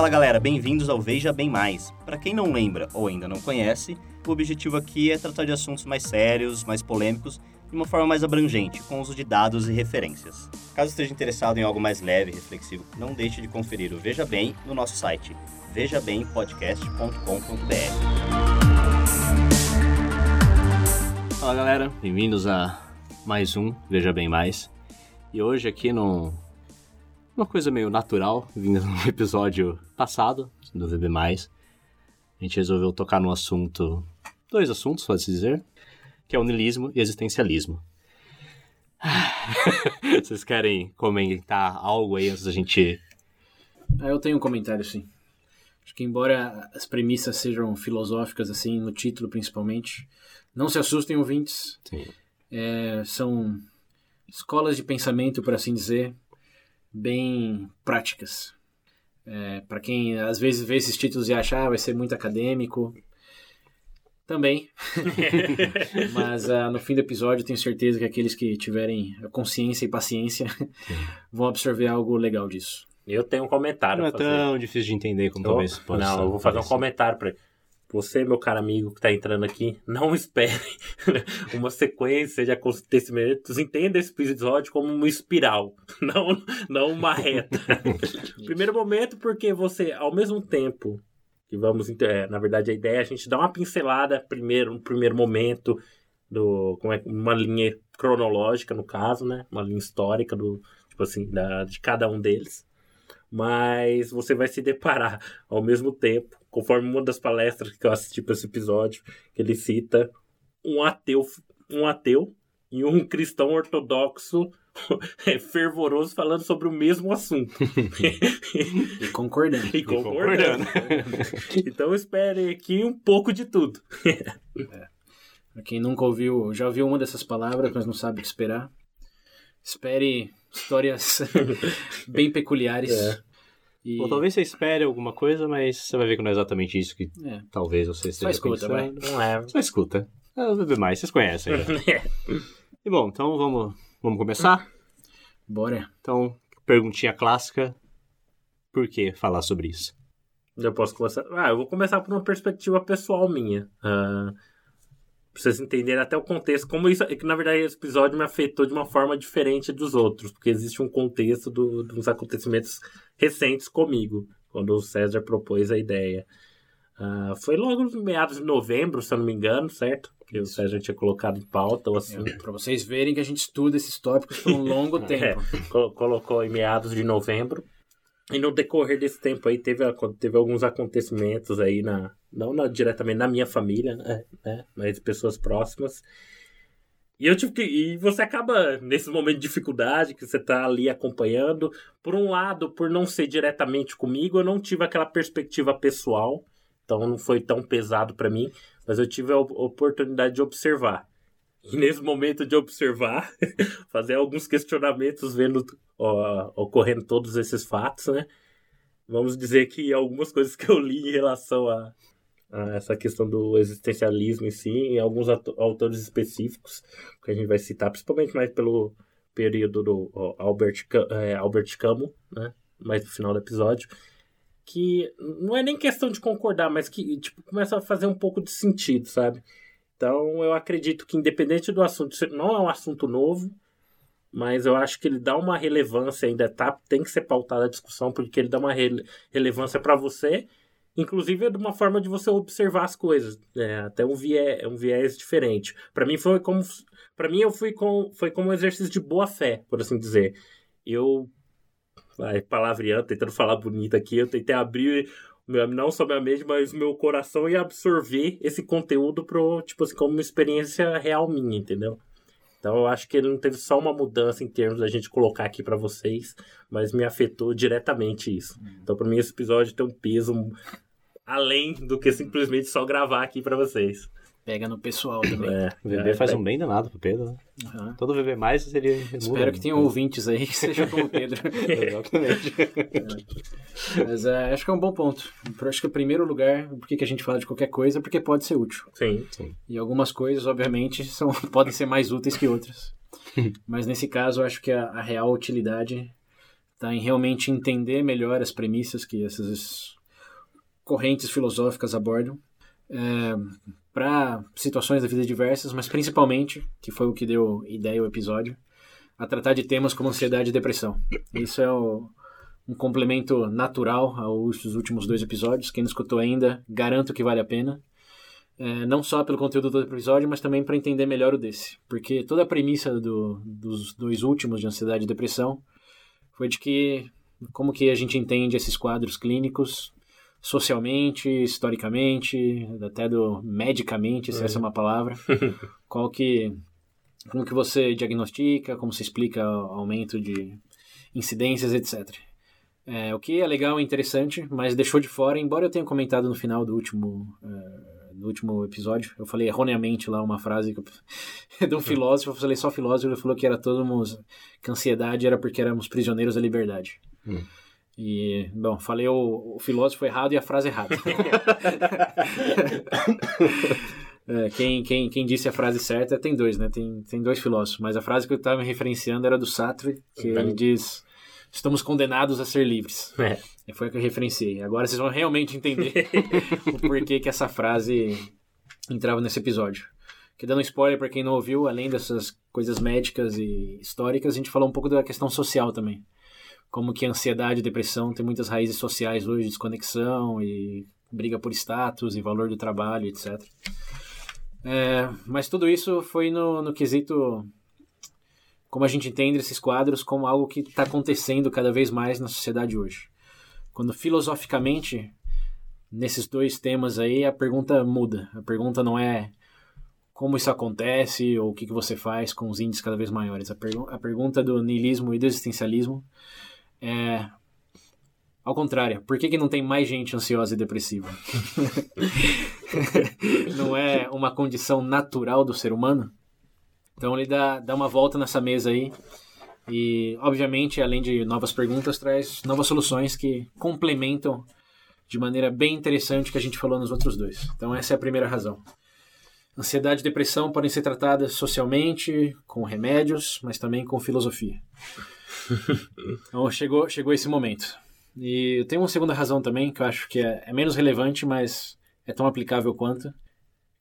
Fala galera, bem-vindos ao Veja Bem Mais. Para quem não lembra ou ainda não conhece, o objetivo aqui é tratar de assuntos mais sérios, mais polêmicos, de uma forma mais abrangente, com uso de dados e referências. Caso esteja interessado em algo mais leve e reflexivo, não deixe de conferir o Veja Bem no nosso site vejabempodcast.com.br. Fala galera, bem-vindos a mais um Veja Bem Mais. E hoje aqui num uma coisa meio natural, vindo no episódio passado do VB+, a gente resolveu tocar no assunto, dois assuntos, pode-se dizer, que é o niilismo e existencialismo. Vocês querem comentar algo aí antes da gente... Ah, eu tenho um comentário, sim. Acho que embora as premissas sejam filosóficas, assim, no título principalmente, não se assustem, ouvintes. Sim. É, são escolas de pensamento, por assim dizer, bem práticas. É, para quem às vezes vê esses títulos e acha ah, vai ser muito acadêmico, também. Mas uh, no fim do episódio, tenho certeza que aqueles que tiverem consciência e paciência vão absorver algo legal disso. Eu tenho um comentário. Não é tão difícil de entender como eu, talvez possa Não, eu vou fazer um comentário para você, meu caro amigo que está entrando aqui, não espere uma sequência de acontecimentos. Entenda esse episódio como uma espiral, não, não uma reta. Primeiro momento, porque você, ao mesmo tempo que vamos. É, na verdade, a ideia é a gente dar uma pincelada primeiro, no primeiro momento, do, como é, uma linha cronológica, no caso, né? Uma linha histórica do, tipo assim, da, de cada um deles. Mas você vai se deparar ao mesmo tempo conforme uma das palestras que eu assisti para esse episódio, que ele cita um ateu, um ateu e um cristão ortodoxo fervoroso falando sobre o mesmo assunto. e concordando. E concordando. então espere aqui um pouco de tudo. é. Pra quem nunca ouviu, já ouviu uma dessas palavras, mas não sabe o que esperar, espere histórias bem peculiares. É. E... Ou talvez você espere alguma coisa, mas você vai ver que não é exatamente isso que é. talvez você esteja Só escuta, pensando. Vai. Não é. Só escuta. É o bebê mais, vocês conhecem. Né? e bom, então vamos, vamos começar? Bora. Então, perguntinha clássica. Por que falar sobre isso? Eu posso começar. Ah, eu vou começar por uma perspectiva pessoal minha. Uh, pra vocês entenderem até o contexto. Como isso. É que na verdade esse episódio me afetou de uma forma diferente dos outros. Porque existe um contexto do, dos acontecimentos recentes comigo, quando o César propôs a ideia. Uh, foi logo nos meados de novembro, se eu não me engano, certo? Que o César tinha colocado em pauta o assunto. É, para vocês verem que a gente estuda esses tópicos por um longo é, tempo. É, colocou em meados de novembro. E no decorrer desse tempo aí teve, teve alguns acontecimentos aí na. Não na, diretamente na minha família, né? né mas pessoas próximas e eu tive que. E você acaba, nesse momento de dificuldade, que você tá ali acompanhando. Por um lado, por não ser diretamente comigo, eu não tive aquela perspectiva pessoal. Então não foi tão pesado para mim. Mas eu tive a oportunidade de observar. E nesse momento de observar, fazer alguns questionamentos, vendo ó, ocorrendo todos esses fatos, né? Vamos dizer que algumas coisas que eu li em relação a, essa questão do existencialismo em si, em alguns autores específicos, que a gente vai citar, principalmente mais pelo período do Albert, é, Albert Camus, né? mais no final do episódio, que não é nem questão de concordar, mas que tipo, começa a fazer um pouco de sentido, sabe? Então eu acredito que independente do assunto, não é um assunto novo, mas eu acho que ele dá uma relevância ainda, tá? Tem que ser pautada a discussão, porque ele dá uma rele relevância para você Inclusive é de uma forma de você observar as coisas, é, até um viés, um viés diferente. Para mim foi como para mim eu fui com foi como um exercício de boa fé, por assim dizer. Eu vai palavreando, tentando falar bonito aqui, eu tentei abrir meu, não só minha mente, mas meu coração e absorver esse conteúdo pro, tipo assim, como uma experiência real minha, entendeu? Então eu acho que ele não teve só uma mudança em termos da gente colocar aqui para vocês, mas me afetou diretamente isso. Então para mim esse episódio tem um peso além do que simplesmente só gravar aqui para vocês. Pega no pessoal também. É, o VB é, faz um bem danado pro Pedro, né? Uhum. Todo VB mais seria. Espero que tenham ouvintes aí que sejam como o Pedro. Exatamente. É. Mas é, acho que é um bom ponto. Acho que o primeiro lugar, por que a gente fala de qualquer coisa, é porque pode ser útil. Sim, sim. E algumas coisas, obviamente, são, podem ser mais úteis que outras. Mas nesse caso, eu acho que a, a real utilidade está em realmente entender melhor as premissas que essas correntes filosóficas abordam é, para situações da vida diversas, mas principalmente, que foi o que deu ideia ao episódio, a tratar de temas como ansiedade e depressão. Isso é o, um complemento natural aos últimos dois episódios. Quem não escutou ainda, garanto que vale a pena. É, não só pelo conteúdo do episódio, mas também para entender melhor o desse. Porque toda a premissa do, dos dois últimos, de ansiedade e depressão, foi de que como que a gente entende esses quadros clínicos socialmente, historicamente, até do medicamente, se é. essa é uma palavra. Qual que como que você diagnostica, como se explica o aumento de incidências, etc. É, o que é legal e interessante, mas deixou de fora, embora eu tenha comentado no final do último, uh, do último episódio, eu falei erroneamente lá uma frase eu, de um filósofo, eu falei só filósofo, ele falou que era todo que a ansiedade era porque éramos prisioneiros da liberdade. Hum. E, bom, falei o, o, filósofo errado e a frase errada. é, quem, quem, quem disse a frase certa tem dois, né? Tem, tem dois filósofos, mas a frase que eu estava me referenciando era do Sartre, que ele diz: Estamos condenados a ser livres. É. E foi a que eu referenciei. Agora vocês vão realmente entender o porquê que essa frase entrava nesse episódio. Que dando spoiler para quem não ouviu, além dessas coisas médicas e históricas, a gente falou um pouco da questão social também como que a ansiedade e depressão tem muitas raízes sociais hoje, desconexão e briga por status e valor do trabalho, etc. É, mas tudo isso foi no, no quesito como a gente entende esses quadros como algo que está acontecendo cada vez mais na sociedade hoje. Quando filosoficamente, nesses dois temas aí, a pergunta muda. A pergunta não é como isso acontece ou o que, que você faz com os índices cada vez maiores. A, pergu a pergunta do niilismo e do existencialismo é. Ao contrário, por que, que não tem mais gente ansiosa e depressiva? não é uma condição natural do ser humano? Então ele dá, dá uma volta nessa mesa aí. E, obviamente, além de novas perguntas, traz novas soluções que complementam de maneira bem interessante o que a gente falou nos outros dois. Então, essa é a primeira razão. Ansiedade e depressão podem ser tratadas socialmente, com remédios, mas também com filosofia. então chegou, chegou esse momento. E tem uma segunda razão também, que eu acho que é, é, menos relevante, mas é tão aplicável quanto,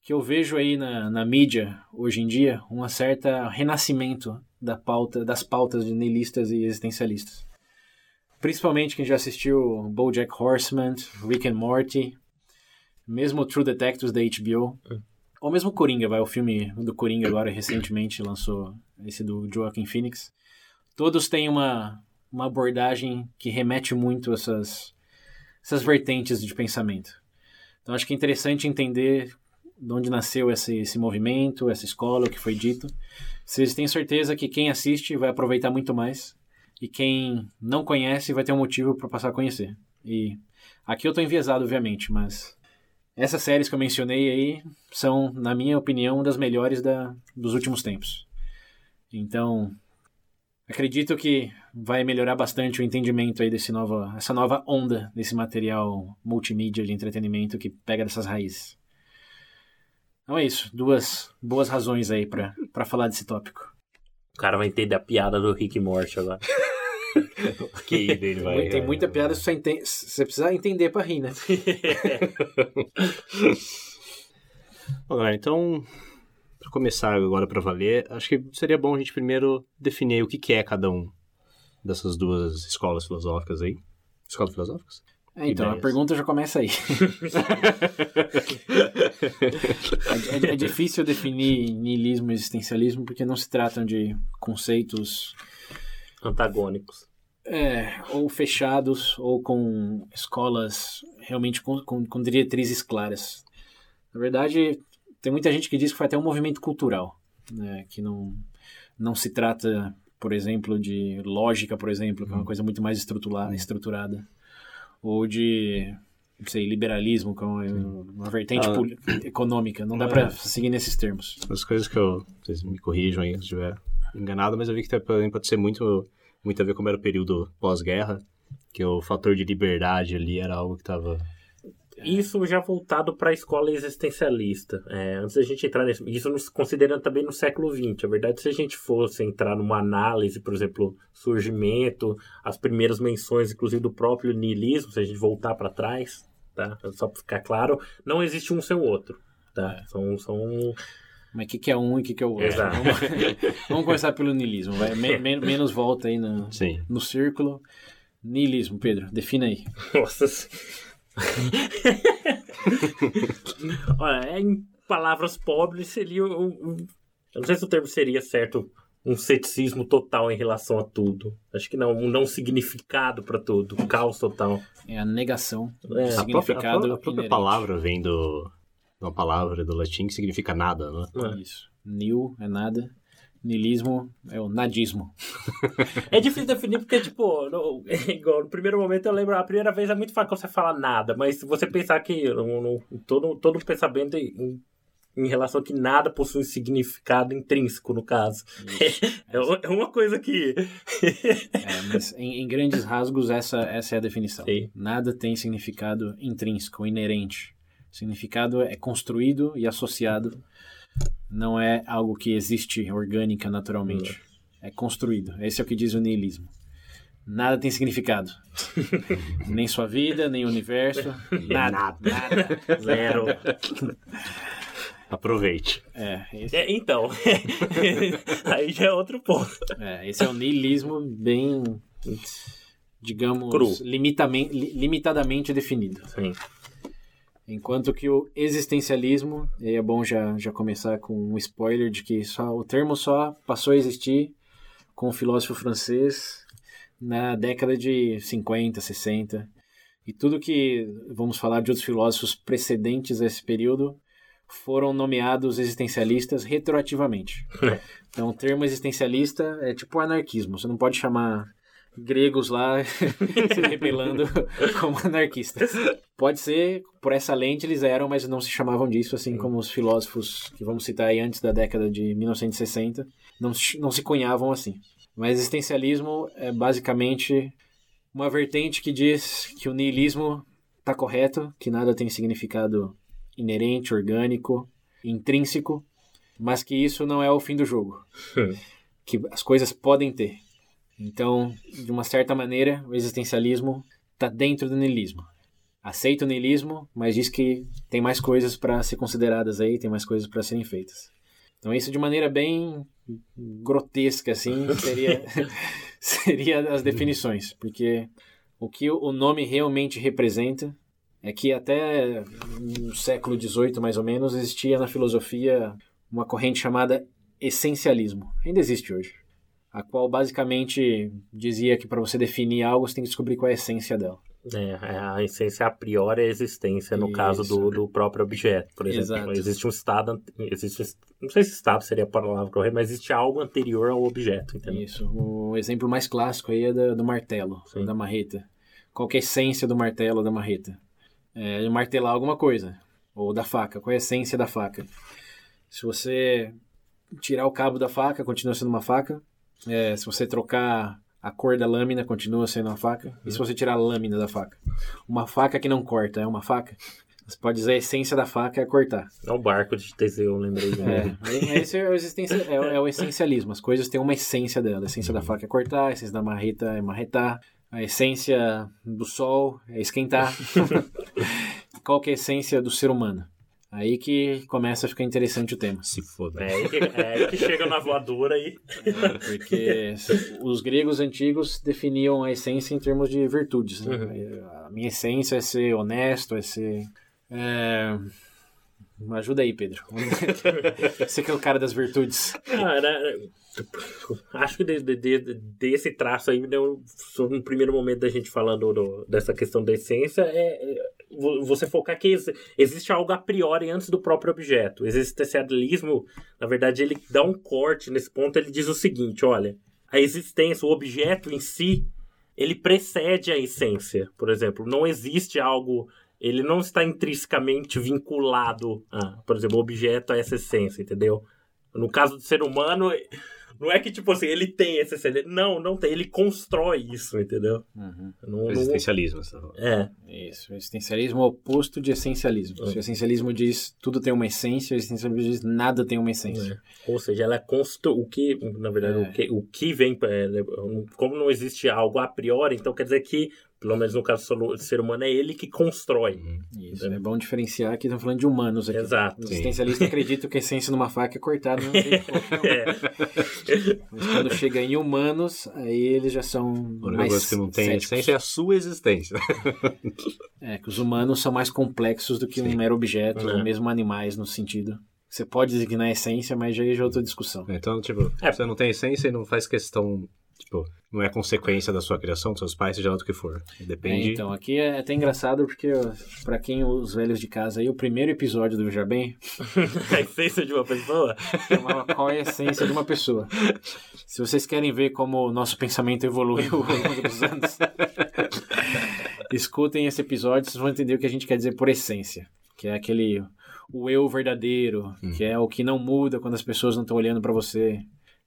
que eu vejo aí na, na mídia, hoje em dia, um certo renascimento da pauta, das pautas de nihilistas e existencialistas. Principalmente quem já assistiu BoJack Horseman, Rick and Morty, mesmo True Detectives da HBO, ou mesmo Coringa, vai, o filme do Coringa agora recentemente lançou esse do Joaquin Phoenix todos têm uma, uma abordagem que remete muito a essas, essas vertentes de pensamento. Então acho que é interessante entender de onde nasceu esse, esse movimento, essa escola, o que foi dito. Vocês têm certeza que quem assiste vai aproveitar muito mais e quem não conhece vai ter um motivo para passar a conhecer. E aqui eu estou enviesado, obviamente, mas essas séries que eu mencionei aí são, na minha opinião, das melhores da, dos últimos tempos. Então, acredito que vai melhorar bastante o entendimento aí desse nova, essa nova onda desse material multimídia de entretenimento que pega dessas raízes. Então é isso, duas boas razões aí para falar desse tópico. O cara vai entender a piada do Rick Morty agora. que dele vai. Tem muita piada que você, entende, você precisa entender para rir, né? Bom, galera, então para começar agora para valer, acho que seria bom a gente primeiro definir o que, que é cada um dessas duas escolas filosóficas aí. Escolas filosóficas? É, então, Ideias. a pergunta já começa aí. é, é, é, difícil definir niilismo e existencialismo porque não se tratam de conceitos antagônicos. É, ou fechados, ou com escolas realmente com, com, com diretrizes claras. Na verdade, tem muita gente que diz que foi até um movimento cultural, né? que não, não se trata, por exemplo, de lógica, por exemplo, que é uma uhum. coisa muito mais estruturada, estruturada ou de não sei, liberalismo, que é uma, uma vertente ah, econômica. Não dá é. para seguir nesses termos. As coisas que eu. Vocês me corrijam aí se estiver enganado, mas eu vi que também pode ser muito, muito a ver como era o período pós-guerra, que o fator de liberdade ali era algo que estava Isso já voltado para a escola existencialista. É, antes da gente entrar nisso, isso nos considerando também no século XX. A verdade, se a gente fosse entrar numa análise, por exemplo, surgimento, as primeiras menções, inclusive do próprio niilismo, se a gente voltar para trás, tá? Só para ficar claro, não existe um sem o outro, tá? É. São, são Mas o que, que é um e o que, que é o outro? Exato. Vamos, vamos começar pelo niilismo. Vai. Me- men- menos volta aí no, Sim. no círculo. Niilismo, Pedro, defina aí. Nossa se- Olha, em palavras pobres, seria um, um- Eu não sei se o termo seria certo. Um ceticismo total em relação a tudo. Acho que não. Um não significado para tudo. Um caos total. É a negação É, a A própria, a significado própria- a própria palavra vem do, de uma palavra do latim que significa nada, né? Isso. Nil é nada. Niilismo é o nadismo. É difícil definir porque, tipo, no, igual, no primeiro momento eu lembro, a primeira vez é muito fácil você fala nada, mas se você pensar que no, no- todo, todo pensamento em, em relação a que nada possui significado intrínseco, no caso. É, uma- é uma coisa que. É, mas em, em grandes rasgos, essa, essa é a definição. Sim. Nada tem significado intrínseco, inerente. Significado é construído e associado. Não é algo que existe orgânica naturalmente. É construído. Esse é o que diz o niilismo. Nada tem significado. nem sua vida, nem o universo. Nada. Nada. Zero. Aproveite. É, esse, É, então. Aí já é outro ponto. é, esse é o niilismo bem, digamos, Cru. limitadamente definido. Sim. Enquanto que o existencialismo, e aí é bom já, já começar com um spoiler de que só, o termo só passou a existir com o filósofo francês na década de 50, 60. E tudo que vamos falar de outros filósofos precedentes a esse período foram nomeados existencialistas retroativamente. Então, o termo existencialista é tipo anarquismo. Você não pode chamar gregos lá se rebelando como anarquistas. Pode ser, por essa lente eles eram, mas não se chamavam disso, assim como os filósofos que vamos citar aí antes da década de 1960, não, se- não se cunhavam assim. Mas existencialismo é basicamente uma vertente que diz que o niilismo está correto, que nada tem significado inerente, orgânico, intrínseco, mas que isso não é o fim do jogo. que as coisas podem ter. Então, de uma certa maneira, o existencialismo está dentro do niilismo. Aceita o niilismo, mas diz que tem mais coisas para ser consideradas aí, tem mais coisas para serem feitas. Então, isso de maneira bem grotesca, assim, seria, seria as definições. Porque o que o nome realmente representa é que até no século XVIII, mais ou menos, existia na filosofia uma corrente chamada essencialismo. Ainda existe hoje. A qual basicamente dizia que para você definir algo, você tem que descobrir qual é a essência dela. É, a essência a priori é a existência, no Isso. caso do, do próprio objeto, por exemplo. Exato. Existe um estado, existe, não sei se estado seria a palavra correta, mas existe algo anterior ao objeto, entendeu? Isso. O exemplo mais clássico aí é da- do martelo, Sim. da marreta. Qual é a essência do martelo, da marreta? É martelar alguma coisa. Ou da faca. Qual é a essência da faca? Se você tirar o cabo da faca, continua sendo uma faca. É, se você trocar a cor da lâmina, continua sendo uma faca. E se você tirar a lâmina da faca? Uma faca que não corta é uma faca? Você pode dizer a essência da faca é cortar. É o barco de Teseu, eu lembrei de É, esse é o, é, é o essencialismo. As coisas têm uma essência dela. A essência da faca é cortar, a essência da marreta é marretar, a essência do sol é esquentar. Qual que é a essência do ser humano? Aí que começa a ficar interessante o tema. Se foda. É aí que, é aí que chega na voadora e. Porque os gregos antigos definiam a essência em termos de virtudes. né? A minha essência é ser honesto, é ser. É... Me ajuda aí, Pedro. Você que é o cara das virtudes. Cara, acho que de- de- de- desse traço aí, um primeiro momento da gente falando do- dessa questão da essência, é, é você focar que ex- existe algo a priori antes do próprio objeto. O existencialismo, na verdade, ele dá um corte nesse ponto, ele diz o seguinte, olha, a existência, o objeto em si, ele precede a essência, por exemplo. Não existe algo ele não está intrinsecamente vinculado, a, por exemplo, o objeto a essa essência, entendeu? No caso do ser humano, Não é que, tipo assim, ele tem esse Não, não tem. Ele constrói isso, entendeu? Uhum. Não, não- Existencialismo. tá falando. É, Isso, o existencialismo é o oposto de essencialismo. Se o essencialismo diz tudo tem uma essência, o existencialismo diz nada tem uma essência. Ou seja, ela constru... o que, na verdade, É. o, que, o que vem, é, né, como não existe algo a priori, então quer dizer que, pelo menos no caso do ser humano, é ele que constrói. Isso, é bom diferenciar que estamos falando de humanos aqui. Exato. Os existencialistas acreditam que a essência numa faca é cortada, não tem um. É. Mas quando chega em humanos, aí eles já são única mais coisa que não tem céticos. essência é a sua existência. É, que os humanos são mais complexos do que um Sim. mero objeto, É. ou mesmo animais no sentido. Você pode designar a essência, mas já é outra discussão. Então, tipo, É. você não tem essência e não faz questão, tipo, não é consequência da sua criação, dos seus pais, seja lá do que for. Depende. É, então, aqui é até engraçado porque, ó, pra quem os velhos de casa aí, o primeiro episódio do Veja Bem A essência de uma pessoa. chamava Qual é a essência de uma pessoa. Se vocês querem ver como o nosso pensamento evoluiu ao longo dos anos, escutem esse episódio, vocês vão entender o que a gente quer dizer por essência. Que é aquele o eu verdadeiro, que é o que não muda quando as pessoas não estão olhando pra você.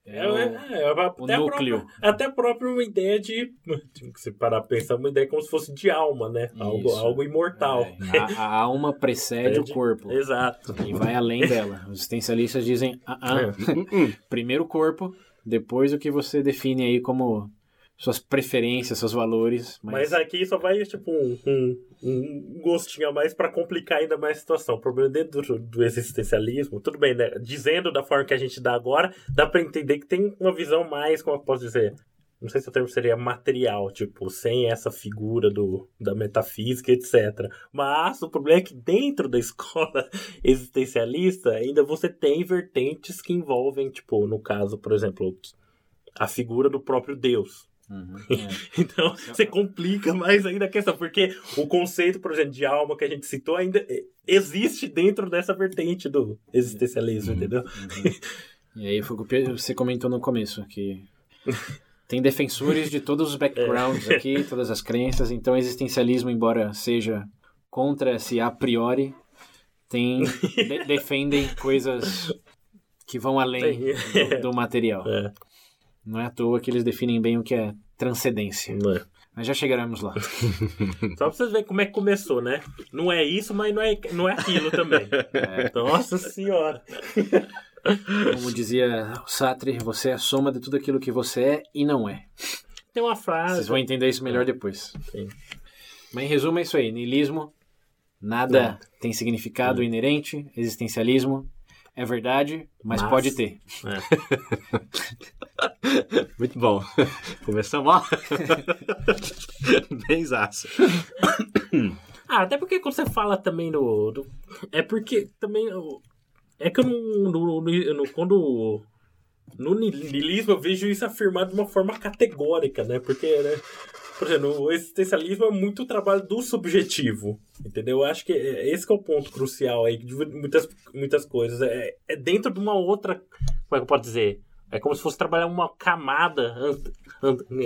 É, É o- é, é, até, a núcleo. própria, até a própria uma ideia de. Tinha que se parar pra pensar, uma ideia como se fosse de alma, né? Algo, Isso. algo imortal. É, a, a alma precede o corpo. Exato. E vai além dela. Os existencialistas dizem, ah, ah, É. primeiro o corpo, depois o que você define aí como suas preferências, seus valores. Mas, Mas aqui só vai, tipo, um, um, um gostinho a mais pra complicar ainda mais a situação. O problema dentro do, do existencialismo, tudo bem, né? Dizendo da forma que a gente dá agora, dá pra entender que tem uma visão mais, como eu posso dizer, não sei se o termo seria material, tipo, sem essa figura do, da metafísica, etc. Mas o problema é que dentro da escola existencialista, ainda você tem vertentes que envolvem, tipo, no caso, por exemplo, a figura do próprio Deus. Uhum, é. Então, você complica mais ainda a questão, porque o conceito, por exemplo, de alma que a gente citou ainda eh, existe dentro dessa vertente do existencialismo, entendeu? E aí foi o que você comentou no começo, que tem defensores de todos os backgrounds aqui, todas as crenças, então existencialismo, embora seja contra esse a priori, tem de- defendem coisas que vão além do, do material. É, Não é à toa que eles definem bem o que é transcendência. não é. Mas já chegaremos lá. Só pra vocês verem como é que começou, né? Não é isso, mas não é, não é aquilo também. Nossa senhora. Como dizia o Sartre, você é a soma de tudo aquilo que você é e não é. Tem uma frase. Vocês vão entender isso melhor depois. Sim. Mas em resumo é isso aí. Niilismo, nada tem significado inerente. Existencialismo é verdade, mas, Mas- pode ter. Muito bom. Começamos ó. Bem zaço. Ah, até porque quando você fala também do. do- é porque também. É que eu não. no- no- no- quando. No niilismo eu vejo isso afirmado de uma forma categórica, né? Porque, né? Por exemplo, o existencialismo é muito o trabalho do subjetivo, entendeu? Eu acho que é- esse que é o ponto crucial aí de muitas, muitas coisas. É, é dentro de uma outra. Como é que eu posso dizer? É como se fosse trabalhar uma camada.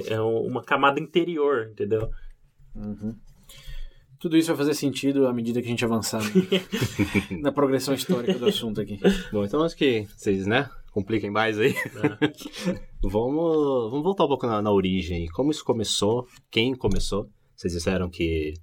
é, uma camada interior, entendeu? Tudo isso vai fazer sentido à medida que a gente avançar na- na progressão histórica do assunto aqui. Bom, então acho que vocês, né, compliquem mais aí. vamos, vamos voltar um pouco na, na origem. Como isso começou? Quem começou? Vocês disseram que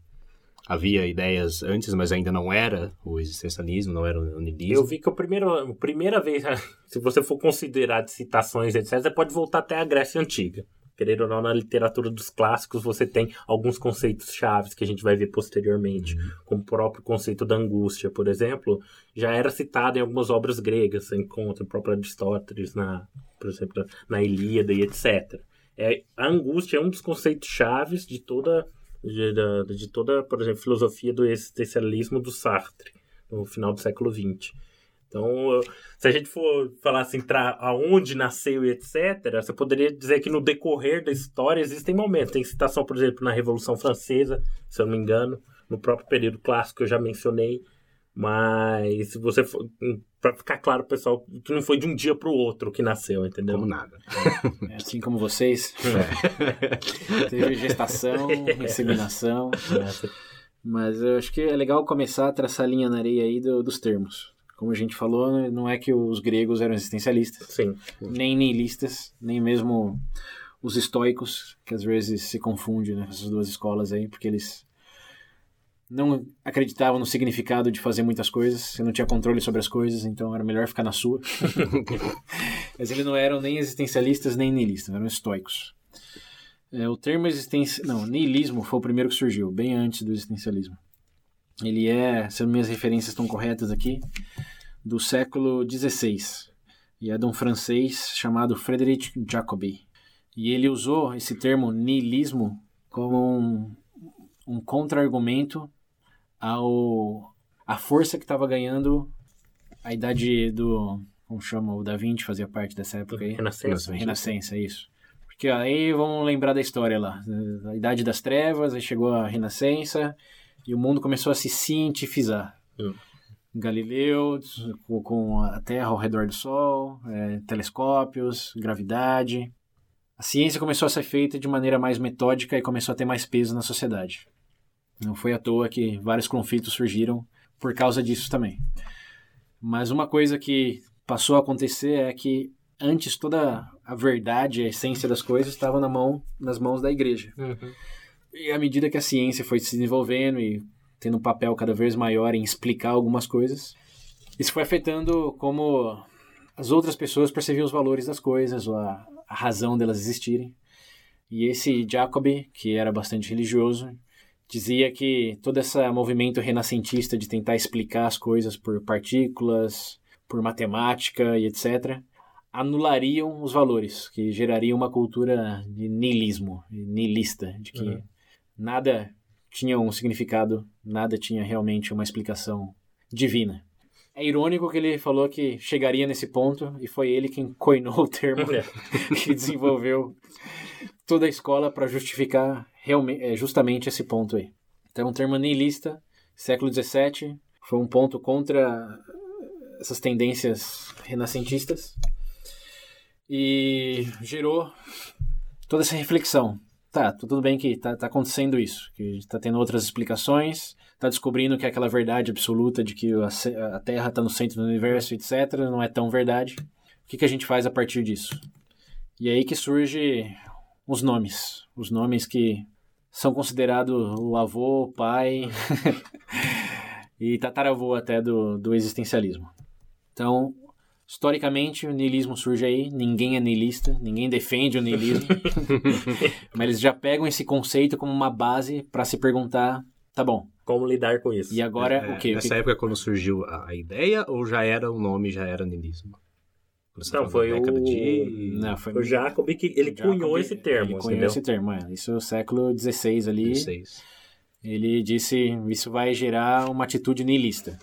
havia ideias antes, mas ainda não era o existencialismo, não era o niilismo. Eu vi que a primeira, a primeira vez, se você for considerar de citações, etc., você pode voltar até a Grécia Antiga. Querendo ou não, na literatura dos clássicos, você tem alguns conceitos chaves que a gente vai ver posteriormente, como o próprio conceito da angústia, por exemplo, já era citado em algumas obras gregas, você encontra o próprio Aristóteles, na, por exemplo, na Ilíada e etc. É, a angústia é um dos conceitos chaves de toda, de, de toda, por exemplo, filosofia do existencialismo do Sartre, no final do século XX. Então, se a gente for falar assim, tra- aonde nasceu e etc., você poderia dizer que no decorrer da história existem momentos. Tem citação, por exemplo, na Revolução Francesa, se eu não me engano, no próprio período clássico que eu já mencionei. Mas se você for. Pra ficar claro, pessoal, que não foi de um dia pro outro que nasceu, entendeu? Como nada. É assim como vocês. Teve gestação, inseminação. Mas eu acho que é legal começar a traçar a linha na areia aí do- dos termos. Como a gente falou, não é que os gregos eram existencialistas, Sim. nem nihilistas, nem mesmo os estoicos, que às vezes se confunde né, essas duas escolas aí, porque eles não acreditavam no significado de fazer muitas coisas, você não tinha controle sobre as coisas, então era melhor ficar na sua. Mas eles não eram nem existencialistas nem nihilistas, eram estoicos. É, o termo existência, não, nihilismo foi o primeiro que surgiu, bem antes do existencialismo. Ele é, se as minhas referências estão corretas aqui, do século XVI. E é de um francês chamado Frédéric Jacobi. E ele usou esse termo nihilismo como um, um contra-argumento ao a força que estava ganhando a idade do como chama o Da Vinci fazia parte dessa época aí Renascença. Renascença isso porque aí vamos lembrar da história lá a idade das trevas aí chegou a Renascença e o mundo começou a se cientificizar Hum. Galileu com, a Terra ao redor do Sol é, telescópios gravidade a ciência começou a ser feita de maneira mais metódica e começou a ter mais peso na sociedade não foi à toa que vários conflitos surgiram por causa disso também. Mas uma coisa que passou a acontecer é que antes toda a verdade, a essência das coisas estava na mão, nas mãos da igreja. Uhum. E à medida que a ciência foi se desenvolvendo e tendo um papel cada vez maior em explicar algumas coisas, isso foi afetando como as outras pessoas percebiam os valores das coisas, ou a, a razão delas existirem. E esse Jacobi, que era bastante religioso, dizia que todo esse movimento renascentista de tentar explicar as coisas por partículas, por matemática e etc., anulariam os valores, que gerariam uma cultura de niilismo, nihilista, de que Uhum. nada tinha um significado, nada tinha realmente uma explicação divina. É irônico que ele falou que chegaria nesse ponto e foi ele quem coinou o termo É. que desenvolveu toda a escola para justificar realmente, é, justamente esse ponto aí. Então, o termo nihilista, século XVII, foi um ponto contra essas tendências renascentistas e gerou toda essa reflexão. Tá, tudo bem que tá, tá acontecendo isso, que está tendo outras explicações, tá descobrindo que aquela verdade absoluta de que a, a Terra está no centro do universo, etc., não é tão verdade. O que, que a gente faz a partir disso? E aí que surge os nomes. Os nomes que são considerados o avô, o pai e tataravô até do, do existencialismo. Então, historicamente, o niilismo surge aí. Ninguém é niilista, ninguém defende o niilismo. mas eles já pegam esse conceito como uma base para se perguntar, tá bom, Como lidar com isso? e agora É, o quê? O Nessa que- época, quando surgiu a, a ideia, ou já era o nome, já era niilismo? Não, foi o- de... Não, foi O Jacob que ele Jacobi, cunhou esse termo, Ele cunhou entendeu? esse termo, é. Isso é o século XVI ali. 16. Ele disse isso vai gerar uma atitude niilista.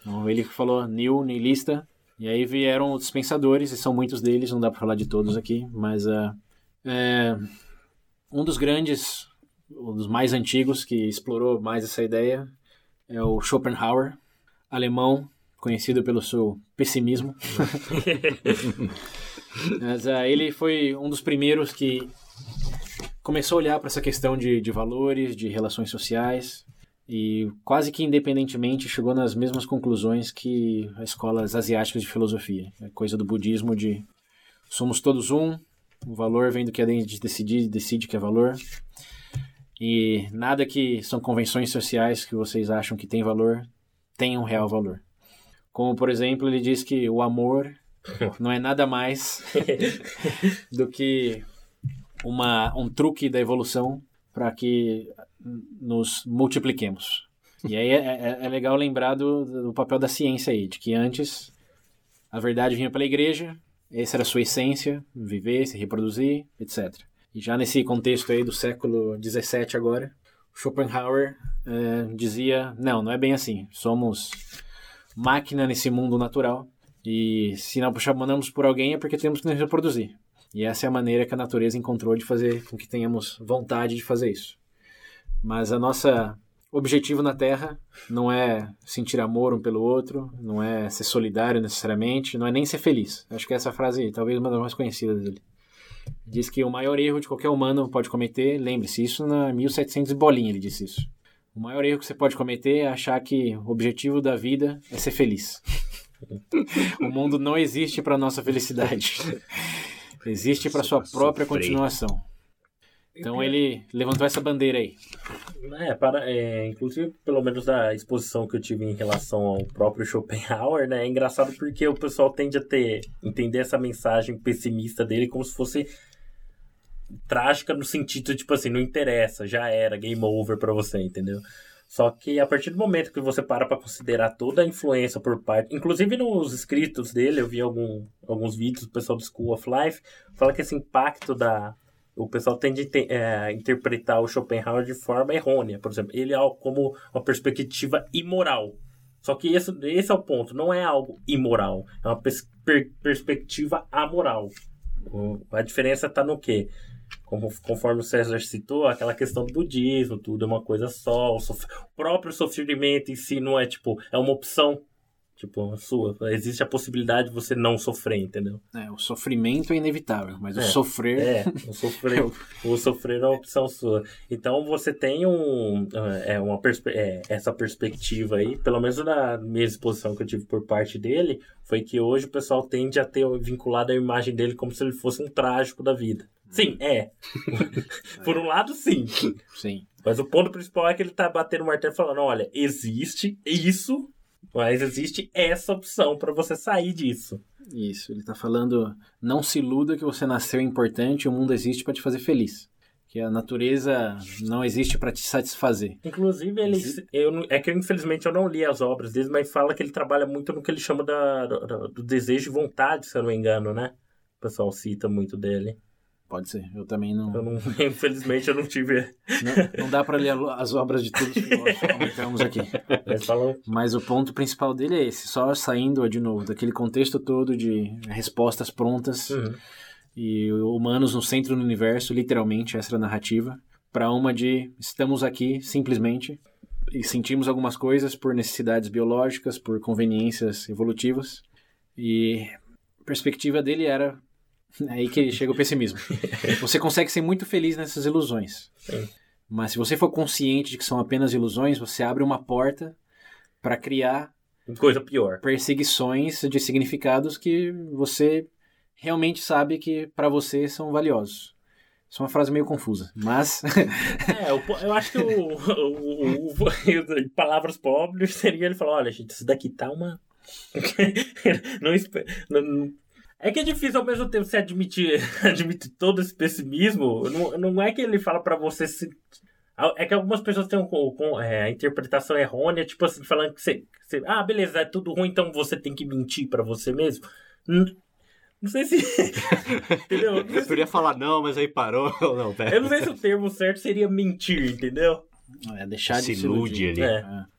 Então, ele falou nil, niilista. E aí vieram outros pensadores, e são muitos deles, não dá para falar de todos aqui, mas ah, é, um dos grandes, um dos mais antigos que explorou mais essa ideia é o Schopenhauer, alemão, conhecido pelo seu pessimismo. Mas ah, ele foi um dos primeiros que começou a olhar para essa questão de, de valores, de relações sociais, e quase que independentemente chegou nas mesmas conclusões que as escolas asiáticas de filosofia. É coisa do budismo de somos todos um, o valor vem do que a gente decide, decide que é valor, e nada que são convenções sociais que vocês acham que tem valor tem um real valor. Como, por exemplo, ele diz que o amor não é nada mais do que uma, um truque da evolução para que nos multipliquemos. E aí é, é- é legal lembrar do, do papel da ciência aí, de que antes a verdade vinha pela igreja, essa era a sua essência, viver, se reproduzir, etc. E já nesse contexto aí do século XVII agora, Schopenhauer eh, dizia, não, não é bem assim, somos máquina nesse mundo natural e se não chamamos por alguém é porque temos que nos reproduzir. E essa é a maneira que a natureza encontrou de fazer com que tenhamos vontade de fazer isso. Mas a nossa objetivo na Terra não é sentir amor um pelo outro, não é ser solidário necessariamente, não é nem ser feliz. Acho que essa frase talvez uma das mais conhecidas dele. Diz que o maior erro de qualquer humano pode cometer, lembre-se, isso na 1700 e bolinha ele disse isso. O maior erro que você pode cometer é achar que o objetivo da vida é ser feliz. o mundo não existe para nossa felicidade. Existe para sua própria continuação. Então ele levantou essa bandeira aí. É, para, é, inclusive, pelo menos da exposição que eu tive em relação ao próprio Schopenhauer, né? É engraçado porque o pessoal tende a ter, entender essa mensagem pessimista dele como se fosse trágica no sentido, tipo assim, não interessa, já era, game over pra você, entendeu? Só que a partir do momento que você para pra considerar toda a influência por parte. Inclusive nos escritos dele, eu vi algum, alguns vídeos do pessoal do School of Life, fala que esse impacto da. O pessoal tende a é, interpretar o Schopenhauer de forma errônea. Por exemplo, ele é algo como uma perspectiva imoral. Só que esse, esse é o ponto, não é algo imoral, é uma pers- per- perspectiva amoral. O- A diferença está no quê? Como, conforme o César citou, aquela questão do budismo, tudo é uma coisa só. O, o próprio sofrimento em si não é tipo, é uma opção. Tipo, sua. Existe a possibilidade de você não sofrer, entendeu? É, o sofrimento é inevitável, mas o É. sofrer. É, o sofrer, o sofrer é uma opção sua. Então você tem um, é, uma perspe é, essa perspectiva aí, pelo menos na minha exposição que eu tive por parte dele, foi que hoje o pessoal tende a ter vinculado a imagem dele como se ele fosse um trágico da vida. Sim, é. por um lado, sim. Sim. Mas o ponto principal é que ele tá batendo o martelo falando: olha, existe isso, mas existe essa opção para você sair disso. Isso, ele tá falando, não se iluda que você nasceu importante, o mundo existe para te fazer feliz. Que a natureza não existe para te satisfazer. Inclusive, ele, eu, é que eu, infelizmente eu não li as obras dele, mas fala que ele trabalha muito no que ele chama da, do, do desejo e vontade, se eu não me engano, né? O pessoal cita muito dele. Pode ser, eu também não. Eu não, infelizmente eu não tive. Não, não dá para ler as obras de todos que comentamos aqui. Mas o ponto principal dele é esse, só saindo de novo daquele contexto todo de respostas prontas Uhum. e humanos no centro do universo, literalmente, essa era a narrativa, para uma de estamos aqui simplesmente e sentimos algumas coisas por necessidades biológicas, por conveniências evolutivas. E a perspectiva dele era aí que chega o pessimismo. Você consegue ser muito feliz nessas ilusões. Sim. Mas se você for consciente de que são apenas ilusões, você abre uma porta para criar Coisa pior. perseguições de significados que você realmente sabe que para você são valiosos. Isso é uma frase meio confusa, mas É, eu, eu acho que o, o- o- o- em palavras pobres seria ele falar, olha, gente, isso daqui tá uma. não- não- É que é difícil ao mesmo tempo você admitir, admitir todo esse pessimismo. Não, não é que ele fala pra você se. É que algumas pessoas têm um, com, é, a interpretação errônea, tipo assim, falando que você, que você- Ah, beleza, é tudo ruim, então você tem que mentir pra você mesmo. Não, não sei se. entendeu? Não sei Eu se- podia falar não, mas aí parou. Não, pera. eu não sei se o termo certo seria mentir, entendeu? é deixar Se de se ilude iludir. ali.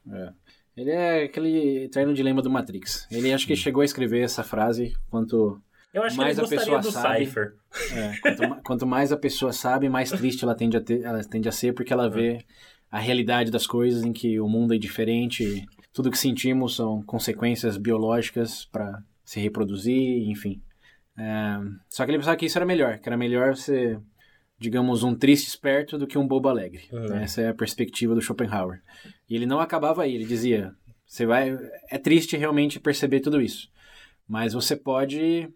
É. É, é. Ele é aquele eterno dilema do Matrix. Ele acho que chegou a escrever essa frase quanto Eu acho Mais que a ele gostaria pessoa do sabe. Cypher. É, quanto, quanto mais a pessoa sabe, mais triste ela tende a, ter, ela tende a ser, porque ela vê a realidade das coisas em que o mundo é diferente, tudo que sentimos são consequências biológicas para se reproduzir, enfim. É, só que ele pensava que isso era melhor, que era melhor ser, digamos, um triste esperto do que um bobo alegre. Uhum. Essa é a perspectiva do Schopenhauer. E ele não acabava aí, ele dizia: você vai. É triste realmente perceber tudo isso, mas você pode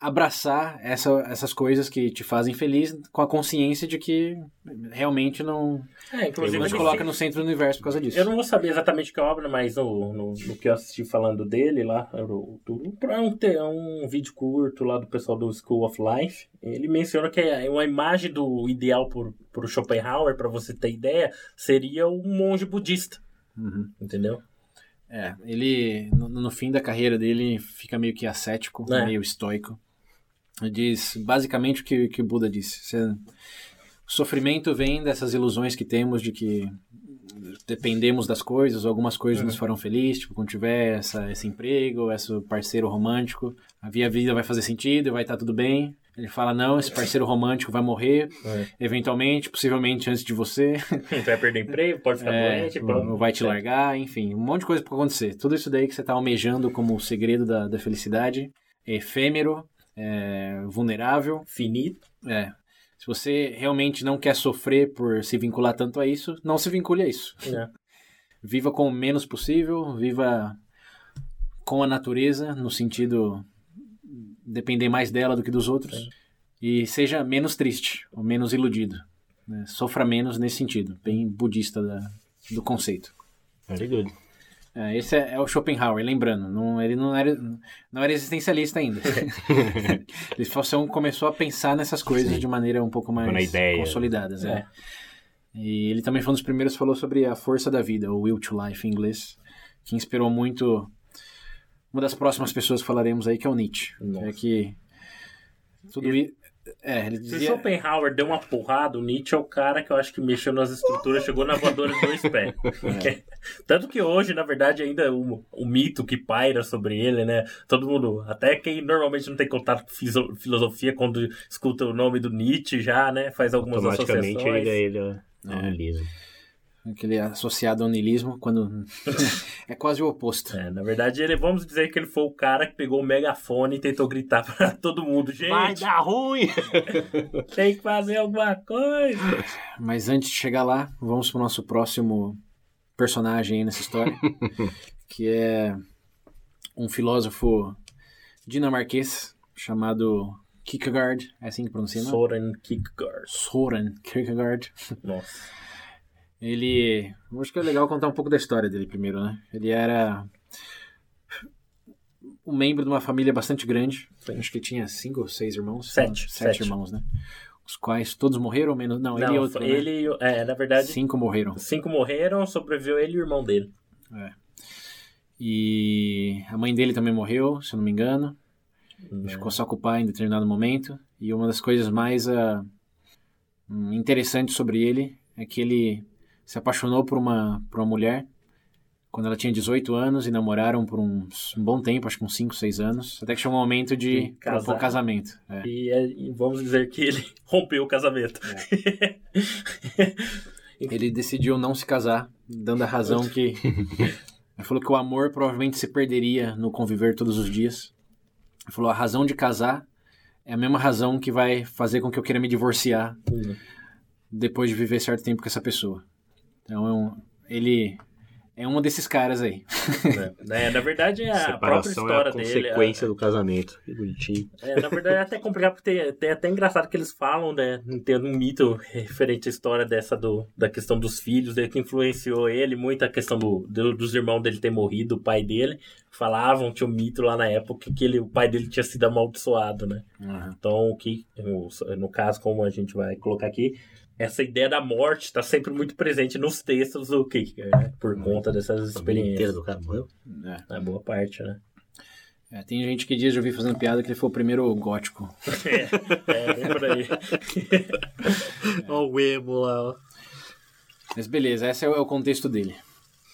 abraçar essa, essas coisas que te fazem feliz com a consciência de que realmente não, É, inclusive não te ele coloca no centro do universo por causa disso. Eu não vou saber exatamente que obra, mas no, no, no que eu assisti falando dele lá, o- do- é um, te- é um vídeo curto lá do pessoal do School of Life. Ele menciona que é uma imagem do ideal por, por Schopenhauer, para você ter ideia, seria um monge budista. Uhum. Entendeu? É, ele, no, no fim da carreira dele, fica meio que ascético, É. meio estoico. Diz basicamente o que, que o Buda disse. Você- o sofrimento vem dessas ilusões que temos de que dependemos das coisas, algumas coisas Uhum. nos farão feliz, tipo, quando tiver essa, esse emprego, esse parceiro romântico, a minha vida vai fazer sentido e vai estar tudo bem. Ele fala, não, esse parceiro romântico vai morrer, É. eventualmente, possivelmente antes de você. Você vai perder emprego, pode ficar É, doente. ou vai te largar, enfim, um monte de coisa pode acontecer. Tudo isso daí que você tá almejando como o segredo da, da felicidade, é efêmero, é vulnerável, Finito. é. Se você realmente não quer sofrer por se vincular tanto a isso, não se vincule a isso. né? Viva com o menos possível, viva com a natureza, no sentido depender mais dela do que dos outros, e seja menos triste, ou menos iludido. né? Sofra menos nesse sentido, bem budista da- do conceito. Very good. É, esse é, é o Schopenhauer, lembrando, não, ele não era, não era existencialista ainda. ele só começou a pensar nessas coisas de maneira um pouco mais consolidadas. É. É. E ele também foi um dos primeiros que falou sobre a força da vida, o will to life em inglês, que inspirou muito uma das próximas pessoas que falaremos aí, que é o Nietzsche. Nossa. É que tudo. É, ele Se o dizia... Schopenhauer deu uma porrada, o Nietzsche é o cara que eu acho que mexeu nas estruturas, chegou na voadora de dois pés. É. Tanto que hoje, na verdade, ainda o, o mito que paira sobre ele, né? Todo mundo, até quem normalmente não tem contato com filosofia, quando escuta o nome do Nietzsche já, né? Faz algumas Automaticamente associações. liga ele ao É. Aquele associado ao niilismo, quando... é quase o oposto. É, na verdade, ele, vamos dizer que ele foi o cara que pegou o megafone e tentou gritar pra todo mundo: Vai gente, dar ruim! tem que fazer alguma coisa. Mas antes de chegar lá, vamos para o nosso próximo personagem aí nessa história, que é um filósofo dinamarquês chamado Kierkegaard, é assim que pronuncia, não? Soren Kierkegaard. Soren Kierkegaard. Nossa. Ele, acho que é legal contar um pouco da história dele primeiro, né? Ele era um membro de uma família bastante grande, acho que tinha cinco ou seis irmãos, Sete, sete, sete. irmãos, né? Os quais todos morreram menos? Não, ele e Não, outro, né? ele, é, na verdade, Cinco morreram. cinco morreram, sobreviveu ele e o irmão dele. E a mãe dele também morreu, se eu não me engano. Né? Ficou só com o pai em determinado momento. E uma das coisas mais hum, interessantes sobre ele é que ele se apaixonou por uma, por uma mulher quando ela tinha 18 anos e namoraram por uns- um bom tempo, acho que uns 5, 6 anos. Até que chegou o momento de propor casamento. É. E, é- e vamos dizer que ele rompeu o casamento. Ele decidiu não se casar, dando a razão que. Ele falou que o amor provavelmente se perderia no conviver todos os dias. Ele falou: a razão de casar é a mesma razão que vai fazer com que eu queira me divorciar Hum. depois de viver certo tempo com essa pessoa. Então, é um- ele é um desses caras aí. É, na verdade, é a própria Separação história é a dele. consequência do casamento. Que bonitinho. É, na verdade é até complicado, porque tem, tem até engraçado que eles falam, né? Tem um mito referente à história dessa do, da questão dos filhos, né, que influenciou ele, muito a questão do, do- dos irmãos dele ter morrido, o pai dele. Falavam, tinha um mito lá na época que ele, o pai dele tinha sido amaldiçoado, né? Então, o que, no caso, como a gente vai colocar aqui, essa ideia da morte está sempre muito presente nos textos do Kierkegaard, né? Por conta dessas experiências. do cara morreu. É. Na boa parte, né? É, tem gente que diz, eu vi fazendo piada, que ele foi o primeiro gótico. É, é bem por aí. Ó o emo lá, ó. Mas beleza, esse é o é o contexto dele.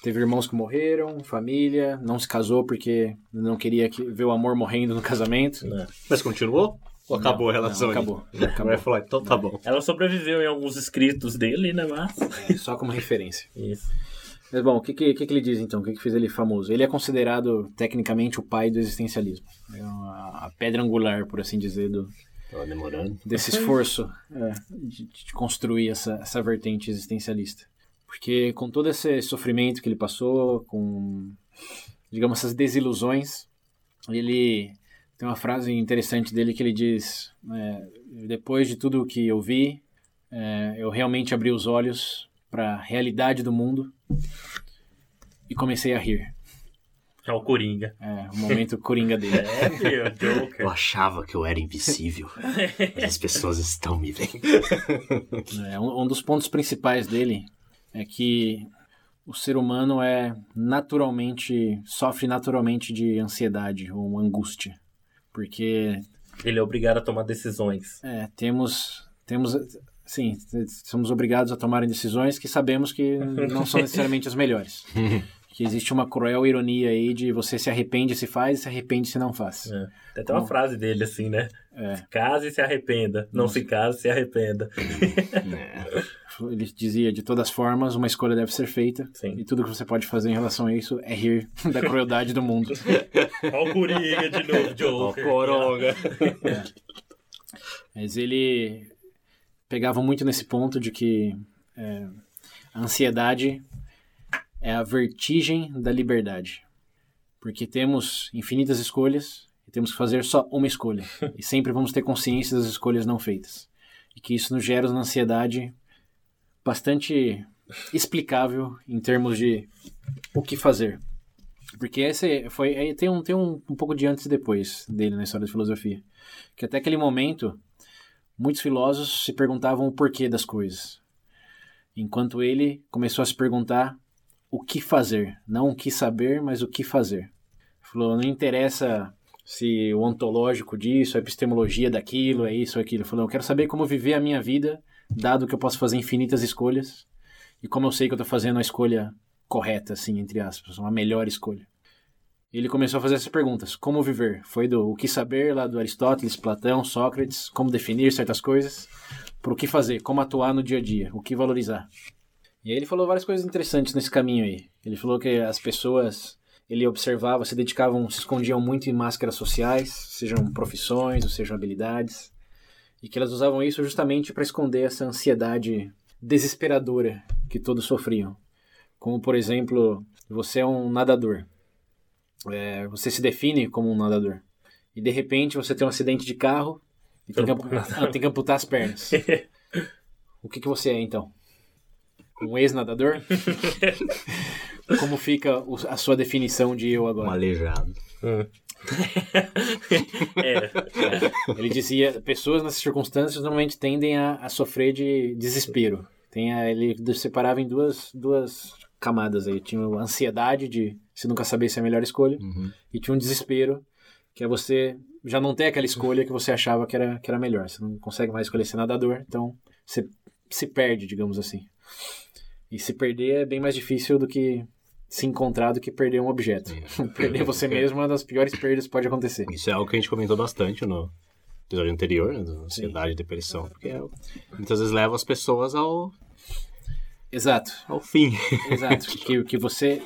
Teve irmãos que morreram, família, não se casou porque não queria que- ver o amor morrendo no casamento. né? Mas continuou? Ou acabou a relação? não, acabou. Acabou. Acabou. Vai falar, então tá bom. Ela sobreviveu em alguns escritos dele, né, mas... Só como referência. Isso. Mas bom, o que, que, que que ele diz então? O que, que fez ele famoso? Ele é considerado tecnicamente o pai do existencialismo. É uma- a pedra angular, por assim dizer, do, Tava demorando. desse esforço é, de, de construir essa, essa vertente existencialista. Porque com todo esse sofrimento que ele passou, com, digamos, essas desilusões, ele tem uma frase interessante dele que ele diz: é, depois de tudo que eu vi, é, eu realmente abri os olhos para a realidade do mundo e comecei a rir. É o Coringa. É o momento coringa dele. É, filho, Eu achava que eu era invisível. mas as pessoas estão me vendo. É, um, um dos pontos principais dele é que o ser humano é naturalmente sofre naturalmente de ansiedade ou angústia, porque Ele é obrigado a tomar decisões. é, temos temos sim somos obrigados a tomar decisões que sabemos que não são necessariamente as melhores. Que existe uma cruel ironia aí de você se arrepende se faz e se arrepende se não faz. É. Tem até uma frase dele assim, né? É. Case e se arrependa. Não se case, se arrependa. Ele dizia, de todas formas, uma escolha deve ser feita. Sim. E tudo que você pode fazer em relação a isso é rir da crueldade do mundo. Olha o Coringa de novo, Joker. coronga. Mas ele pegava muito nesse ponto de que é, a ansiedade é a vertigem da liberdade. Porque temos infinitas escolhas temos que fazer só uma escolha. e sempre vamos ter consciência das escolhas não feitas. E que isso nos gera uma ansiedade bastante explicável em termos de o que fazer. Porque esse foi. Tem, um, tem um, um pouco de antes e depois dele na história da filosofia. Que até aquele momento, muitos filósofos se perguntavam o porquê das coisas. Enquanto ele começou a se perguntar o que fazer. Não o que saber, mas o que fazer. Falou, não interessa se o ontológico disso, a epistemologia daquilo, é isso ou aquilo. Falou, eu quero saber como viver a minha vida, dado que eu posso fazer infinitas escolhas, e como eu sei que eu estou fazendo a escolha correta, assim, entre aspas, uma melhor escolha. Ele começou a fazer essas perguntas. Como viver? Foi do o que saber, lá do Aristóteles, Platão, Sócrates, como definir certas coisas, para o que fazer, como atuar no dia a dia, o que valorizar. E aí ele falou várias coisas interessantes nesse caminho aí. Ele falou que as pessoas, ele observava, se dedicavam, se escondiam muito em máscaras sociais, sejam profissões ou sejam habilidades, e que elas usavam isso justamente para esconder essa ansiedade desesperadora que todos sofriam. Como, por exemplo, você é um nadador. É, você se define como um nadador. E de repente você tem um acidente de carro e tem que, ah, tem que amputar as pernas. o que, que você é então? Um ex-nadador? Como fica a sua definição de eu agora? Um aleijado. Hum. é, é. Ele dizia, pessoas nessas circunstâncias normalmente tendem a, a sofrer de desespero. Tem a, ele separava em duas, duas camadas aí. Tinha a ansiedade de você nunca saber se é a melhor escolha. Uhum. E tinha um desespero, que é você já não ter aquela escolha que você achava que era, que era melhor. Você não consegue mais escolher ser nadador, então você se perde, digamos assim. E se perder é bem mais difícil do que se encontrar do que perder um objeto. perder você mesmo é uma das piores perdas que pode acontecer. Isso é algo que a gente comentou bastante no episódio anterior, né, ansiedade e depressão, porque é, muitas vezes leva as pessoas ao Exato. Ao fim. Exato. que, que você.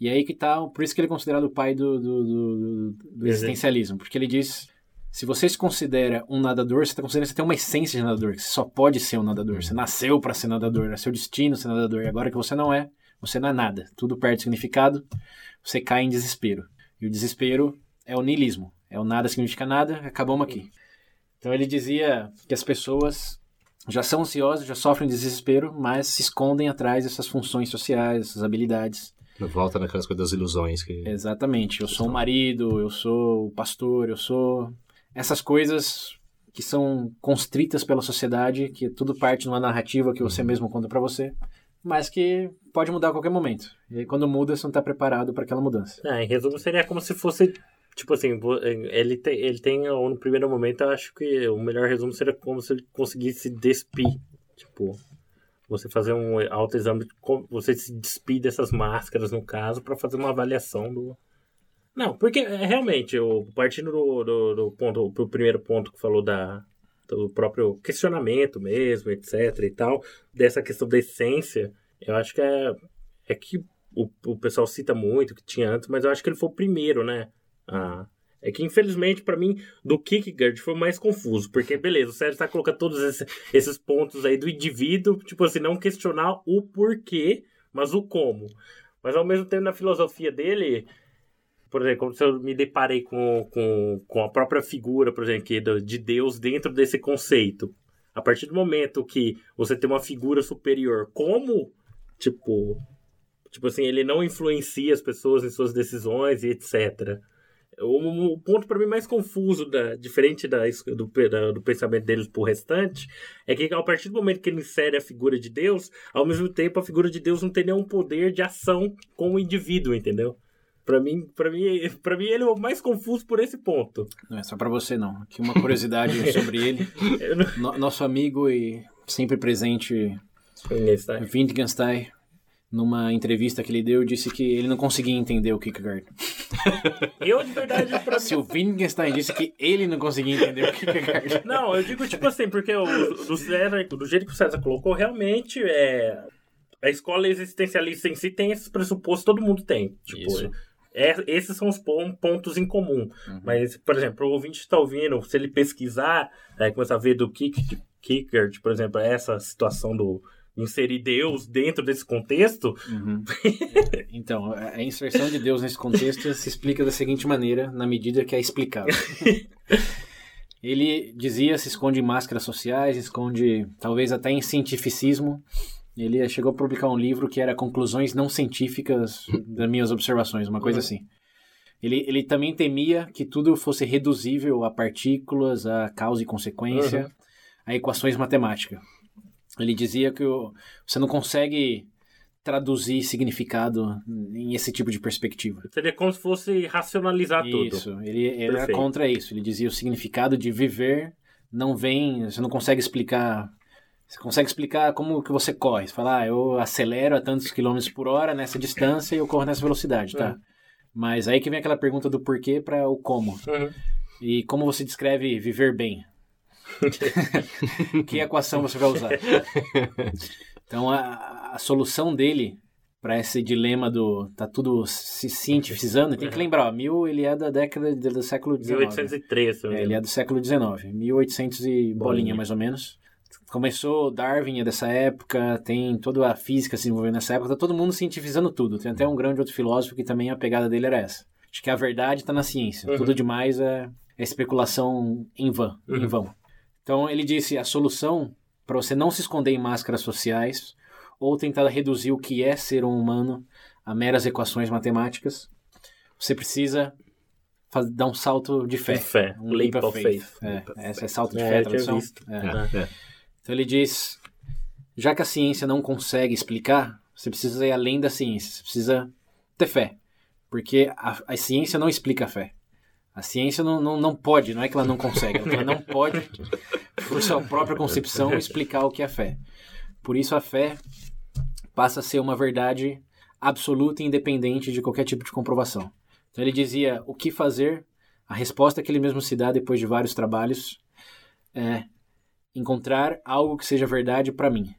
E aí que tá. Por isso que ele é considerado o pai do, do, do, do existencialismo. Porque ele diz. Se você se considera um nadador, você está considerando que você tem uma essência de nadador, que você só pode ser um nadador. Você nasceu para ser nadador, é seu destino ser nadador. E agora que você não é, você não é nada. Tudo perde significado, você cai em desespero. E o desespero é o niilismo. É o nada significa nada, acabamos aqui. Então ele dizia que as pessoas já são ansiosos, já sofrem desespero, mas se escondem atrás dessas funções sociais, dessas habilidades. Volta naquelas coisas das ilusões. Que... Exatamente. Eu sou um marido, eu sou o pastor, eu sou. Essas coisas que são constritas pela sociedade, que tudo parte de uma narrativa que você uhum. mesmo conta para você, mas que pode mudar a qualquer momento. E aí, quando muda, você não tá preparado para aquela mudança. É, em resumo, seria como se fosse Tipo assim, ele tem, ele tem, no primeiro momento, eu acho que o melhor resumo seria como se ele conseguisse despir. Tipo, você fazer um autoexame, você se despir dessas máscaras, no caso, para fazer uma avaliação do. Não, porque é, realmente, eu, partindo do, do, do ponto, pro primeiro ponto que falou da, do próprio questionamento mesmo, etc e tal, dessa questão da essência, eu acho que é, é que o, o pessoal cita muito, que tinha antes, mas eu acho que ele foi o primeiro, né? Ah, é que, infelizmente, para mim, do Kierkegaard foi mais confuso. Porque, beleza, o Sérgio tá colocando todos esses, esses pontos aí do indivíduo, tipo assim, não questionar o porquê, mas o como. Mas, ao mesmo tempo, na filosofia dele, por exemplo, se eu me deparei com, com, com a própria figura, por exemplo, de Deus dentro desse conceito. A partir do momento que você tem uma figura superior, como, tipo, tipo assim, ele não influencia as pessoas em suas decisões e etc., o, o ponto para mim mais confuso, da, diferente da, do, da, do pensamento deles pro restante, é que a partir do momento que ele insere a figura de Deus, ao mesmo tempo a figura de Deus não tem nenhum poder de ação com o indivíduo, entendeu? Para mim, para mim, para mim ele é o mais confuso por esse ponto. Não é só para você não. Aqui uma curiosidade sobre ele. Não... No, nosso amigo e sempre presente Wittgenstein numa entrevista que ele deu, disse que ele não conseguia entender o Kierkegaard. Eu, de verdade, pra Se o Wittgenstein disse que ele não conseguia entender o Kierkegaard. Não, eu digo tipo assim, porque o, do, César, do jeito que o César colocou, realmente é. A escola existencialista em si tem esses pressupostos, todo mundo tem. Tipo, Isso. É, esses são os pontos em comum. Uhum. Mas, por exemplo, o ouvinte está ouvindo, se ele pesquisar, é, começar a ver do Kierkegaard, por exemplo, essa situação do inserir Deus dentro desse contexto. Uhum. então, a inserção de Deus nesse contexto se explica da seguinte maneira, na medida que é explicável. Ele dizia se esconde em máscaras sociais, esconde talvez até em cientificismo. Ele chegou a publicar um livro que era Conclusões Não Científicas das Minhas Observações, uma coisa uhum. assim. Ele, ele também temia que tudo fosse reduzível a partículas, a causa e consequência, uhum. a equações matemáticas. Ele dizia que o, você não consegue traduzir significado em esse tipo de perspectiva. Seria como se fosse racionalizar isso, tudo. Isso, ele, ele era contra isso. Ele dizia o significado de viver não vem, você não consegue explicar você consegue explicar como que você corre. Você fala, ah, eu acelero a tantos quilômetros por hora nessa distância e eu corro nessa velocidade, tá? Uhum. Mas aí que vem aquela pergunta do porquê para o como. Uhum. E como você descreve viver bem? que equação você vai usar? Então a, a solução dele para esse dilema do tá tudo se cientificizando, tem que uhum. lembrar, ó, mil ele é da década do século XIX. 1803, é, ele é do século XIX, 1800 e bolinha, bolinha mais ou menos. Começou Darwin é dessa época, tem toda a física se envolvendo nessa época, tá todo mundo cientificizando tudo. Tem até um grande outro filósofo que também a pegada dele era essa. Acho que a verdade está na ciência. Uhum. Tudo demais é, é especulação em vão, uhum. em vão. Então ele disse a solução para você não se esconder em máscaras sociais ou tentar reduzir o que é ser um humano a meras equações matemáticas, você precisa fazer, dar um salto de fé. De fé. Um leap, leap of faith. faith. É, esse é salto de é, fé, tradução. É. É. é. Então ele diz, já que a ciência não consegue explicar, você precisa ir além da ciência, você precisa ter fé. Porque a, a ciência não explica a fé. A ciência não, não, não pode, não é que ela não consegue, ela não pode, por sua própria concepção, explicar o que é fé. Por isso a fé passa a ser uma verdade absoluta e independente de qualquer tipo de comprovação. Então ele dizia o que fazer, a resposta que ele mesmo se dá depois de vários trabalhos é encontrar algo que seja verdade para mim.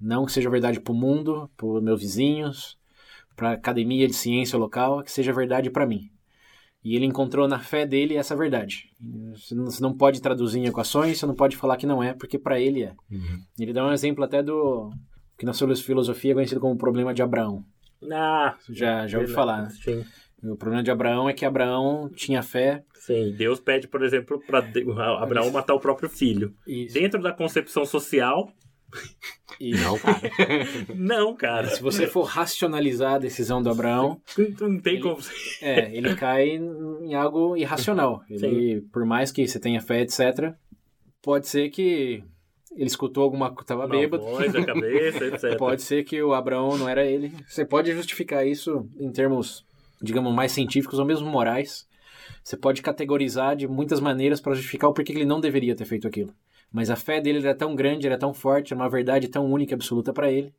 Não que seja verdade para o mundo, para os meus vizinhos, para a academia de ciência local, que seja verdade para mim. E ele encontrou na fé dele essa verdade. Você não pode traduzir em equações, você não pode falar que não é, porque para ele é. Uhum. Ele dá um exemplo até do que na sua filosofia é conhecido como o problema de Abraão. Ah, já já ouviu falar. Né? Sim. O problema de Abraão é que Abraão tinha fé. Sim, Deus pede, por exemplo, para Abraão matar o próprio filho. Isso. Dentro da concepção social. E não, cara. não, cara. Se você for racionalizar a decisão do Abraão. Não tem ele, como. É, ele cai em algo irracional. Ele, por mais que você tenha fé, etc., pode ser que ele escutou alguma coisa, tava bêbado. Voz, a cabeça, etc. pode ser que o Abraão não era ele. Você pode justificar isso em termos digamos, mais científicos ou mesmo morais. Você pode categorizar de muitas maneiras para justificar o porquê ele não deveria ter feito aquilo. Mas a fé dele era tão grande, era tão forte, era uma verdade tão única e absoluta para ele,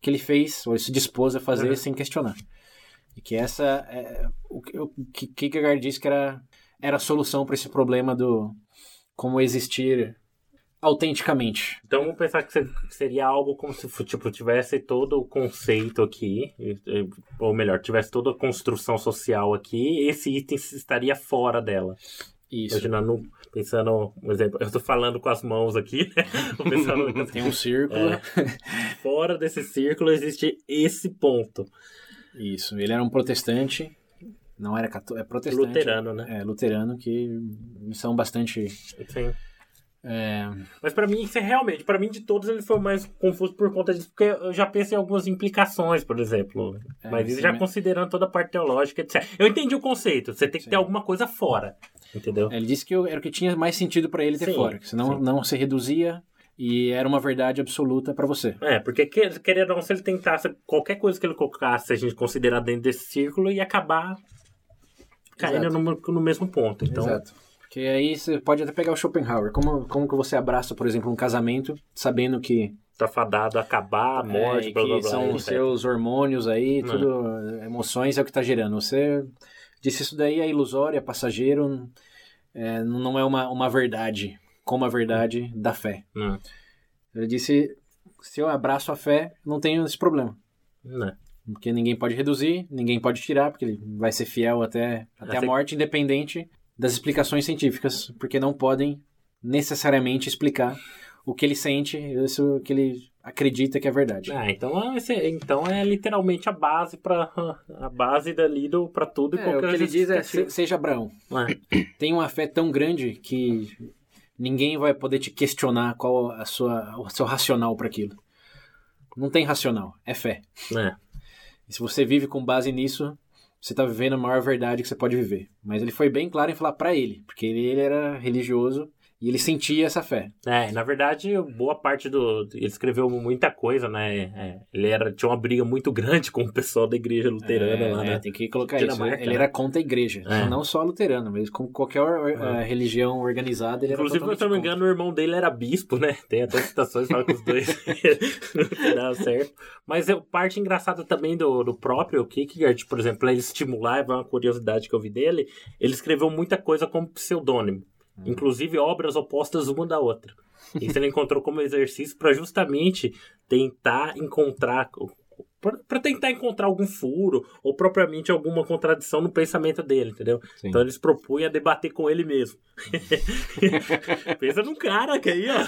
que ele fez, ou ele se dispôs a fazer uhum. sem questionar. E que essa. É, o, o que Kierkegaard disse que era, era a solução para esse problema do como existir autenticamente. Então vamos pensar que seria algo como se tipo, tivesse todo o conceito aqui, ou melhor, tivesse toda a construção social aqui, esse item estaria fora dela. Isso. Imaginando, pensando, um exemplo, eu estou falando com as mãos aqui, né? Pensando, Tem um círculo. É, fora desse círculo existe esse ponto. Isso, ele era um protestante, não era católico, é protestante. Luterano, né? É, luterano, que são bastante... Sim é... Mas para mim, isso é realmente, para mim de todos ele foi mais confuso por conta disso, porque eu já pensei em algumas implicações, por exemplo. É, mas já considerando toda a parte teológica, etc. Eu entendi o conceito, você tem que sim. ter alguma coisa fora, entendeu? Ele disse que era o que tinha mais sentido para ele ter sim, fora, que senão sim. não se reduzia e era uma verdade absoluta para você. É, porque querendo ou não, se ele tentasse qualquer coisa que ele colocasse, a gente considerar dentro desse círculo, ia acabar caindo no, no, mesmo ponto. Então, Exato. Que aí você pode até pegar o Schopenhauer. Como, como que você abraça, por exemplo, um casamento, sabendo que tá fadado a acabar, a morte, é, blá, blá, blá, são os seus hormônios aí, tudo, é. emoções é o que tá gerando. Você disse isso daí é ilusório, é passageiro, é, não é uma, uma verdade, como a verdade da fé. Não. Ele disse, se eu abraço a fé, não tenho esse problema. Não. Porque ninguém pode reduzir, ninguém pode tirar, porque ele vai ser fiel até, até a morte, independente das explicações científicas, porque não podem necessariamente explicar o que ele sente, isso que ele acredita que é verdade. Ah, então, esse- então é literalmente a base para a base dali do para tudo e É, o qualquer que ele diz é, justificativa. "Se- seja Abraão. É. Tem uma fé tão grande que ninguém vai poder te questionar qual a sua, o seu racional para aquilo. Não tem racional, é fé. É. E se você vive com base nisso, você tá vivendo a maior verdade que você pode viver. Mas ele foi bem claro em falar para ele, porque ele, ele era religioso e ele sentia essa fé. É, na verdade, boa parte do. Ele escreveu muita coisa, né? É, ele era, tinha uma briga muito grande com o pessoal da igreja luterana É, lá, é, né? Tem que colocar isso. Dinamarca, Ele né? era contra a igreja. É. Não só luterano, mas como qualquer eh, religião organizada, ele Inclusive, era se eu não me engano, o irmão dele era bispo, né? Tem até citações que falam que os dois não deram certo. Mas é parte engraçada também do, do próprio Kierkegaard, por exemplo, ele estimular, é uma curiosidade que eu vi dele, ele escreveu muita coisa como pseudônimo. Inclusive obras opostas uma da outra. Isso ele encontrou como exercício para justamente tentar encontrar para tentar encontrar algum furo ou propriamente alguma contradição no pensamento dele, entendeu? Sim. Então eles propunham a debater com ele mesmo. Pensa num cara que aí, ó.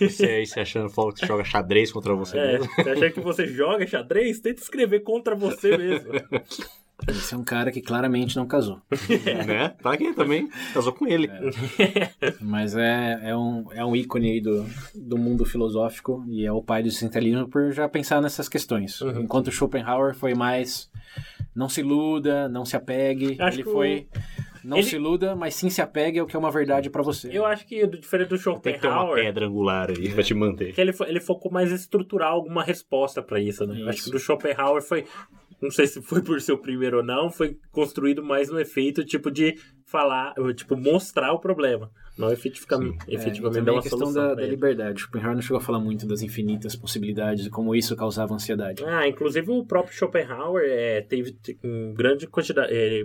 Você aí se achando falou que você joga xadrez contra você É, mesmo. você acha que você joga xadrez? Tenta escrever contra você mesmo. Esse é um cara que claramente não casou. né? Tá aqui também. Casou com ele. Mas é, é, um, é um ícone aí do, do mundo filosófico e é o pai do existencialismo por já pensar nessas questões. Uhum. Enquanto Schopenhauer foi mais não se iluda, não se apegue. Acho ele o- foi não ele- se iluda, mas sim se apegue ao que é uma verdade pra você. Eu acho que, diferente do Tem que ter uma Schopenhauer, pedra angular aí pra te manter. que ele, fo- ele focou mais em estruturar alguma resposta pra isso, né? Eu acho Isso. que do Schopenhauer foi. Não sei se foi por ser o primeiro ou não, foi construído mais no efeito tipo de falar, tipo, mostrar o problema. Não efetivamente, É, efetivamente dar também uma a questão solução. da, da liberdade. Schopenhauer não chegou a falar muito das infinitas possibilidades e como isso causava ansiedade. Ah, inclusive o próprio Schopenhauer é, teve um grande quantidade. É,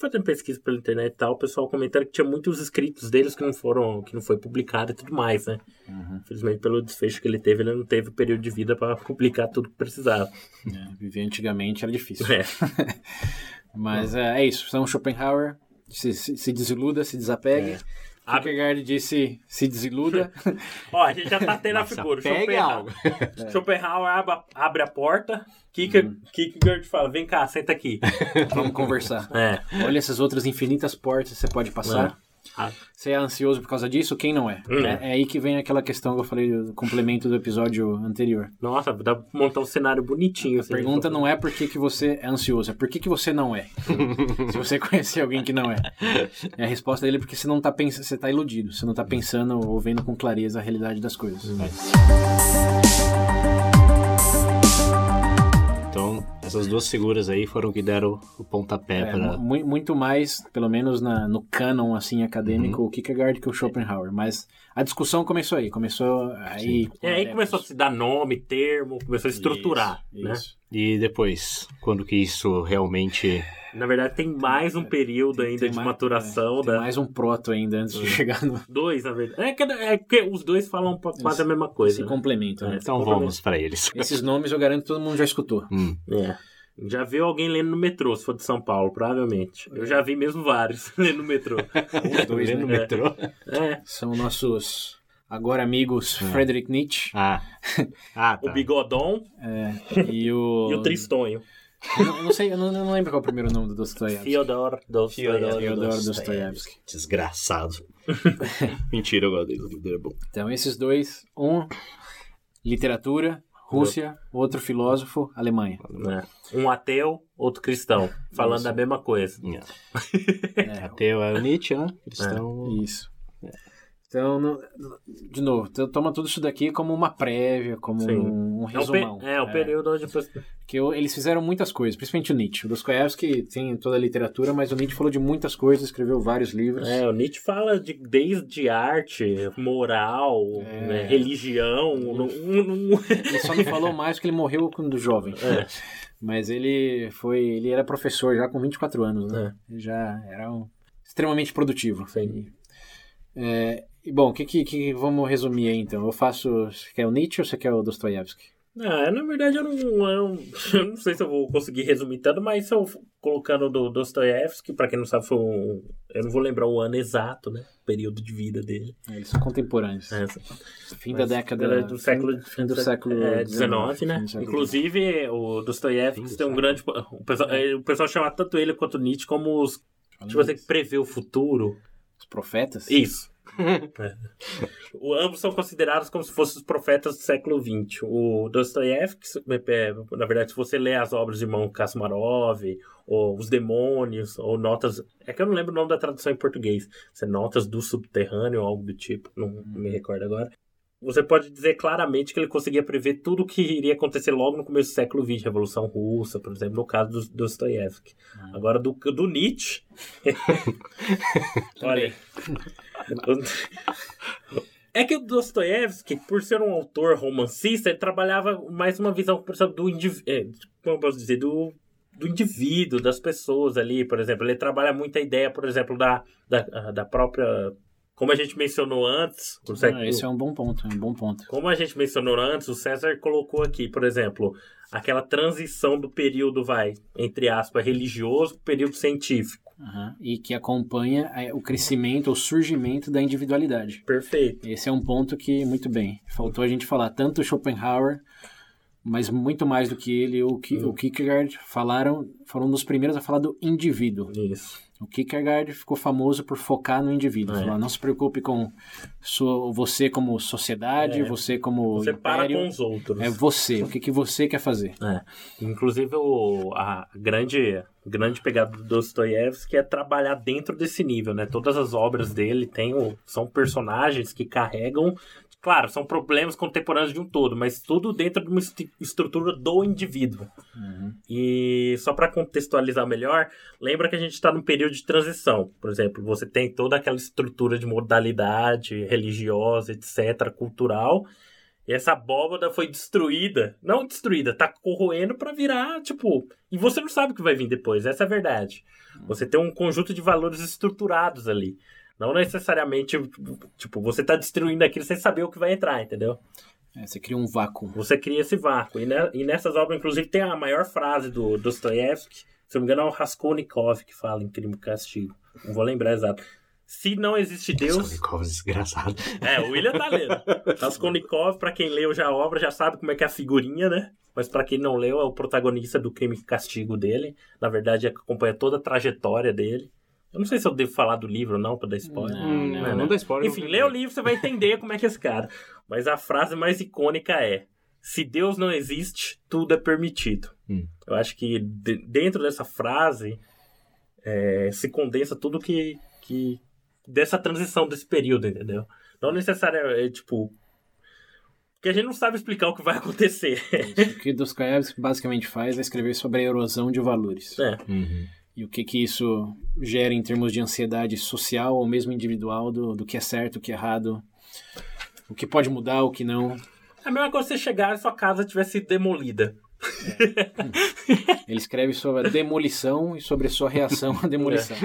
fazendo pesquisa pela internet e tal, o pessoal comentando que tinha muitos escritos deles que não foram, que não foi publicado e tudo mais, né? Uhum. Infelizmente, pelo desfecho que ele teve, ele não teve o período de vida para publicar tudo que precisava. É, viver antigamente era difícil. É. Mas é, é isso. Então, Schopenhauer se, se, se desiluda, se desapegue. É. Kierkegaard disse se desiluda. Ó, a gente já tá tendo a figura. Schopenhauer, algo. Schopenhauer abre, abre a porta, Kierkegaard. Kierkegaard fala: vem cá, senta aqui. Vamos conversar. É. Olha essas outras infinitas portas que você pode passar. Ah, Você é ansioso por causa disso? Quem não é? Hum. é? é aí que vem aquela questão que eu falei do complemento do episódio anterior. Nossa, dá pra montar um cenário bonitinho. assim. A pergunta não é por que, que você é ansioso, é por que, que você não é. Se você conhecer alguém que não é. E a resposta dele é porque você não tá pensando, você tá iludido, você não tá pensando ou vendo com clareza a realidade das coisas. Então, essas duas figuras aí foram que deram o pontapé É, pra. mu- muito mais, pelo menos na, no canon assim acadêmico, Uhum. o Kierkegaard que o Schopenhauer. Mas a discussão começou aí, começou aí. É aí adeptos. começou a se dar nome, termo, começou a estruturar, Isso, né? isso. E depois, quando que isso realmente. Na verdade, tem mais um período ainda Tem de mais- maturação é, tem da. mais um proto ainda antes de chegar no. Dois, na verdade. É que, é que os dois falam quase a mesma coisa. Se né? complementam. né? É. Então complemento. vamos pra eles. Esses nomes eu garanto que todo mundo já escutou. Hum. É. Já viu alguém lendo no metrô, se for de São Paulo, provavelmente. Eu já vi mesmo vários lendo no metrô. Os dois, Lendo no né? metrô. É. São nossos agora amigos Hum. Friedrich Nietzsche Ah. Ah, O tá. Bigodon e o. e o Tristonho. Eu não, sei, eu não, eu não lembro qual é o primeiro nome do Dostoiévski. Fyodor Dostoiévski. Fyodor Dostoiévski. Desgraçado. Mentira, eu gosto dele. O livro dele é bom. Então, esses dois, um literatura, Rússia, outro filósofo, Alemanha. né? Um ateu, outro cristão. Falando Isso. da mesma coisa. É, Ateu é o Nietzsche, né? Cristão. Isso. Então, no- de novo, t- toma tudo isso daqui como uma prévia, como Sim. um, um É o, pe- resumão. é, o período onde. Porque o- eles fizeram muitas coisas, principalmente o Nietzsche. O Dostoiévski tem toda a literatura, mas o Nietzsche falou de muitas coisas, escreveu vários livros. É, o Nietzsche fala de, desde arte, moral, É. né, religião. não- não- não- Ele só não falou mais porque ele morreu quando jovem. É. Mas ele foi. Ele era professor já com 24 anos, É. né? Ele já era um- extremamente produtivo. Sim. É, bom, o que, que, que vamos resumir aí então? Eu faço. Você quer o Nietzsche ou você quer o Dostoiévski? Ah, na verdade eu não, eu não, sei se eu vou conseguir resumir tanto, mas se eu colocando do Dostoiévski, pra quem não sabe, foi um, eu não vou lembrar o ano exato, né? O período de vida dele. Eles são contemporâneos. É, Fim mas da década do século, fim do século é, 19, XIX, né? do século Inclusive, o Dostoiévski tem um grande. O pessoal, É. o pessoal chama tanto ele quanto Nietzsche como os. Tipo assim, que prevê o futuro. Os profetas? Isso. É. O, ambos são considerados como se fossem os profetas do século XX. O Dostoiévski, na verdade, se você lê as obras de irmão Kasmarov, ou Os Demônios, ou Notas. É que eu não lembro o nome da tradução em português. Se é Notas do Subterrâneo ou algo do tipo, não me recordo agora. Você pode dizer claramente que ele conseguia prever tudo o que iria acontecer logo no começo do século XX, Revolução Russa, por exemplo, no caso do Dostoiévski. Agora, do, do Nietzsche. Olha. É que o Dostoiévski, por ser um autor romancista, ele trabalhava mais uma visão, por exemplo, do indivíduo. como eu posso dizer? Do, do indivíduo, das pessoas ali, por exemplo. Ele trabalha muito a ideia, por exemplo, da, da, da própria. Como a gente mencionou antes. o Ah, século- esse é um bom ponto, é um bom ponto. como a gente mencionou antes, o César colocou aqui, por exemplo, aquela transição do período, vai, entre aspas, religioso para período científico. Aham. E que acompanha é, o crescimento, o surgimento da individualidade. Perfeito. Esse é um ponto que, muito bem, faltou a gente falar. Tanto Schopenhauer, mas muito mais do que ele, o, Ki- o Kierkegaard falaram, foram um dos primeiros a falar do indivíduo. Isso. O Kierkegaard ficou famoso por focar no indivíduo. É. Não se preocupe com você como sociedade, É. você como Você para império. com os outros. É você, o que, que você quer fazer. É. Inclusive, o, a grande, grande pegada do Dostoiévski é trabalhar dentro desse nível, né? Todas as obras dele tem o, são personagens que carregam... Claro, são problemas contemporâneos de um todo, mas tudo dentro de uma est- estrutura do indivíduo. E só para contextualizar melhor, lembra que a gente está num período de transição. Por exemplo, você tem toda aquela estrutura de modalidade religiosa, etc., cultural, e essa abóbada foi destruída. Não destruída, tá corroendo pra virar, tipo. E você não sabe o que vai vir depois, essa é a verdade. Você tem um conjunto de valores estruturados ali. Não necessariamente, tipo, você tá destruindo aquilo sem saber o que vai entrar, entendeu? É, você cria um vácuo. Você cria esse vácuo. E, ne- e nessas obras, inclusive, tem a maior frase do Dostoiévski. Se não me engano, é o Raskolnikov que fala em Crime e Castigo. Não vou lembrar exato. Se não existe Deus. Raskolnikov, desgraçado. É, o William tá lendo. Raskolnikov, pra quem leu já a obra, já sabe como é que é a figurinha, né? Mas pra quem não leu, é o protagonista do Crime e Castigo dele. Na verdade, acompanha toda a trajetória dele. Eu não sei se eu devo falar do livro ou não, pra dar spoiler. Não, Hum, não, não, né? não dá spoiler. Enfim, não lê o livro, você vai entender como é que é esse cara. Mas a frase mais icônica é: Se Deus não existe, tudo é permitido. Hum. Eu acho que de- dentro dessa frase é, se condensa tudo que, que. dessa transição desse período, entendeu? Não necessariamente, é, tipo. Porque a gente não sabe explicar o que vai acontecer. O que Dostoiévski basicamente faz é escrever sobre a erosão de valores. É. Uhum. E o que que isso gera em termos de ansiedade social ou mesmo individual do, do que é certo, o que é errado, o que pode mudar, o que não. É a mesma coisa se você chegar e sua casa tivesse sido demolida. Ele escreve sobre a demolição e sobre a sua reação à demolição.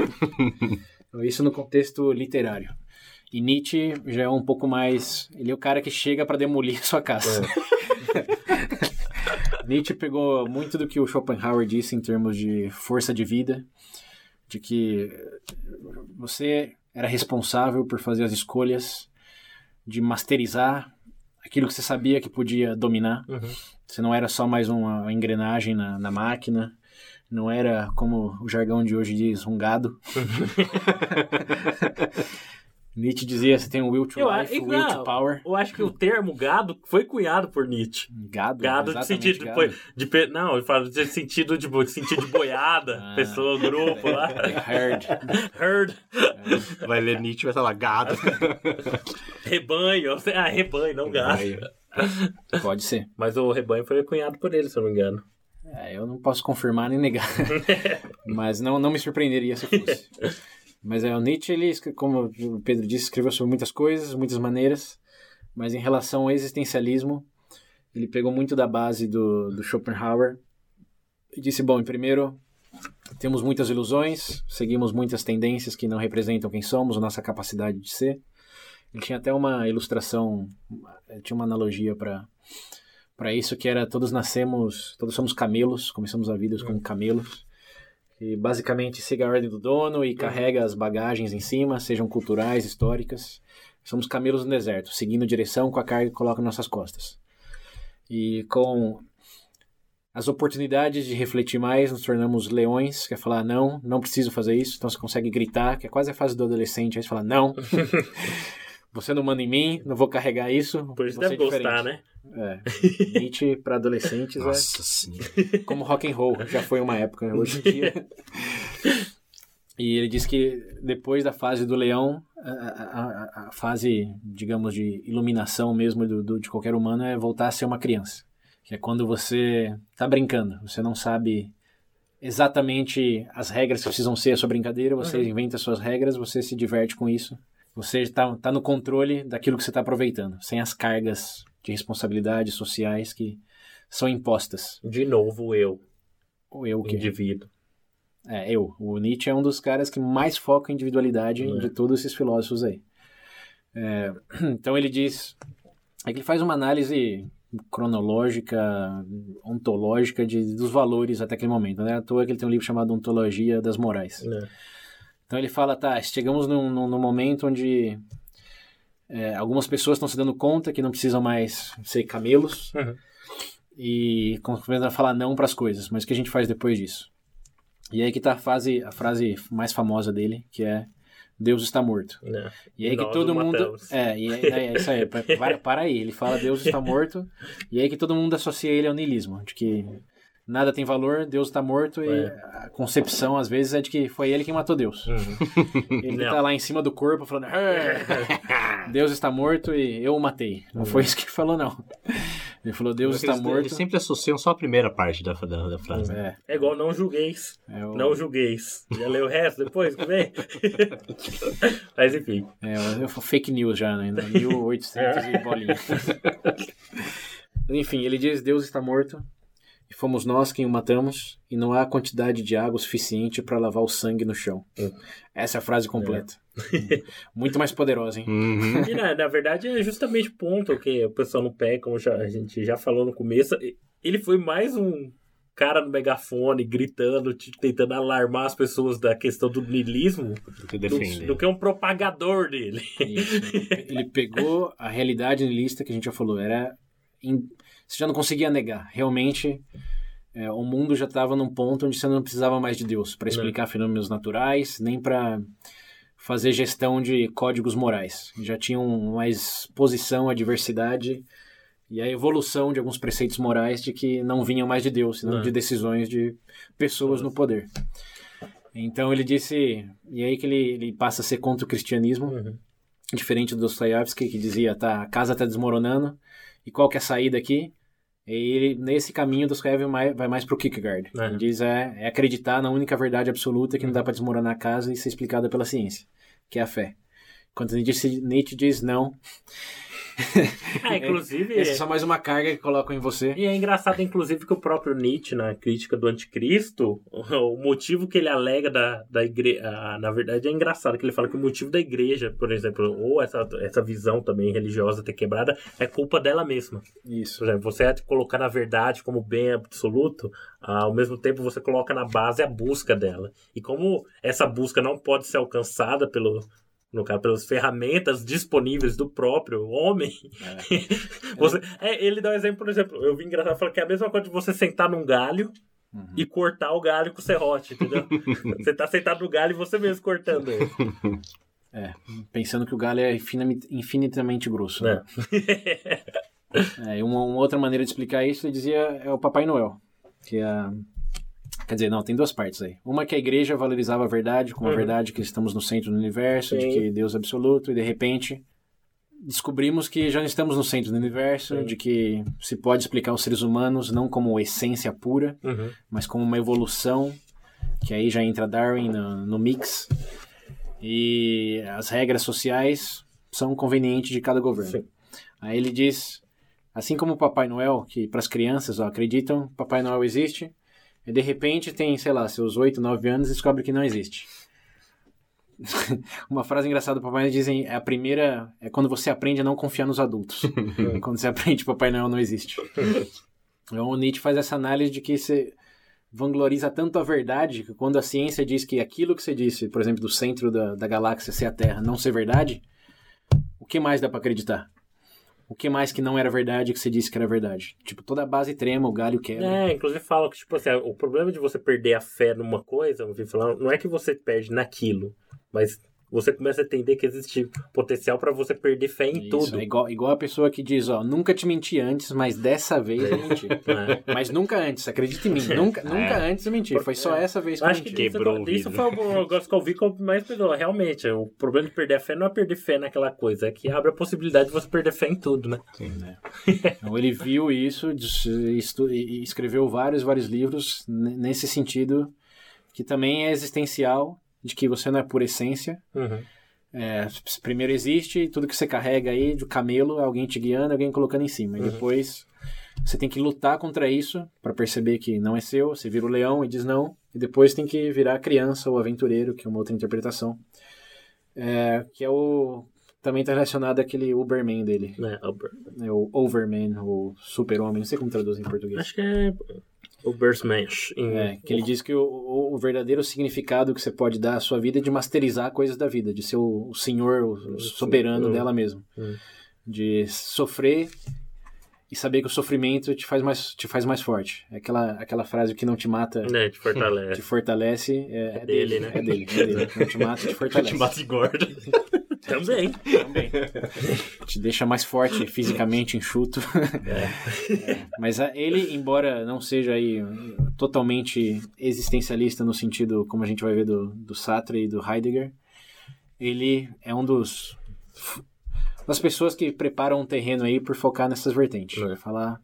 Então, Isso no contexto literário. E Nietzsche já é um pouco mais. Ele é o cara que chega para demolir a sua casa. Nietzsche pegou muito do que o Schopenhauer disse em termos de força de vida, de que você era responsável por fazer as escolhas, de masterizar aquilo que você sabia que podia dominar. Uhum. Você não era só mais uma engrenagem na, na máquina, não era, como o jargão de hoje diz, um gado. Nietzsche dizia, você tem o will to Eu life, o will to power. Eu acho que o termo gado foi cunhado por Nietzsche. Gado, Gado de sentido gado. De, pe- não, ele fala de sentido de, de sentido de boiada, Ah. pessoa, grupo lá. Herd. Herd, Vai ler Nietzsche, vai falar gado. rebanho. Ah, rebanho, não gado. Pode ser. Mas o rebanho foi cunhado por ele, se eu não me engano. É, eu não posso confirmar nem negar. Mas não, não me surpreenderia se fosse. Mas é, o Nietzsche, ele, como o Pedro disse, escreveu sobre muitas coisas, muitas maneiras. Mas em relação ao existencialismo, ele pegou muito da base do, do Schopenhauer. E disse, bom, primeiro, temos muitas ilusões, seguimos muitas tendências que não representam quem somos, a nossa capacidade de ser. Ele tinha até uma ilustração, tinha uma analogia para para isso que era todos nascemos, todos somos camelos, começamos a vida como camelos. E basicamente siga a ordem do dono e carrega as bagagens em cima, sejam culturais, históricas. Somos camelos no deserto, seguindo direção com a carga que coloca nossas costas. E com as oportunidades de refletir mais, nos tornamos leões, quer falar não, não preciso fazer isso, então você consegue gritar, que é quase a fase do adolescente, aí você fala não, você não manda em mim, não vou carregar isso. Por isso você é deve gostar, diferente. né? É. Nietzsche para adolescentes é Nossa senhora. como rock and roll, já foi uma época, né? hoje em dia. E ele diz que depois da fase do leão, a, a- a- fase, digamos, de iluminação mesmo do, do- de qualquer humano é voltar a ser uma criança. Que é quando você tá brincando, você não sabe exatamente as regras que precisam ser a sua brincadeira, você inventa suas regras, você se diverte com isso. Você está tá no controle daquilo que você está aproveitando, sem as cargas de responsabilidades sociais que são impostas. De novo, eu, Ou eu que. indivíduo. É, eu. O Nietzsche é um dos caras que mais foca em individualidade É. de todos esses filósofos aí. É, então ele diz. É que ele faz uma análise cronológica, ontológica de, dos valores até aquele momento. Não é à toa que ele tem um livro chamado Ontologia das Morais. né? Então ele fala, tá, chegamos num, num, num momento onde é, algumas pessoas estão se dando conta que não precisam mais ser camelos Uhum. e começam a falar não para as coisas. Mas o que a gente faz depois disso? E aí que tá a, fase, a frase mais famosa dele, que é Deus está morto. né? E aí que todo mundo. matamos. É, e aí, é isso aí. pa- Para, para aí. Ele fala Deus está morto. E aí que todo mundo associa ele ao niilismo. De que nada tem valor, Deus está morto. E É. a concepção, às vezes, é de que foi ele quem matou Deus. Uhum. Ele Não. tá lá em cima do corpo falando: "Ah, Deus está morto e eu o matei. Não foi isso que ele falou, não. Ele falou: Deus está Eles- morto. Eles sempre associam só a primeira parte da, da, da frase. É, É igual não julgueis. é o, Não julgueis. Já leu o resto depois que vem? Mas enfim. É, eu- eu- fake news já, né? No 1800 e bolinha. Enfim, ele diz: Deus está morto e fomos nós quem o matamos e não há quantidade de água suficiente para lavar o sangue no chão. Hum. Essa é a frase completa. Muito mais poderosa, hein? Uhum. E na, na verdade é justamente o ponto que o pessoal não pega, como já- a gente já falou no começo. Ele foi mais um cara no megafone gritando, te- tentando alarmar as pessoas da questão do niilismo Do que do, que um propagador dele. Isso. Ele pegou a realidade lista que a gente já falou. Era. in- Você já não conseguia negar. Realmente, é, o mundo já estava num ponto onde você não precisava mais de Deus para explicar fenômenos naturais, nem para fazer gestão de códigos morais. Já tinham mais exposição à diversidade e à evolução de alguns preceitos morais de que não vinham mais de Deus, senão É. de decisões de pessoas no poder. Então ele disse, e aí que ele, ele passa a ser contra o cristianismo, Uhum. diferente do Dostoiévski que dizia, tá, a casa tá desmoronando, e qual que é a saída aqui? E ele, nesse caminho, Dostoiévski vai, vai mais pro Kierkegaard. É. Ele diz, é, é acreditar na única verdade absoluta que não dá para desmoronar a casa e ser explicada pela ciência, que é a fé. Quando Nietzsche, Nietzsche diz não, Ah, inclusive. essa é só mais uma carga que colocam em você. E é engraçado, inclusive, que o próprio Nietzsche, na crítica do anticristo, o motivo que ele alega da, da igreja. Na verdade, é engraçado que ele fala que o motivo da igreja, por exemplo, ou essa, essa visão também religiosa ter quebrada, é culpa dela mesma. Isso. Por exemplo, você é colocar na verdade como bem absoluto, ao mesmo tempo você coloca na base a busca dela. E como essa busca não pode ser alcançada pelo. No caso, pelas ferramentas disponíveis do próprio homem, você, é, ele dá um exemplo, por exemplo, eu vi engraçado, falou que é a mesma coisa de você sentar num galho Uhum. e cortar o galho com o serrote, entendeu? você tá sentado no galho e você mesmo cortando ele. É, pensando que o galho é infinit- infinitamente grosso. né? É, e uma, uma outra maneira de explicar isso, ele dizia, é o Papai Noel. Que é, quer dizer, não, tem duas partes aí. Uma que a igreja valorizava a verdade, como a Uhum. verdade que estamos no centro do universo, de Sim. que Deus é absoluto, e de repente descobrimos que já não estamos no centro do universo, de que se pode explicar os seres humanos não como essência pura, Uhum. mas como uma evolução, que aí já entra Darwin no, no mix. E as regras sociais são convenientes de cada governo. Sim. Aí ele diz, assim como o Papai Noel, que para as crianças ó, acreditam, Papai Noel existe, e de repente tem, sei lá, seus 8, 9 anos e descobre que não existe. uma frase engraçada do Papai Noel dizem é a primeira é quando você aprende a não confiar nos adultos. quando você aprende Papai Noel não existe. Então o Nietzsche faz essa análise de que você vangloriza tanto a verdade que quando a ciência diz que aquilo que você disse, por exemplo, do centro da, da galáxia ser a Terra, não ser verdade, o que mais dá para acreditar? O que mais que não era verdade que você disse que era verdade? Tipo, toda a base trema, o galho quebra. É, inclusive fala que, tipo assim, o problema de você perder a fé numa coisa, não é que você perde naquilo, mas você começa a entender que existe potencial para você perder fé em Isso, tudo. É igual, igual a pessoa que diz, ó, nunca te menti antes, mas dessa vez eu menti. É. Mas nunca antes, acredita em mim. Nunca, nunca antes eu menti. Foi só essa vez que eu Acho que menti. isso, Quebrou o isso vidro. foi um negócio que eu vi que eu mais pesou. Realmente, o problema de perder a fé não é perder fé naquela coisa, é que abre a possibilidade de você perder fé em tudo, né? Então ele viu isso e escreveu vários, vários livros nesse sentido, que também é existencial, de que você não é por essência. Uhum. É, primeiro existe tudo que você carrega aí, do camelo, alguém te guiando, alguém colocando em cima. E depois você tem que lutar contra isso para perceber que não é seu. Você vira o leão e diz não. E depois tem que virar a criança ou aventureiro, que é uma outra interpretação. É, que é o. Também está relacionado àquele Uberman dele. Né, Albert? É o Overman, o Super-Homem, não sei como traduz em português. Acho que é o Burstmensch. em- É, que ele diz que o, o- o verdadeiro significado que você pode dar à sua vida é de masterizar coisas da vida, de ser o, o senhor, o, soberano Hum. dela mesmo. Hum. De sofrer e saber que o sofrimento te faz mais, te faz mais forte. É Aquela, aquela frase que não te mata, Né, te te fortalece. fortalece, é, é dele, dele, né? É dele, é dele. Não te mata, te fortalece. Te mata e gordo. Também. Também. Te deixa mais forte, fisicamente enxuto. É. Mas a- ele, embora não seja aí totalmente existencialista no sentido, como a gente vai ver do, do Sartre e do Heidegger, ele é um dos das pessoas que preparam um terreno aí por focar nessas vertentes. É. Falar,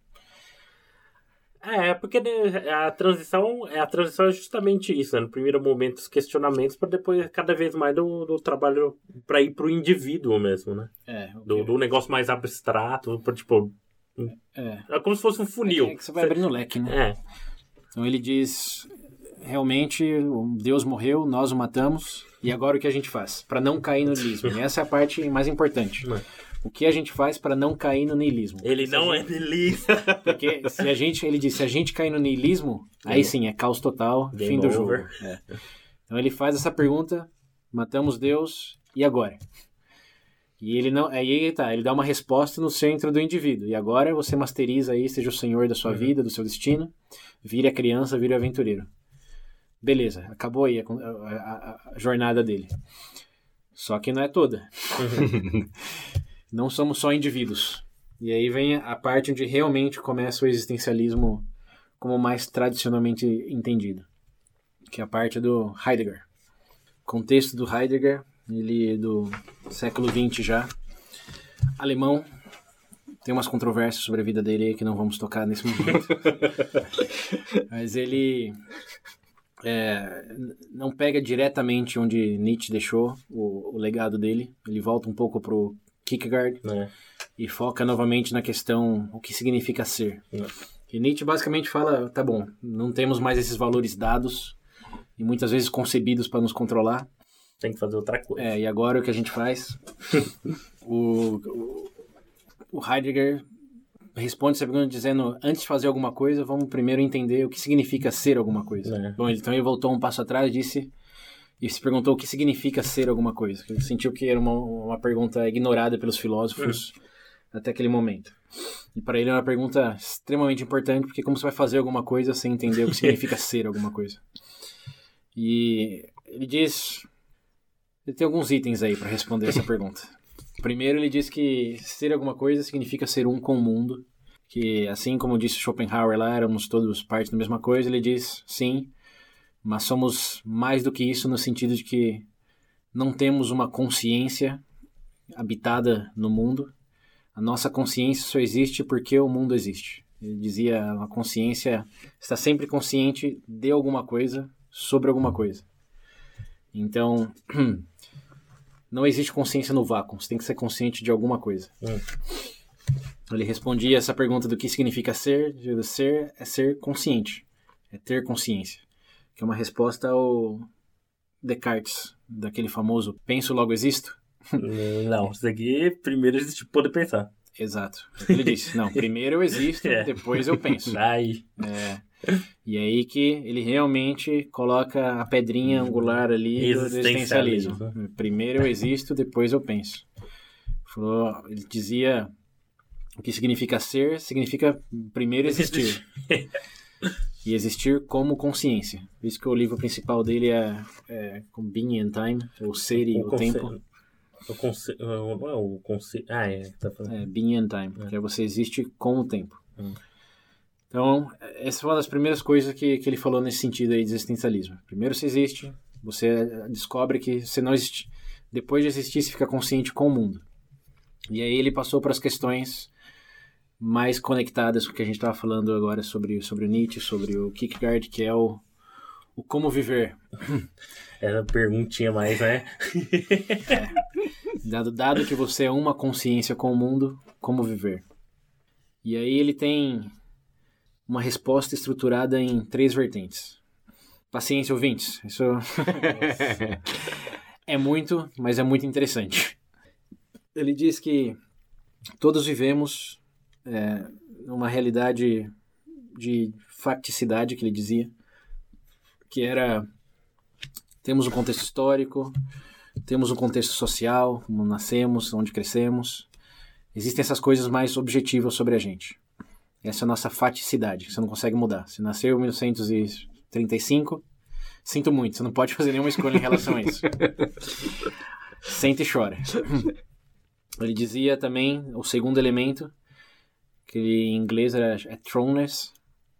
É, porque né, a transição, a transição é justamente isso, né? No primeiro momento os questionamentos, para depois cada vez mais do, do trabalho para ir pro indivíduo mesmo, né? é, Do, do negócio mais abstrato, pra, tipo, é, é como se fosse um funil. é que você vai abrindo o leque, né? É, Então ele diz, realmente, Deus morreu, nós o matamos, e agora o que a gente faz? Para não cair no niilismo. E essa é a parte mais importante. É. O que a gente faz para não cair no niilismo? ele não é delícia. Porque se a gente, ele diz, se a gente cair no niilismo, aí sim é caos total, Game fim do jogo. over. É. Então ele faz essa pergunta, matamos Deus, e agora? E ele não, aí tá, ele dá uma resposta no centro do indivíduo. E agora você masteriza aí, seja o senhor da sua Uhum. vida, do seu destino, vire a criança, vire o aventureiro. Beleza, acabou aí a, a- a- a jornada dele. Só que não é toda. não somos só indivíduos. E aí vem a parte onde realmente começa o existencialismo como mais tradicionalmente entendido, que é a parte do Heidegger. O contexto do Heidegger, ele é do século XX já, alemão, tem umas controvérsias sobre a vida dele que não vamos tocar nesse momento. Mas ele é, não pega diretamente onde Nietzsche deixou o, o legado dele. Ele volta um pouco pro Kierkegaard né? e foca novamente na questão o que significa ser. É. E Nietzsche basicamente fala, tá bom, não temos mais esses valores dados e muitas vezes concebidos para nos controlar. Tem que fazer outra coisa. É, e agora o que a gente faz? o, o, o Heidegger responde essa pergunta dizendo, antes de fazer alguma coisa, vamos primeiro entender o que significa ser alguma coisa. É. Bom, ele também voltou um passo atrás e disse e se perguntou o que significa ser alguma coisa. Ele sentiu que era uma, uma pergunta ignorada pelos filósofos até aquele momento. E para ele é uma pergunta extremamente importante, porque como você vai fazer alguma coisa sem entender o que significa ser alguma coisa? E ele diz ele tem alguns itens aí para responder essa pergunta. Primeiro, ele diz que ser alguma coisa significa ser um com o mundo. Que, assim como disse Schopenhauer lá, éramos todos parte da mesma coisa. Ele diz, sim, mas somos mais do que isso no sentido de que não temos uma consciência habitada no mundo. A nossa consciência só existe porque o mundo existe. Ele dizia, a consciência está sempre consciente de alguma coisa, sobre alguma coisa. Então, não existe consciência no vácuo, você tem que ser consciente de alguma coisa. Hum. Ele respondia essa pergunta do que significa ser, ser é ser consciente, é ter consciência, que é uma resposta ao Descartes, daquele famoso penso logo existo? Não, isso aqui primeiro existe poder pensar. Exato. Ele disse, não, primeiro eu existo, É. depois eu penso. Aí, É. E aí que ele realmente coloca a pedrinha angular ali do existencialismo. Primeiro eu existo, depois eu penso. Falou, ele dizia o que significa ser, significa primeiro existir. e existir como consciência. Por isso que o livro principal dele é, é Being and Time, ou Ser e o, conce- Tempo. O conce... É o conce... Ah, é. Tá falando. É, being and time, que é você existe com o tempo. Hum. Então, essa foi uma das primeiras coisas que, que ele falou nesse sentido aí de existencialismo. Primeiro você existe, você descobre que você não existe. Depois de existir, você fica consciente com o mundo. E aí ele passou para as questões mais conectadas com o que a gente estava falando agora sobre, sobre o Nietzsche, sobre o Kierkegaard, que é o, o como viver. Era perguntinha mais, né? Dado, dado que você é uma consciência com o mundo, como viver? E aí ele tem uma resposta estruturada em três vertentes. Paciência, ouvintes. Isso é muito, mas é muito interessante. Ele diz que todos vivemos é, numa realidade de facticidade, que ele dizia, que era temos um contexto histórico, temos um contexto social, como nascemos, onde crescemos. Existem essas coisas mais objetivas sobre a gente. Essa é a nossa faticidade, você não consegue mudar. Você nasceu em 1935, sinto muito, você não pode fazer nenhuma escolha em relação a isso. Senta e chora. Ele dizia também, o segundo elemento, que em inglês é throneless,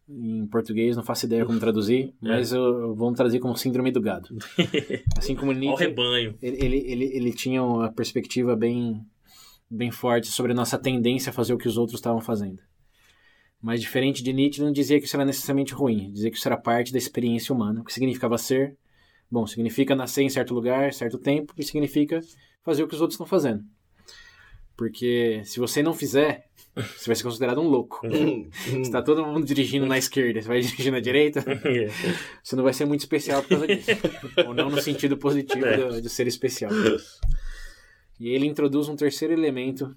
em português não faço ideia como traduzir, mas eu, eu vou traduzir como síndrome do gado. Assim como Olha o Nietzsche, rebanho. ele, ele, ele, ele tinha uma perspectiva bem, bem forte sobre a nossa tendência a fazer o que os outros estavam fazendo. Mas diferente de Nietzsche, não dizia que isso era necessariamente ruim, dizia que isso era parte da experiência humana. O que significava ser? Bom, significa nascer em certo lugar, certo tempo, e significa fazer o que os outros estão fazendo. Porque se você não fizer, você vai ser considerado um louco. Se tá todo mundo dirigindo na esquerda, você vai dirigir na direita, você não vai ser muito especial por causa disso. Ou não no sentido positivo É. do- de ser especial. E ele introduz um terceiro elemento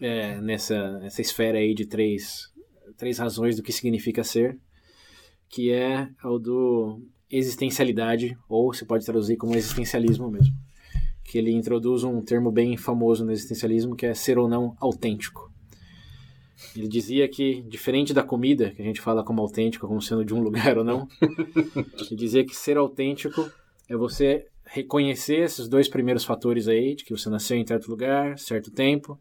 é, nessa, nessa esfera aí de três, três razões do que significa ser, que é o do existencialidade, ou se pode traduzir como existencialismo mesmo. Que ele introduz um termo bem famoso no existencialismo, que é ser ou não autêntico. Ele dizia que, diferente da comida, que a gente fala como autêntico, como sendo de um lugar ou não, ele dizia que ser autêntico é você reconhecer esses dois primeiros fatores aí, de que você nasceu em certo lugar, certo tempo,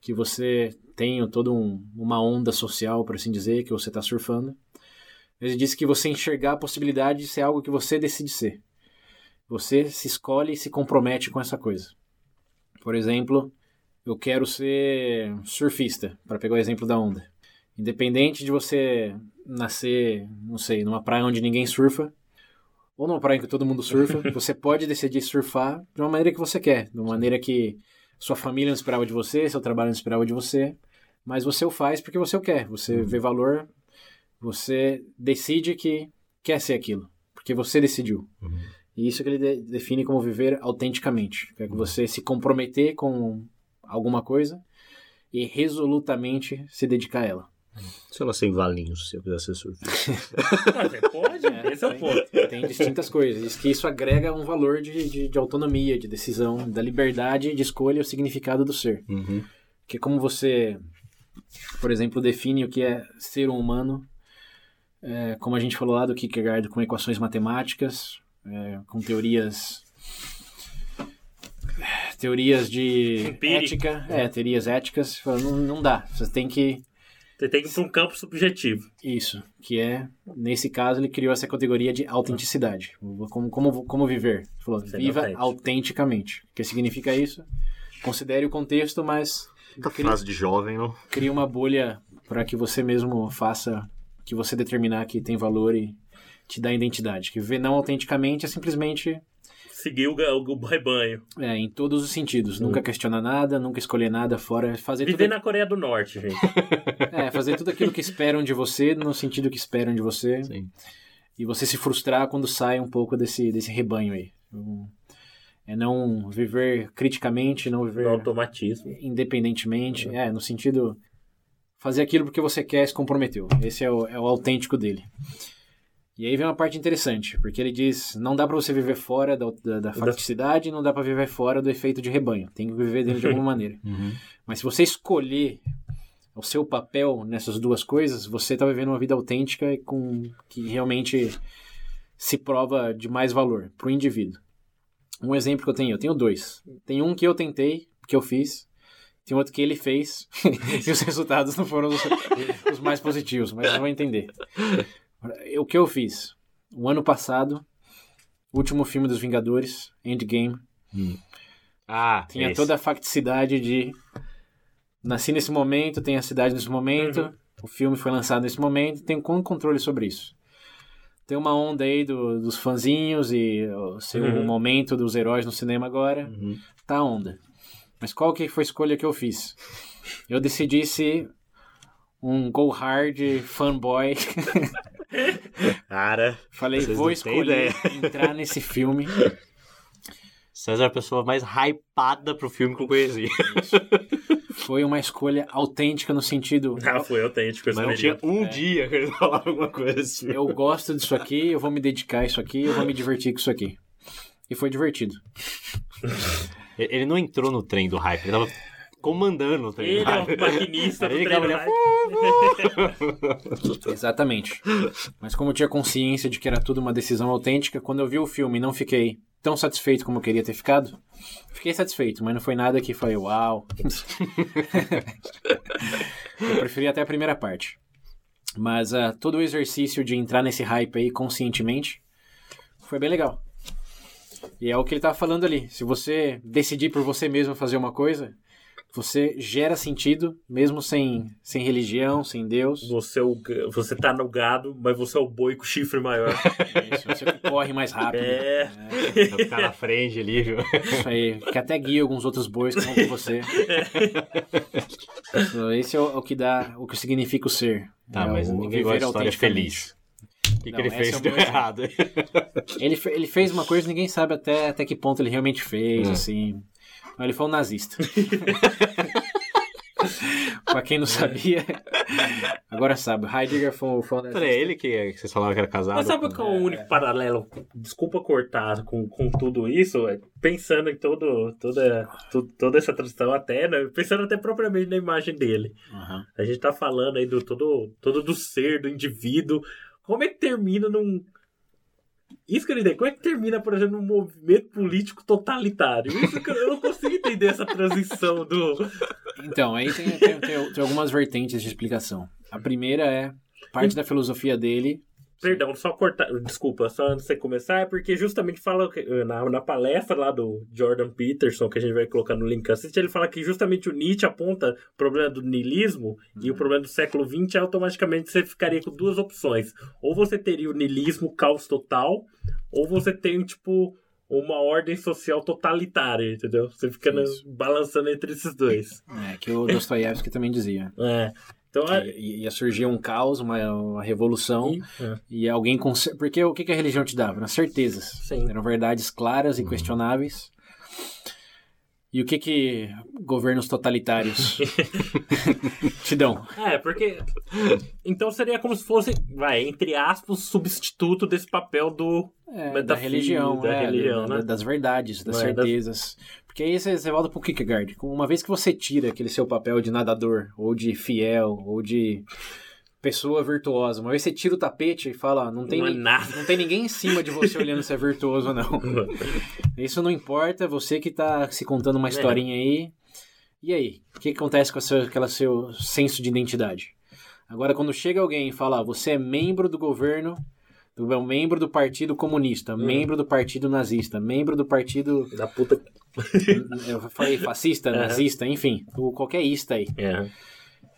que você tem toda um, uma onda social, por assim dizer, que você está surfando. Ele disse que você enxergar a possibilidade de ser algo que você decide ser. Você se escolhe e se compromete com essa coisa. Por exemplo, eu quero ser surfista, para pegar o exemplo da onda. Independente de você nascer, não sei, numa praia onde ninguém surfa, ou numa praia em que todo mundo surfa, você pode decidir surfar de uma maneira que você quer, de uma maneira que sua família não esperava de você, seu trabalho não esperava de você, mas você o faz porque você o quer, você vê valor, você decide que quer ser aquilo, porque você decidiu. E isso que ele de- define como viver autenticamente, que é que você se comprometer com alguma coisa e resolutamente se dedicar a ela. Se eu nascer em Valinhos, se eu quiser ser surfista. Você pode, esse é o ponto. Tem distintas coisas. Diz que isso agrega um valor de, de, de autonomia, de decisão, da liberdade de escolha o significado do ser. Uhum. Que é como você, por exemplo, define o que é ser um humano, é, como a gente falou lá do Kierkegaard, com equações matemáticas, é, com teorias teorias de Empírico. ética, é, teorias éticas, não, não dá, você tem que Você tem que ir para um campo subjetivo. Isso, que é, nesse caso, ele criou essa categoria de autenticidade. Como, como, como viver? Ele falou, Ser viva autêntico. autenticamente. O que significa isso? Considere o contexto, mas Muita cria, frase de jovem, não? cria uma bolha para que você mesmo faça que você determinar que tem valor e te dá identidade. Que viver não autenticamente é simplesmente Seguir o, o rebanho. é, em todos os sentidos. Nunca questionar nada, nunca escolher nada fora. Fazer Viver tudo, na Coreia do Norte, gente. é, fazer tudo aquilo que esperam de você, no sentido que esperam de você. Sim. e você se frustrar quando sai um pouco desse, desse rebanho aí. Um, É não viver criticamente, não viver No automatismo. independentemente, é, no sentido fazer aquilo porque você quer se comprometeu. Esse é o, é o autêntico dele. E aí vem uma parte interessante, porque ele diz, não dá pra você viver fora da, da, da facticidade, não dá pra viver fora do efeito de rebanho. Tem que viver dele de alguma maneira. Mas se você escolher o seu papel nessas duas coisas, você tá vivendo uma vida autêntica e com que realmente se prova de mais valor pro indivíduo. Um exemplo que eu tenho, eu tenho dois. Tem um que eu tentei, que eu fiz, tem outro que ele fez, e os resultados não foram os, os mais positivos, mas eu vou entender. O que eu fiz? O ano passado, o último filme dos Vingadores, Endgame, Ah, tinha esse. toda a facticidade de. Nasci nesse momento, tem a cidade nesse momento, Uhum. o filme foi lançado nesse momento, tem com controle sobre isso. Tem uma onda aí do- dos fanzinhos e o seu Uhum. momento dos heróis no cinema agora. Uhum. Tá a onda. Mas qual que foi a escolha que eu fiz? Eu decidi ser um go hard fanboy. Cara, Falei, Vocês vou escolher entrar nesse filme. César é a pessoa mais hypada pro filme que eu conheci. Foi uma escolha autêntica no sentido. Ah, foi autêntico esse Mas não tinha um dia que ele falava alguma coisa assim. Eu gosto disso aqui, eu vou me dedicar a isso aqui, eu vou me divertir com isso aqui. E foi divertido. Ele não entrou no trem do hype, ele tava comandando o trem Ele é o maquinista do trem hype. Exatamente. Mas como eu tinha consciência de que era tudo uma decisão autêntica, quando eu vi o filme e não fiquei tão satisfeito como eu queria ter ficado, fiquei satisfeito, mas não foi nada que foi uau. eu preferi até a primeira parte. Mas ah, todo o exercício de entrar nesse hype aí conscientemente foi bem legal. E é o que ele tava falando ali. Se você decidir por você mesmo fazer uma coisa, você gera sentido, mesmo sem, sem religião, sem Deus. Você, é o você tá no gado, mas você é o boi com chifre maior. Isso, você corre mais rápido. É. Pra ficar na frente ali, viu? Isso aí, que até guia alguns outros bois que vão com você. Isso, Esse é o, o que dá, o que significa o ser. Tá, É mas o ninguém gosta de história feliz. O que, que Não, ele esse fez é que deu errado? Ele, ele fez uma coisa que ninguém sabe até, até que ponto ele realmente fez, Hum. assim. Ele foi um nazista. pra quem não sabia, agora sabe. Heidegger foi, foi um nazista. Era ele que, que vocês falavam que era casado? Mas sabe com- qual é o único paralelo? Desculpa cortar com, com tudo isso, é, pensando em todo, toda, tu- toda essa transição até, né, pensando até propriamente na imagem dele. Aham. A gente tá falando aí do todo, todo do ser, do indivíduo. Como é que termina num. Isso que eu não entendo. Como é que termina, por exemplo, num movimento político totalitário? Isso que eu, eu não consigo entender essa transição do. Então, aí tem, tem- tem- tem algumas vertentes de explicação. A primeira é parte da filosofia dele. Perdão, só cortar. Desculpa, só antes de você começar, é porque justamente fala que, na, na palestra lá do Jordan Peterson, que a gente vai colocar no link assiste, ele fala que justamente o Nietzsche aponta o problema do niilismo e o problema do século XX automaticamente você ficaria com duas opções. Ou você teria o niilismo, caos total, ou você tem, tipo, uma ordem social totalitária, entendeu? Você fica né, balançando entre esses dois. É, que o Dostoiévski também dizia. É. Então, é. Que ia surgir um caos, uma, uma revolução, é. e alguém Porque o que a religião te dava? Eram certezas. Sim. Eram verdades claras e questionáveis. E o que que governos totalitários te dão? É, porque. Então seria como se fosse, vai, entre aspas, substituto desse papel do. É, da religião, da é, religião, da- né? das verdades, das É, das- certezas. Porque aí você, você volta pro Kierkegaard. Uma vez que você tira aquele seu papel de nadador, ou de fiel, ou de pessoa virtuosa, uma vez você tira o tapete e fala, não tem, Não é nada. não tem ninguém em cima de você olhando se é virtuoso ou não. Isso não importa, você que tá se contando uma historinha aí. E aí? O que, acontece com essa, aquela seu senso de identidade? Agora, quando chega alguém e fala, "Ah, você é membro do governo, do, é um membro do Partido Comunista, membro do Partido Nazista, membro do Partido, Da puta. eu falei fascista, Aham. nazista, enfim, qualquer ista aí. É.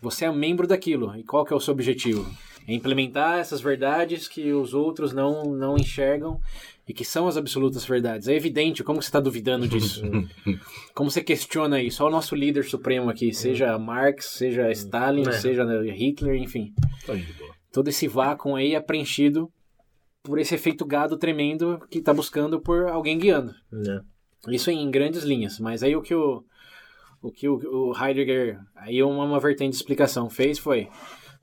Você é membro daquilo. E qual que é o seu objetivo? É implementar essas verdades que os outros não, não enxergam e que são as absolutas verdades. É evidente, como você está duvidando disso? como você questiona isso? Olha o nosso líder supremo aqui, seja Marx, seja Stalin, É. seja Hitler, enfim. Todo esse vácuo aí é preenchido por esse efeito gado tremendo que está buscando por alguém guiando. É. Isso em grandes linhas, mas aí o que o, o, que o, o Heidegger, aí uma, uma vertente de explicação fez foi,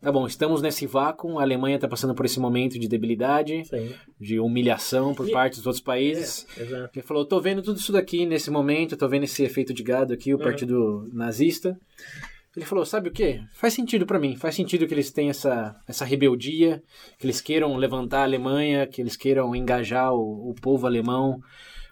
tá bom, estamos nesse vácuo, a Alemanha está passando por esse momento de debilidade, Sim. de humilhação por E- parte dos outros países. É, exato. Ele falou, tô vendo tudo isso daqui nesse momento, tô vendo esse efeito de gado aqui, o partido nazista. Ele falou, sabe o quê? Faz sentido pra mim, faz sentido que eles tenham essa, essa rebeldia, que eles queiram levantar a Alemanha, que eles queiram engajar o, o povo alemão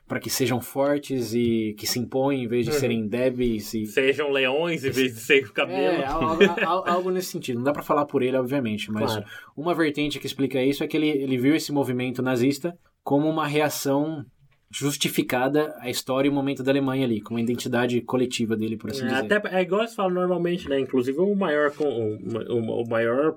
para que sejam fortes e que se impõem em vez de serem débeis e Sejam leões em vez de ser cabelo. é, algo, al- algo nesse sentido. Não dá pra falar por ele, obviamente, mas Claro. uma vertente que explica isso é que ele, ele viu esse movimento nazista como uma reação justificada à história e o momento da Alemanha ali, como uma identidade coletiva dele, por assim É, dizer. até, é igual eles falam normalmente, né? Inclusive o maior, com- o, o, o maior,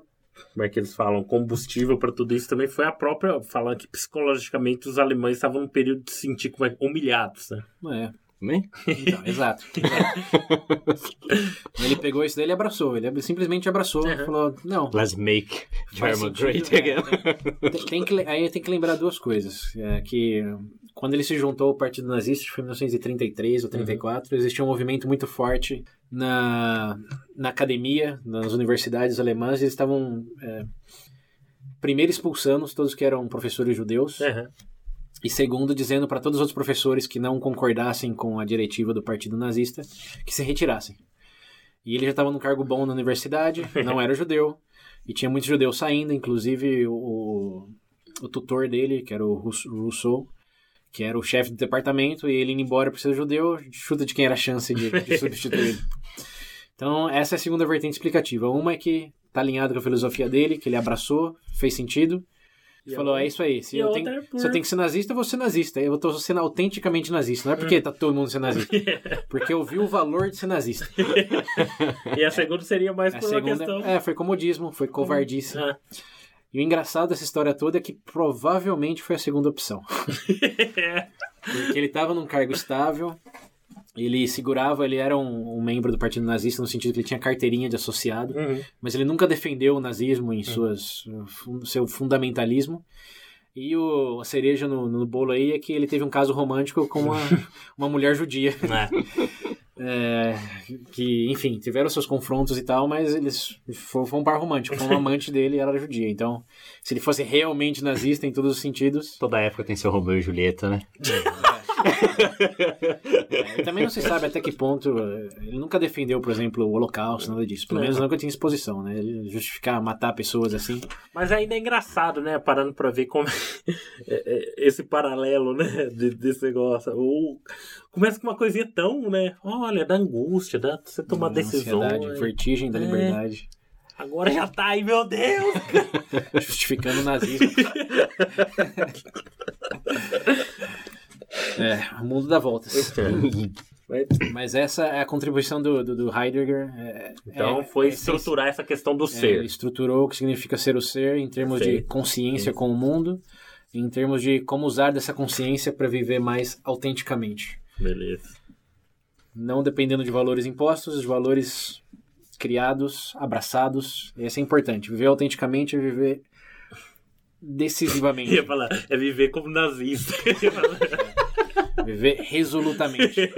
como é que eles falam, combustível para tudo isso também foi a própria, falando que psicologicamente os alemães estavam num período de se sentir como é, humilhados, né? É, Também? então, exato. ele pegou isso daí e abraçou. Ele simplesmente abraçou e falou, não, Let's make Faz German sentido, great é, again. Tem, tem que, aí tem que lembrar duas coisas. É, que quando ele se juntou ao Partido Nazista, foi em 1933 ou 34, existia um movimento muito forte na, na academia, nas universidades alemãs. Eles estavam, é, primeiro, expulsando todos que eram professores judeus. Uhum. E segundo, dizendo para todos os outros professores que não concordassem com a diretiva do Partido Nazista que se retirassem. E ele já estava num cargo bom na universidade, não era judeu, e tinha muitos judeus saindo, inclusive o, o tutor dele, que era o Rousseau, que era o chefe do departamento, e ele indo embora por ser judeu, chuta de quem era a chance de, de substituir ele. Então, essa é a segunda vertente explicativa. Uma é que tá alinhado com a filosofia dele, que ele abraçou, fez sentido, E falou, a é isso aí. Se eu, outra tenho, é por- se eu tenho que ser nazista, eu vou ser nazista. Eu tô sendo autenticamente nazista. Não é porque tá todo mundo sendo nazista. Porque eu vi o valor de ser nazista. E a segunda seria mais A por uma segunda questão. é, foi comodismo, foi covardice. Ah. E o engraçado dessa história toda é que provavelmente foi a segunda opção. Porque ele estava num cargo estável, ele segurava, ele era um, um membro do partido nazista no sentido que ele tinha carteirinha de associado, Uhum. mas ele nunca defendeu o nazismo em suas, fun- seu fundamentalismo. E o, a cereja no, no bolo aí é que ele teve um caso romântico com uma, uma mulher judia. É. É, que, enfim, tiveram seus confrontos e tal, mas eles foi, foi um par romântico, foi um amante dele e ela era judia. Então, se ele fosse realmente nazista em todos os sentidos, Toda época tem seu Romeu e Julieta, né? é, também não se sabe até que ponto. é, Ele nunca defendeu, por exemplo, o Holocausto, nada disso. Pelo É. menos nunca tinha exposição, né? Ele justificar matar pessoas assim. Mas ainda é engraçado, né? Parando pra ver como é- é esse paralelo, né? de- desse negócio. Ou começa com uma coisinha tão, né? Olha, da angústia, da você tomar decisões. Ansiedade, vertigem da É. liberdade. Agora já tá aí, meu Deus! Justificando o nazismo. é, o mundo dá voltas. Mas, Mas essa é a contribuição do, do, do Heidegger. é- então é- foi é estruturar essa questão do É, ser. ele estruturou o que significa ser o ser em termos de Sim. consciência com o mundo, em termos de como usar dessa consciência para viver mais autenticamente. Beleza. Não dependendo de valores impostos, de valores criados, abraçados. Esse é importante. Viver autenticamente é viver decisivamente. Ia falar, é viver como nazista. viver resolutamente.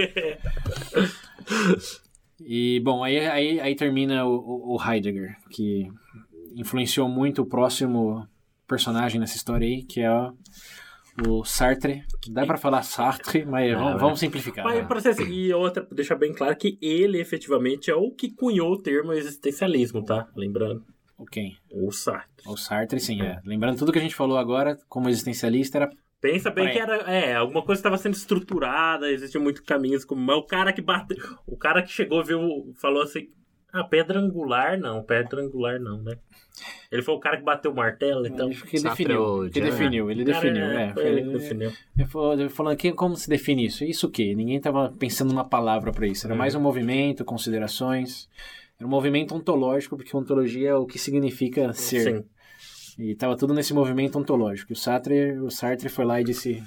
E, bom, aí, aí, aí termina o, o- o Heidegger, que influenciou muito o próximo personagem nessa história aí, que é o, o Sartre. Dá pra falar Sartre, mas Não, vamos, é. vamos simplificar. Mas né? ser assim, e outra, deixar bem claro que ele efetivamente é o que cunhou o termo existencialismo, tá? Lembrando. Ok. O Sartre. O Sartre, sim, é. Lembrando tudo que a gente falou agora, como existencialista, era Pensa bem que era, é, alguma coisa estava sendo estruturada, existiam muitos caminhos, como, mas o cara que bateu, o cara que chegou viu, falou assim, ah, pedra angular não, pedra angular não, né? Ele foi o cara que bateu o martelo, então. Ele que Sartre definiu. Jean- definiu, ele definiu. é, É, foi ele que ele- definiu. Ele falou, ele falou aqui como se define isso? Isso o quê? Ninguém tava pensando numa palavra para isso. Era mais Uhum. um movimento, considerações. Era um movimento ontológico, porque ontologia é o que significa ser. Sim. E tava tudo nesse movimento ontológico. E o Sartre, o Sartre foi lá e disse: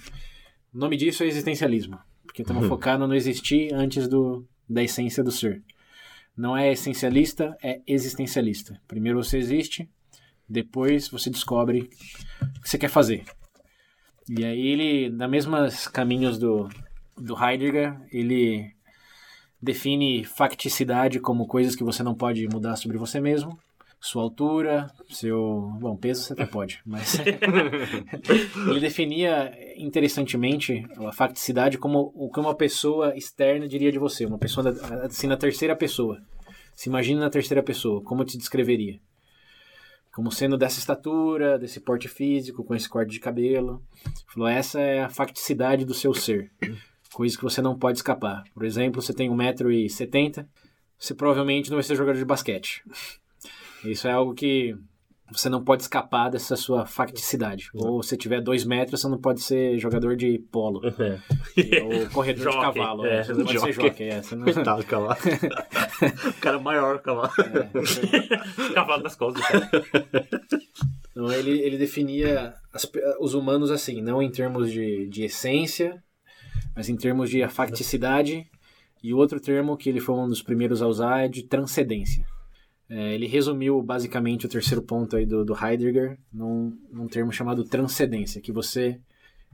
o nome disso é existencialismo. Porque estamos focando no existir antes do, da essência do ser. Não é essencialista, é existencialista. Primeiro você existe, depois você descobre o que você quer fazer. E aí ele, na mesmas caminhos do, do Heidegger, ele define facticidade como coisas que você não pode mudar sobre você mesmo. Sua altura, seu. Bom, peso você até pode, mas. ele definia interessantemente a facticidade como o que uma pessoa externa diria de você, uma pessoa assim na terceira pessoa. Se imagine na terceira pessoa, como te descreveria? Como sendo dessa estatura, desse porte físico, com esse corte de cabelo. Falou, essa é a facticidade do seu ser. Coisas que você não pode escapar. Por exemplo, você tem 1,70m, você provavelmente não vai ser jogador de basquete. Isso é algo que você não pode escapar dessa sua facticidade. Uhum. Ou se tiver dois metros, você não pode ser jogador de polo. É. Ou corredor de cavalo. É, você não pode ser jockey. É, você não... Coitado, cavalo. o cara é maior que cavalo. É. cavalo das costas. Então, ele, ele definia as, os humanos assim, não em termos de, de essência, mas em termos de facticidade. E o outro termo que ele foi um dos primeiros a usar é de transcendência. É, ele resumiu basicamente o terceiro ponto aí do, do Heidegger num, num termo chamado transcendência, que você...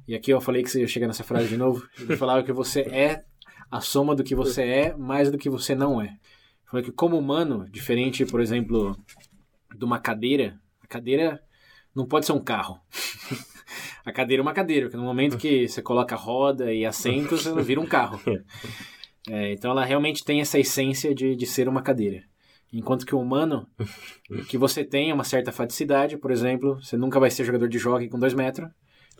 E aqui eu falei que você ia chegar nessa frase de novo. Ele falava que você é a soma do que você é mais do que você não é. Falou que como humano, diferente, por exemplo, de uma cadeira, a cadeira não pode ser um carro. a cadeira é uma cadeira, porque no momento que você coloca roda e assentos, ela vira um carro. É, então ela realmente tem essa essência de, de ser uma cadeira. Enquanto que o humano, que você tem uma certa faticidade, por exemplo, você nunca vai ser jogador de jockey com 2 metros.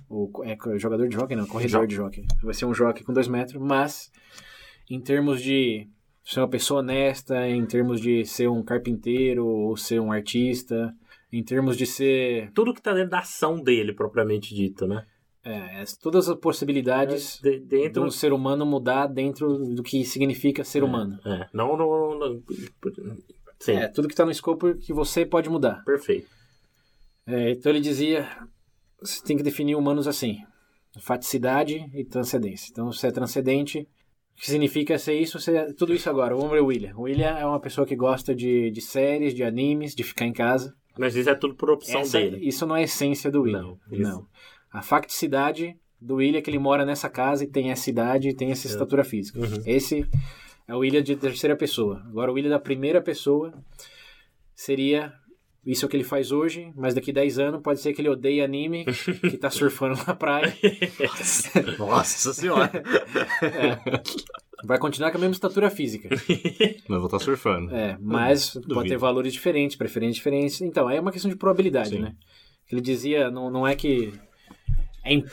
Ou, é, jogador de jockey, não, corredor de jockey. Você vai ser um jockey com 2 metros, mas em termos de ser uma pessoa honesta, em termos de ser um carpinteiro ou ser um artista, em termos de ser. Tudo que está dentro da ação dele, propriamente dito, né? É, todas as possibilidades é, de, dentro do ser humano mudar dentro do que significa ser é, humano. É. Não, não, não, Sim. É, tudo que está no escopo que você pode mudar. Perfeito. É, então ele dizia, você tem que definir humanos assim, faticidade e transcendência. Então você é transcendente, o que significa ser isso, ser tudo isso agora. O homem é o William. O William é uma pessoa que gosta de, de séries, de animes, de ficar em casa. Mas isso é tudo por opção Essa, dele. Isso não é essência do William. Não. Isso. não. A facticidade do William é que ele mora nessa casa e tem essa idade e tem essa é. estatura física. Uhum. Esse é o William de terceira pessoa. Agora, o William da primeira pessoa seria isso é o que ele faz hoje, mas daqui 10 anos pode ser que ele odeie anime, que tá surfando na praia. Nossa, Nossa senhora! É. Vai continuar com a mesma estatura física. Mas vou estar tá surfando. É, mas Duvido. pode ter valores diferentes, preferências diferentes. Então, aí é uma questão de probabilidade, Sim. né? Ele dizia, não, não é que é imp...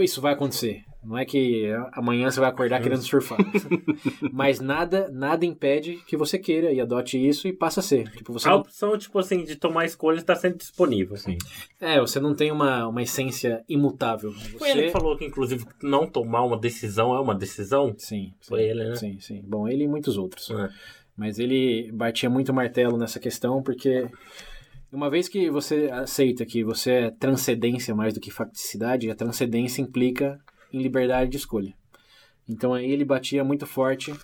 isso vai acontecer. Não é que amanhã você vai acordar querendo surfar. Mas nada, nada impede que você queira e adote isso e passe a ser. Tipo, você a opção, tipo assim, de tomar escolha está sempre disponível. Sim. É, você não tem uma, uma essência imutável. Você... Foi ele que falou que, inclusive, não tomar uma decisão é uma decisão? Sim. Foi ele, né? Sim, sim. Bom, ele e muitos outros. É. Mas ele batia muito martelo nessa questão porque uma vez que você aceita que você é transcendência mais do que facticidade, a transcendência implica em liberdade de escolha. Então aí ele batia muito forte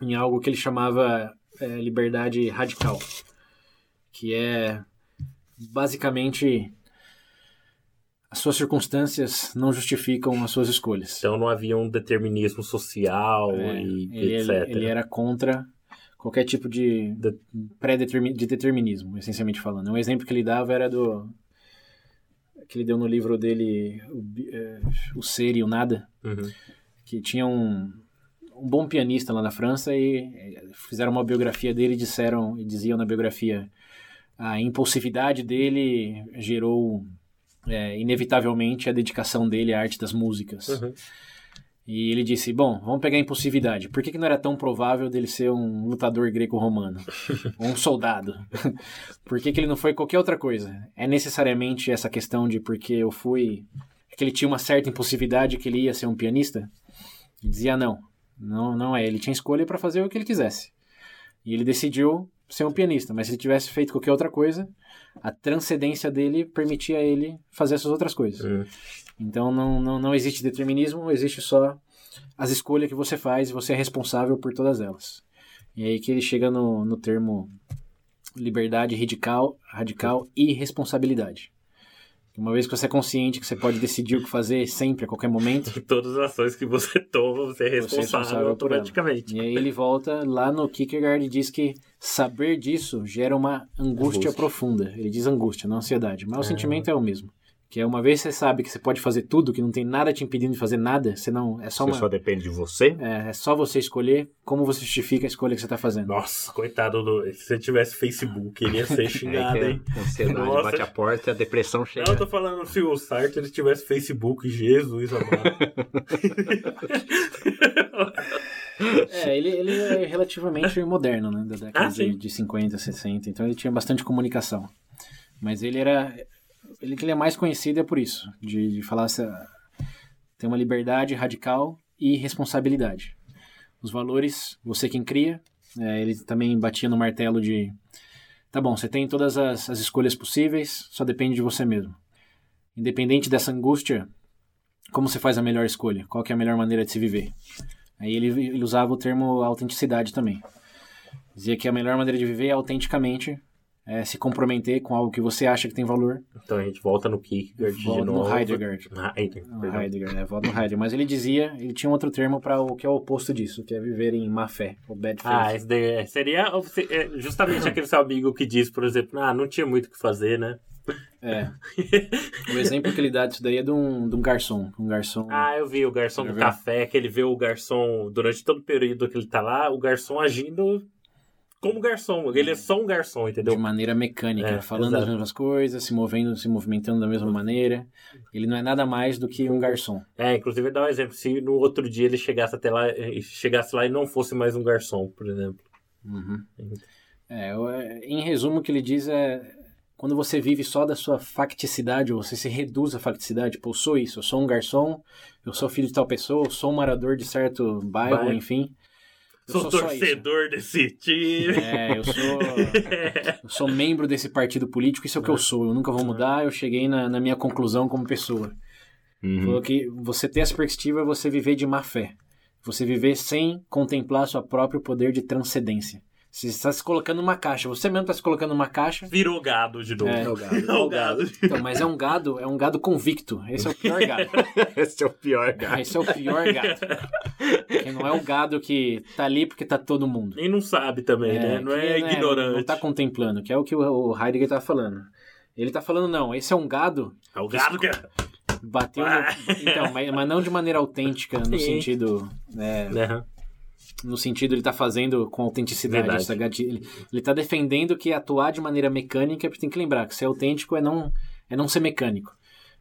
em algo que ele chamava é, liberdade radical, que é basicamente as suas circunstâncias não justificam as suas escolhas. Então não havia um determinismo social é, e ele, etc. Ele, ele era contra qualquer tipo de, de pré-determinismo, de determinismo, essencialmente falando. Um exemplo que ele dava era do que ele deu no livro dele o, é, o Ser e o Nada, uhum. que tinha um, um bom pianista lá na França e é, fizeram uma biografia dele e disseram e diziam na biografia a impulsividade dele gerou é, inevitavelmente a dedicação dele à arte das músicas. Uhum. E ele disse: Bom, vamos pegar a impulsividade. Por que, que não era tão provável dele ser um lutador greco-romano? ou um soldado? Por que, que ele não foi qualquer outra coisa? É necessariamente essa questão de porque eu fui. que ele tinha uma certa impulsividade que ele ia ser um pianista? Ele dizia: Não, não, não é. Ele tinha escolha para fazer o que ele quisesse. E ele decidiu ser um pianista, mas se ele tivesse feito qualquer outra coisa, a transcendência dele permitia a ele fazer essas outras coisas. Uhum. Então não, não, não existe determinismo, existe só as escolhas que você faz e você é responsável por todas elas. E aí que ele chega no, no termo liberdade radical, radical e responsabilidade. Uma vez que você é consciente que você pode decidir o que fazer sempre, a qualquer momento. Todas as ações que você toma, você é Você é responsável, responsável automaticamente. E aí ele volta lá no Kierkegaard e diz que saber disso gera uma angústia Angústia. profunda. Ele diz angústia, não ansiedade. Mas o sentimento é o mesmo. Que é uma vez que você sabe que você pode fazer tudo, que não tem nada te impedindo de fazer nada, você não. É só, Você uma, só depende de você. é, é só você escolher como você justifica a escolha que você está fazendo. Nossa, coitado do. Se você tivesse Facebook, ele ia ser xingado, É que hein? a ansiedade Nossa. bate a porta, a depressão chega. Não, eu tô falando se o Sartre ele tivesse Facebook, Jesus amado. É, ele, ele é relativamente moderno, né? Da década Ah, de, de 50, 60. Então ele tinha bastante comunicação. Mas ele era. Ele ele é mais conhecido é por isso. De, de falar essa. Tem uma liberdade radical e responsabilidade. Os valores, você quem cria. É, ele também batia no martelo de. Tá bom, você tem todas as, as escolhas possíveis, só depende de você mesmo. Independente dessa angústia, como você faz a melhor escolha? Qual é a melhor maneira de se viver? Aí ele, ele usava o termo autenticidade também. Dizia que a melhor maneira de viver é autenticamente, é se comprometer com algo que você acha que tem valor. Então a gente volta no Kierkegaard de Volta no novo. Heidegger. Heidegger, No perdão. Heidegger, é, volta no Heidegger. Mas ele dizia, ele tinha um outro termo para o que é o oposto disso, que é viver em má fé, o bad faith. Ah, esse daí é- seria é, justamente aquele seu amigo que diz, por exemplo, ah, não tinha muito o que fazer, né? É. O exemplo que ele dá disso daí é de um, de um garçom. Um garçom. Ah, eu vi o garçom do viu? café, que ele vê o garçom, durante todo o período que ele tá lá, o garçom agindo como garçom. Ele é só um garçom, de entendeu? maneira mecânica, É, falando exato. as mesmas coisas, se movendo, se movimentando da mesma maneira. Ele não é nada mais do que um garçom. É, inclusive dá um exemplo, se no outro dia ele chegasse até lá, eh, chegasse lá e não fosse mais um garçom, por exemplo. Uhum. É, o- é, em resumo, o que ele diz é quando você vive só da sua facticidade, ou você se reduz à facticidade, tipo, eu sou isso, eu sou um garçom, eu sou filho de tal pessoa, eu sou um morador de certo bairro, Bairro. enfim. Eu Sou sou torcedor desse time. É, eu sou, eu sou membro desse partido político, isso é o que eu sou, eu nunca vou mudar, eu cheguei na, na minha conclusão como pessoa. Uhum. Falou que você ter essa perspectiva é você viver de má fé. Você viver sem contemplar seu próprio poder de transcendência. Você está se colocando numa caixa. Você mesmo está se colocando numa caixa. Virou gado de novo. É. É o gado. É o gado. Então, mas é um gado, é um gado convicto. Esse é o pior gado. Esse é o pior, cara. Esse é o pior gado. Porque não é o gado que tá ali porque tá todo mundo. Nem não sabe também, né? Não que, é né, ignorante. Não tá contemplando, que é o que o- Heidegger tá falando. Ele tá falando, não, esse é um gado É o gado que bateu no... Ah. Então, mas, mas não de maneira autêntica, no Sim. sentido... né, Né? No sentido ele tá fazendo com autenticidade. Essa gati- Ele, ele tá defendendo que atuar de maneira mecânica, porque tem que lembrar que ser autêntico é não, é não ser mecânico.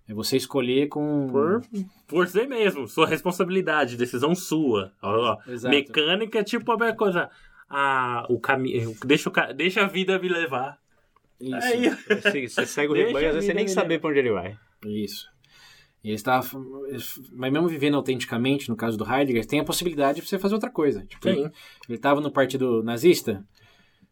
É você escolher com... Por, por você mesmo, sua responsabilidade, decisão sua. Ó, ó. Mecânica é tipo a mesma coisa. Ah, o caminho. Deixa, o deixa a vida me levar. Isso. Aí, Você, você segue o rebanho, às a vezes você nem me sabe pra onde ele vai. Isso. E ele estava. Mas mesmo vivendo autenticamente, no caso do Heidegger, tem a possibilidade de você fazer outra coisa. Tipo, Sim. ele estava no partido nazista.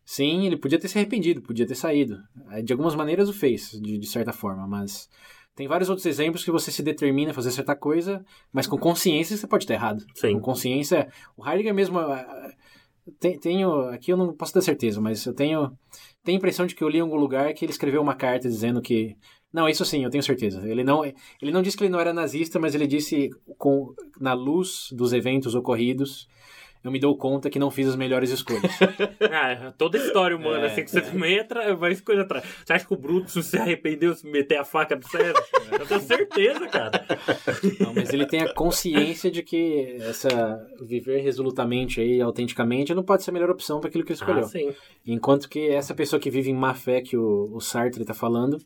Sim, ele podia ter se arrependido, podia ter saído. Aí, De algumas maneiras o fez, de, de certa forma, mas tem vários outros exemplos que você se determina a fazer certa coisa, mas com consciência você pode estar errado. Sim. Com consciência. O Heidegger mesmo. ah, tem- Tenho. Aqui eu não posso ter certeza, mas eu tenho. Tenho a impressão de que eu li em algum lugar que ele escreveu uma carta dizendo que. Não, isso sim, eu tenho certeza. Ele não, ele não disse que ele não era nazista, mas ele disse, com, na luz dos eventos ocorridos, eu me dou conta que não fiz as melhores escolhas. Ah, toda história humana, É, assim, que você também entra, vai coisa atrás. Você acha que o Brutus se arrependeu de meter a faca no César? Eu tenho certeza, cara. Não, mas ele tem a consciência de que essa viver resolutamente aí, autenticamente, não pode ser a melhor opção para aquilo que ele escolheu. Ah, sim. Enquanto que essa pessoa que vive em má fé que o, o Sartre está falando,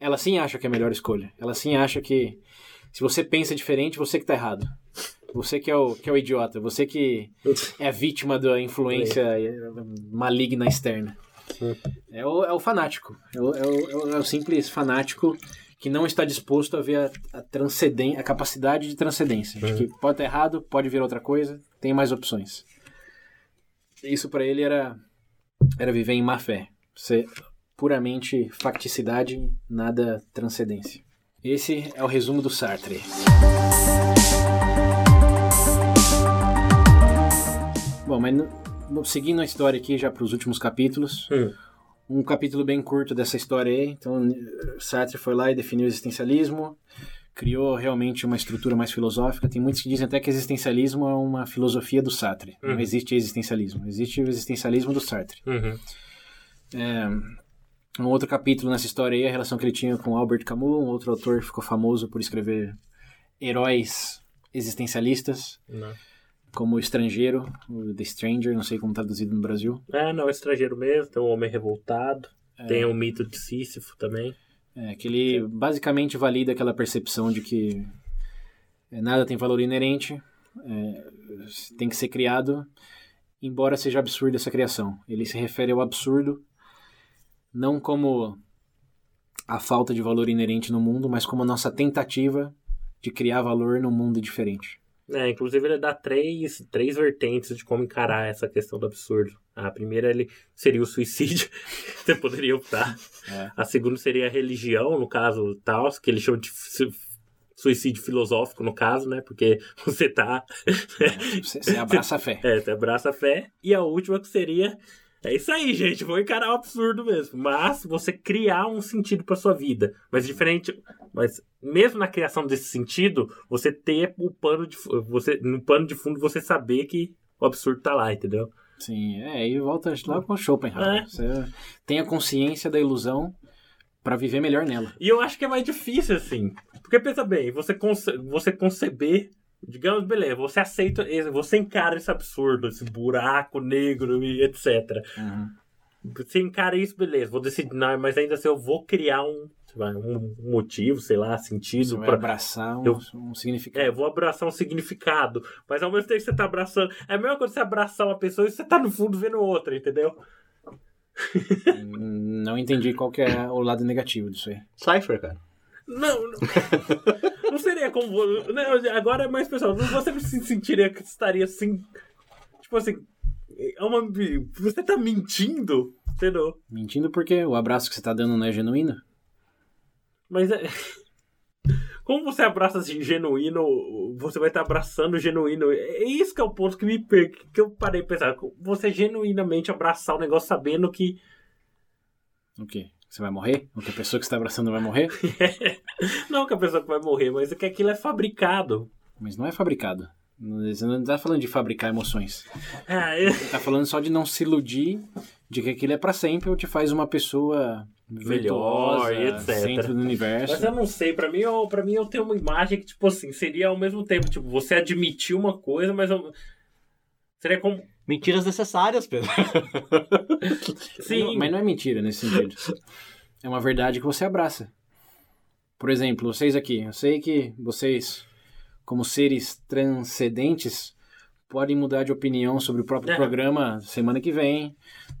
ela sim acha que é a melhor escolha. Ela sim acha que se você pensa diferente, você que está errado. Você que é, o, que é o idiota. Você que é a vítima da influência maligna externa. É o, é o fanático. É o, é, o, é o- é o simples fanático que não está disposto a ver a, a, transcenden a capacidade de transcendência. De que pode estar errado, pode vir outra coisa, tem mais opções. Isso para ele era, era viver em má fé. Puramente facticidade, nada transcendência. Esse é o resumo do Sartre. Bom, mas no- seguindo a história aqui já para os últimos capítulos, Hum. um capítulo bem curto dessa história aí. Então, Sartre foi lá e definiu o existencialismo, criou realmente uma estrutura mais filosófica. Tem muitos que dizem até que existencialismo é uma filosofia do Sartre. Uhum. Não existe existencialismo, existe o existencialismo do Sartre. Uhum. É, um outro capítulo nessa história aí é a relação que ele tinha com Albert Camus, um outro autor que ficou famoso por escrever heróis existencialistas. Não. Como o Estrangeiro, o The Stranger, não sei como traduzido no Brasil. É, não, é estrangeiro mesmo, tem o Homem Revoltado, é. tem o mito de Sísifo também. É, que ele basicamente valida aquela percepção de que é, nada tem valor inerente, é, tem que ser criado, embora seja absurda essa criação. Ele se refere ao absurdo não como a falta de valor inerente no mundo, mas como a nossa tentativa de criar valor num mundo diferente. É, inclusive ele dá três, três vertentes de como encarar essa questão do absurdo. A primeira ele seria o suicídio, você poderia optar. É. A segunda seria a religião, no caso tal, que ele chama de suicídio filosófico, no caso, né? Porque você tá. É, você, você abraça a fé. É, você abraça a fé. E a última que seria é isso aí, gente. Vou encarar o absurdo mesmo. Mas você criar um sentido para sua vida. Mas diferente. Mas mesmo na criação desse sentido, você ter o pano de. Você, no pano de fundo, você saber que o absurdo tá lá, entendeu? Sim, é, e volta lá com Schopenhauer. É. Você tem a consciência da ilusão para viver melhor nela. E eu acho que é mais difícil, assim. Porque pensa bem, você, conce você conceber Digamos, beleza, você aceita, você encara esse absurdo, esse buraco negro e etc. Uhum. Você encara isso, beleza, vou decidir, não, mas ainda assim eu vou criar um, um motivo, sei lá, sentido. para abraçar um, eu, um significado. É, vou abraçar um significado. Mas ao mesmo tempo que você tá abraçando. É a mesma coisa você abraçar uma pessoa e você tá no fundo vendo outra, entendeu? Não entendi qual que é o lado negativo disso aí. Cypher, cara. Não, não, não seria como. Não, agora é mais pessoal. Você se sentiria que estaria assim. Tipo assim. É uma, você tá mentindo? Entendeu? Mentindo porque o abraço que você tá dando não é genuíno? Mas é. Como você abraça assim, genuíno, você vai estar abraçando genuíno. É isso que é o ponto que me que eu parei de pensar. Você genuinamente abraçar o negócio sabendo que. O quê? Você vai morrer? Ou que a pessoa que está abraçando vai morrer? não que a pessoa que vai morrer, mas é que aquilo é fabricado. Mas não é fabricado. Você não está falando de fabricar emoções. Ah, eu... Você está falando só de não se iludir de que aquilo é para sempre ou te faz uma pessoa melhor etc. Centro do universo. Mas eu não sei, para mim, eu, pra mim eu tenho uma imagem que, tipo assim, seria ao mesmo tempo, tipo, você admitir uma coisa, mas eu... seria como Mentiras necessárias, Pedro. Sim. Não, mas não é mentira nesse sentido. É uma verdade que você abraça. Por exemplo, vocês aqui, eu sei que vocês, como seres transcendentes, podem mudar de opinião sobre o próprio é. programa semana que vem,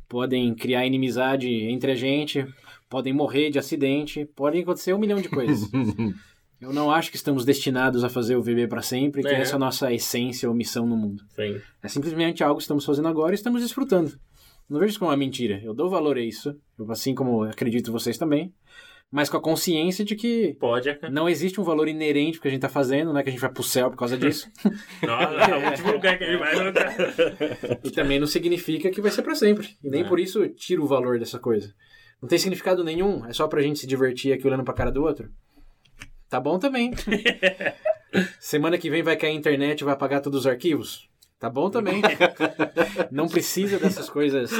podem criar inimizade entre a gente, podem morrer de acidente, podem acontecer um milhão de coisas. Eu não acho que estamos destinados a fazer o viver para sempre, que é. essa é a nossa essência ou missão no mundo. Sim. É simplesmente algo que estamos fazendo agora e estamos desfrutando. Não vejo isso como uma mentira. Eu dou valor a isso, assim como acredito vocês também. Mas com a consciência de que Pode. não existe um valor inerente que a gente está fazendo, não é que a gente vai pro céu por causa disso. Nossa, é o último lugar que a gente vai. e também não significa que vai ser para sempre. E nem é. por isso tira o valor dessa coisa. Não tem significado nenhum, é só pra gente se divertir aqui olhando pra cara do outro. Tá bom também. Semana que vem vai cair a internet e vai apagar todos os arquivos? Tá bom também. Não precisa dessas coisas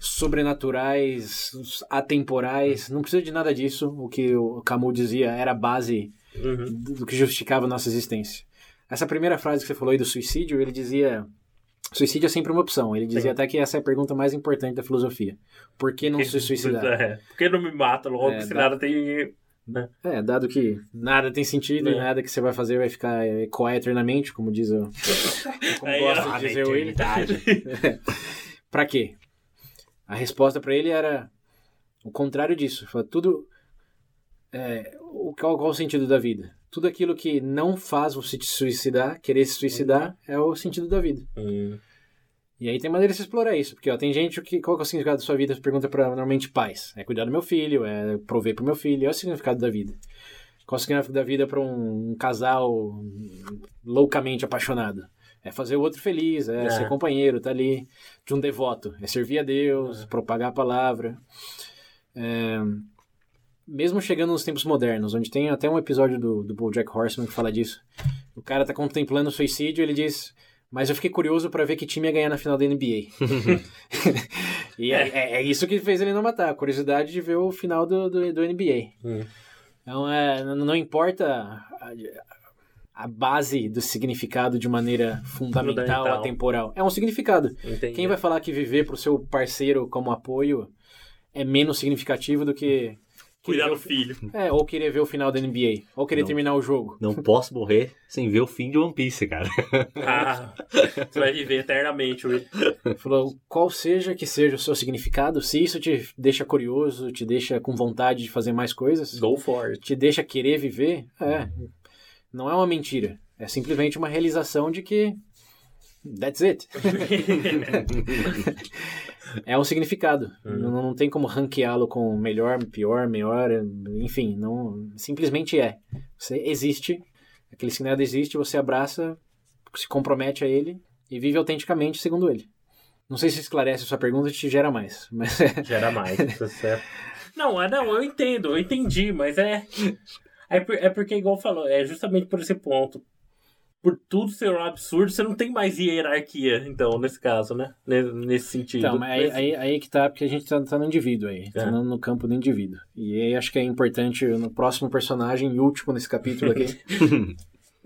sobrenaturais, atemporais, não precisa de nada disso. O que o Camus dizia era a base uhum. do que justificava a nossa existência. Essa primeira frase que você falou aí do suicídio, ele dizia Suicídio é sempre uma opção. Ele dizia Sim. até que essa é a pergunta mais importante da filosofia. Por que não se suicidar? É, por que não me mata logo é, se dá... nada tem né? É, dado que nada tem sentido é. e nada que você vai fazer vai ficar ecoar eternamente, como diz o. Como Aí, gosta de dizer o ele. pra quê? A resposta para ele era o contrário disso. tudo. É, o, qual, qual o sentido da vida? Tudo aquilo que não faz você se suicidar, querer se suicidar, é o sentido da vida. Hum. E aí tem maneira de se explorar isso, porque ó, tem gente que. Qual é o significado da sua vida? Pergunta para normalmente pais. É cuidar do meu filho, é prover pro meu filho. É o significado da vida. Qual é o significado da vida para um, um, casal loucamente apaixonado? É fazer o outro feliz, é, É. ser companheiro, tá ali. De um devoto, é servir a Deus, propagar a palavra. É, mesmo chegando nos tempos modernos, onde tem até um episódio do, do BoJack Horseman que fala disso. O cara tá contemplando o suicídio, ele diz... Mas eu fiquei curioso pra ver que time ia ganhar na final da NBA. e é, é- é isso que fez ele não matar, a curiosidade de ver o final do, do, do NBA. Hum. Então, é, não, não importa a, a base do significado de maneira fundamental, Fundamental. atemporal. É um significado. Entendi. Quem vai falar que viver pro seu parceiro como apoio é menos significativo do que... cuidar do filho? É, ou querer ver o final da NBA, ou querer Não. terminar o jogo. Não posso morrer sem ver o fim de One Piece, cara. Ah, você vai viver eternamente, Will. Falou, qual seja que seja o seu significado, se isso te deixa curioso, te deixa com vontade de fazer mais coisas, Go for it. te deixa querer viver, é, não é uma mentira. É simplesmente uma realização de que that's it. é um significado. Não, não tem como ranqueá-lo com melhor, pior, melhor, enfim, não simplesmente é. Você existe, aquele significado existe, você abraça, se compromete a ele e vive autenticamente segundo ele. Não sei se esclarece a sua pergunta e te gera mais, mas é, Gera mais, tá certo. Não, é, não, eu entendo, eu entendi, mas é. É, por- é porque, igual falou, é justamente por esse ponto. Por tudo ser um absurdo, você não tem mais hierarquia, então, nesse caso, né? Ne- Nesse sentido. Então, mas aí, Nesse- aí, aí que tá, porque a gente tá, tá no indivíduo aí, tá É. no, no campo do indivíduo. E aí acho que é importante, no próximo personagem, e último nesse capítulo aqui,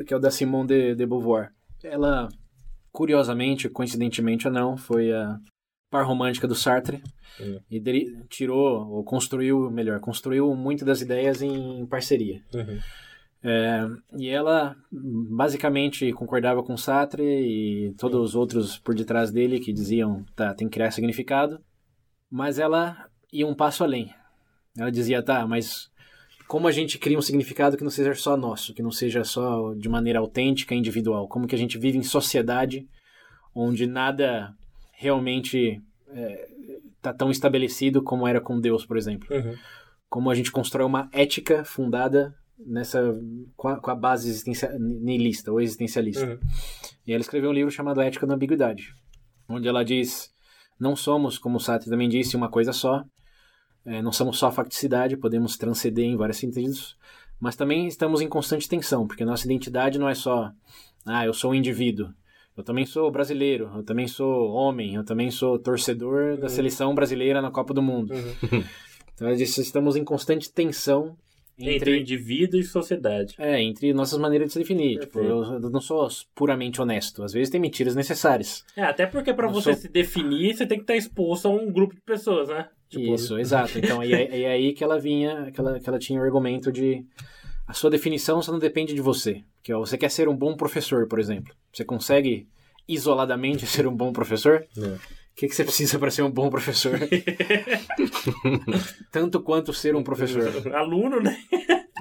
que é o da Simone de, de Beauvoir. Ela, curiosamente, coincidentemente ou não, foi a par romântica do Sartre, Hum. e dele, tirou, ou construiu, melhor, construiu muitas das ideias em parceria. Uhum. É, e ela basicamente concordava com Sartre e todos os outros por detrás dele que diziam, tá, tem que criar significado. Mas ela ia um passo além. Ela dizia, tá, mas como a gente cria um significado que não seja só nosso, que não seja só de maneira autêntica, individual? Como que a gente vive em sociedade onde nada realmente está tão estabelecido como era com Deus, por exemplo? Uhum. como a gente constrói uma ética fundada nessa com a, com a base existencia, ou existencialista. Uhum. E ela escreveu um livro chamado Ética da Ambiguidade, onde ela diz: não somos, como o Sartre também disse, uma coisa só. É, não somos só facticidade, podemos transcender em vários sentidos, mas também estamos em constante tensão, porque nossa identidade não é só, ah, eu sou um indivíduo. Eu também sou brasileiro, eu também sou homem, eu também sou torcedor da seleção brasileira na Copa do Mundo. Uhum. Então ela disse, estamos em constante tensão Entre, entre, indivíduo e sociedade. é, entre nossas maneiras de se definir. Tipo, eu, eu não sou puramente honesto. Às vezes tem mentiras necessárias. É, até porque pra Eu você sou- se definir, você tem que estar exposto a um grupo de pessoas, né? Tipo, Isso, exato. Então é, é aí que ela vinha, que ela, que ela tinha o argumento de a sua definição só não depende de você. Que ó, você quer ser um bom professor, por exemplo. Você consegue isoladamente ser um bom professor? É. O que, que você precisa para ser um bom professor? Tanto quanto ser um professor. Aluno, né?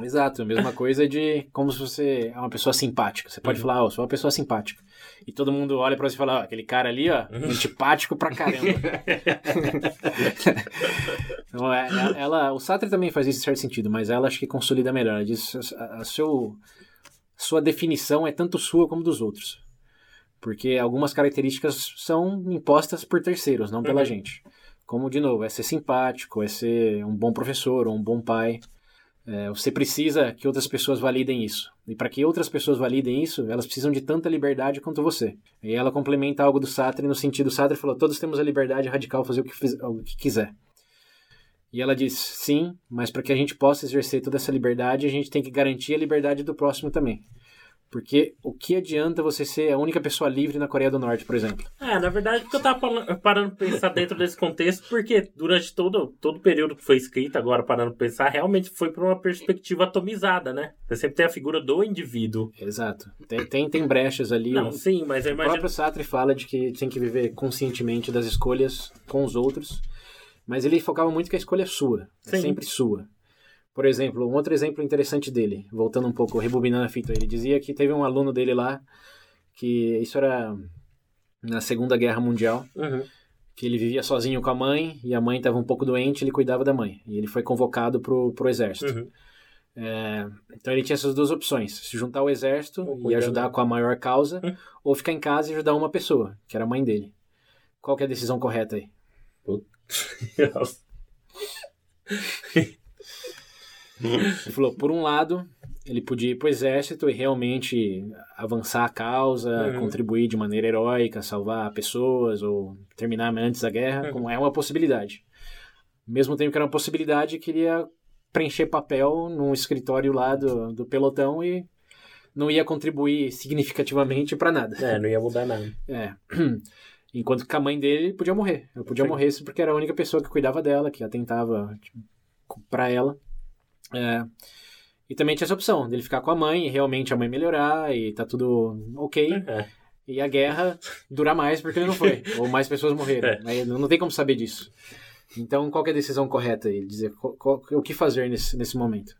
Exato, a mesma coisa de como se você é uma pessoa simpática. Você pode falar, ó, eu sou uma pessoa simpática. E todo mundo olha pra você e fala, ó, aquele cara ali, ó, antipático pra caramba. então, é, ela, ela- o Sartre também faz isso em certo sentido, mas ela acho que consolida melhor. Ela diz, a, a seu, sua definição é tanto sua como dos outros. Porque algumas características são impostas por terceiros, não pela Uhum. gente. Como, de novo, é ser simpático, é ser um bom professor ou um bom pai. É, você precisa que outras pessoas validem isso. E para que outras pessoas validem isso, elas precisam de tanta liberdade quanto você. E ela complementa algo do Sartre no sentido: Sartre falou, todos temos a liberdade radical de fazer o que, fiz- o que quiser. E ela diz: sim, mas para que a gente possa exercer toda essa liberdade, a gente tem que garantir a liberdade do próximo também. Porque o que adianta você ser a única pessoa livre na Coreia do Norte, por exemplo? É, na verdade, porque eu tava parando pra pensar dentro desse contexto, porque durante todo, todo o período que foi escrito, agora parando pra pensar, realmente foi por uma perspectiva atomizada, né? Você sempre tem a figura do indivíduo. Exato. Tem, tem, tem brechas ali. Não, o- sim, mas eu O imagino. próprio Sartre fala de que tem que viver conscientemente das escolhas com os outros, mas ele focava muito que a escolha é sua, é Sim. sempre sua. Por exemplo, um outro exemplo interessante dele, voltando um pouco, rebobinando a fita, ele dizia que teve um aluno dele lá, que isso era na Segunda Guerra Mundial, Uhum. que ele vivia sozinho com a mãe, e a mãe estava um pouco doente, ele cuidava da mãe, e ele foi convocado pro, pro exército. Uhum. É, então ele tinha essas duas opções: se juntar ao exército e ajudar da- com a maior causa, Hum. ou ficar em casa e ajudar uma pessoa, que era a mãe dele. Qual que é a decisão correta aí? Ele falou: por um lado, ele podia ir pro exército e realmente avançar a causa, Uhum. contribuir de maneira heróica, salvar pessoas ou terminar antes da guerra, Uhum. como é uma possibilidade. Mesmo tempo que era uma possibilidade, queria preencher papel num escritório lá do, do pelotão e não ia contribuir significativamente para nada. É, não ia mudar nada. É. Enquanto que a mãe dele podia morrer. Ela podia Sim. morrer porque era a única pessoa que cuidava dela, que atentava tipo, pra ela. É. E também tinha essa opção dele ficar com a mãe e realmente a mãe melhorar e tá tudo ok. É. E a guerra durar mais porque ele não foi. ou mais pessoas morreram. É. Aí não tem como saber disso. Então, qual que é a decisão correta aí? Dizer qual- qual- o que fazer nesse, nesse momento?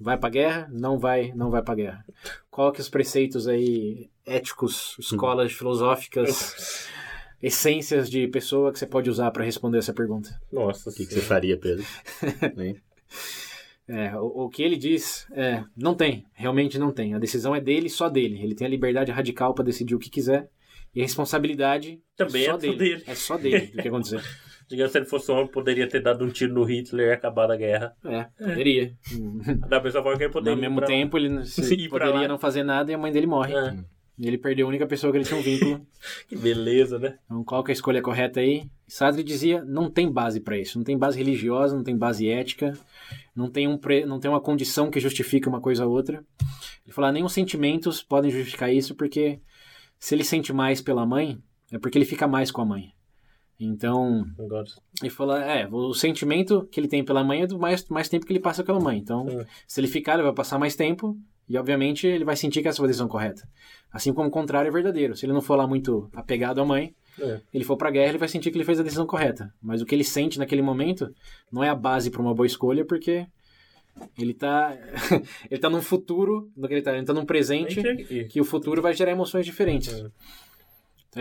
Vai pra guerra? Não vai, não vai pra guerra. Qual que é os preceitos aí éticos, escolas filosóficas, essências de pessoa que você pode usar pra responder essa pergunta? Nossa, O que, que você faria, Pedro? É, o, o que ele diz é, não tem, realmente não tem. A decisão é dele, só dele. Ele tem a liberdade radical pra decidir o que quiser. E a responsabilidade Também só é só dele. dele. É só dele do que acontecer. Digamos, se ele fosse homem, poderia ter dado um tiro no Hitler e acabado a guerra. É, poderia. Da mesma forma que ele Ao poderia. mesmo ir pra- tempo, ele se- poderia não fazer nada e a mãe dele morre. É, ele perdeu a única pessoa que ele tinha um vínculo. que beleza, né? Então, qual que é a escolha correta aí? Sartre dizia, não tem base para isso. Não tem base religiosa, não tem base ética, não tem, um pre... não tem uma condição que justifique uma coisa ou outra. Ele falou, nem os sentimentos podem justificar isso, porque se ele sente mais pela mãe, é porque ele fica mais com a mãe. Então, ele falou, é, o sentimento que ele tem pela mãe é do mais, mais tempo que ele passa pela mãe. Então, se ele ficar, ele vai passar mais tempo e, obviamente, ele vai sentir que essa foi a decisão correta. Assim como o contrário é verdadeiro. Se ele não for lá muito apegado à mãe, é. ele for pra guerra, ele vai sentir que ele fez a decisão correta. Mas o que ele sente naquele momento não é a base para uma boa escolha, porque ele tá ele tá num futuro, no que ele tá, ele tá num presente que o futuro vai gerar emoções diferentes. É. Aí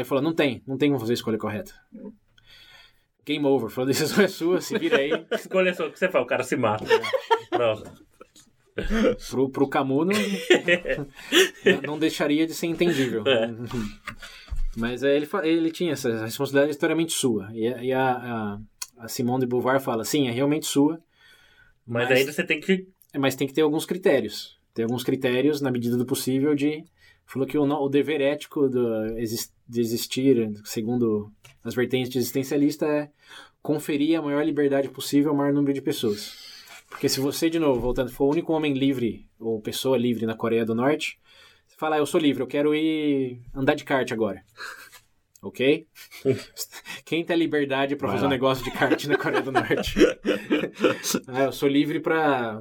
ele falou: "Não tem, não tem como fazer a escolha correta". Game over, falou: "A decisão é sua, se vira aí". Escolha só o que você faz, o cara se mata. Pronto. Pro, pro Camus não, não deixaria de ser entendível. É. Mas é, ele, ele tinha essa responsabilidade historicamente sua. E, a- e a, a, a Simone de Beauvoir fala, sim, é realmente sua, Mas, Mas- ainda você tem que. mas tem que ter alguns critérios. Tem alguns critérios, na medida do possível, de... Falou que o, o dever ético do, de existir, segundo as vertentes de existencialista, é conferir a maior liberdade possível ao maior número de pessoas. Porque se você, de novo, voltando, for o único homem livre, ou pessoa livre na Coreia do Norte, você fala, ah, eu sou livre, eu quero ir andar de kart agora. Ok? Quem tem a liberdade pra Vai fazer um negócio de kart na Coreia do Norte? ah, eu sou livre pra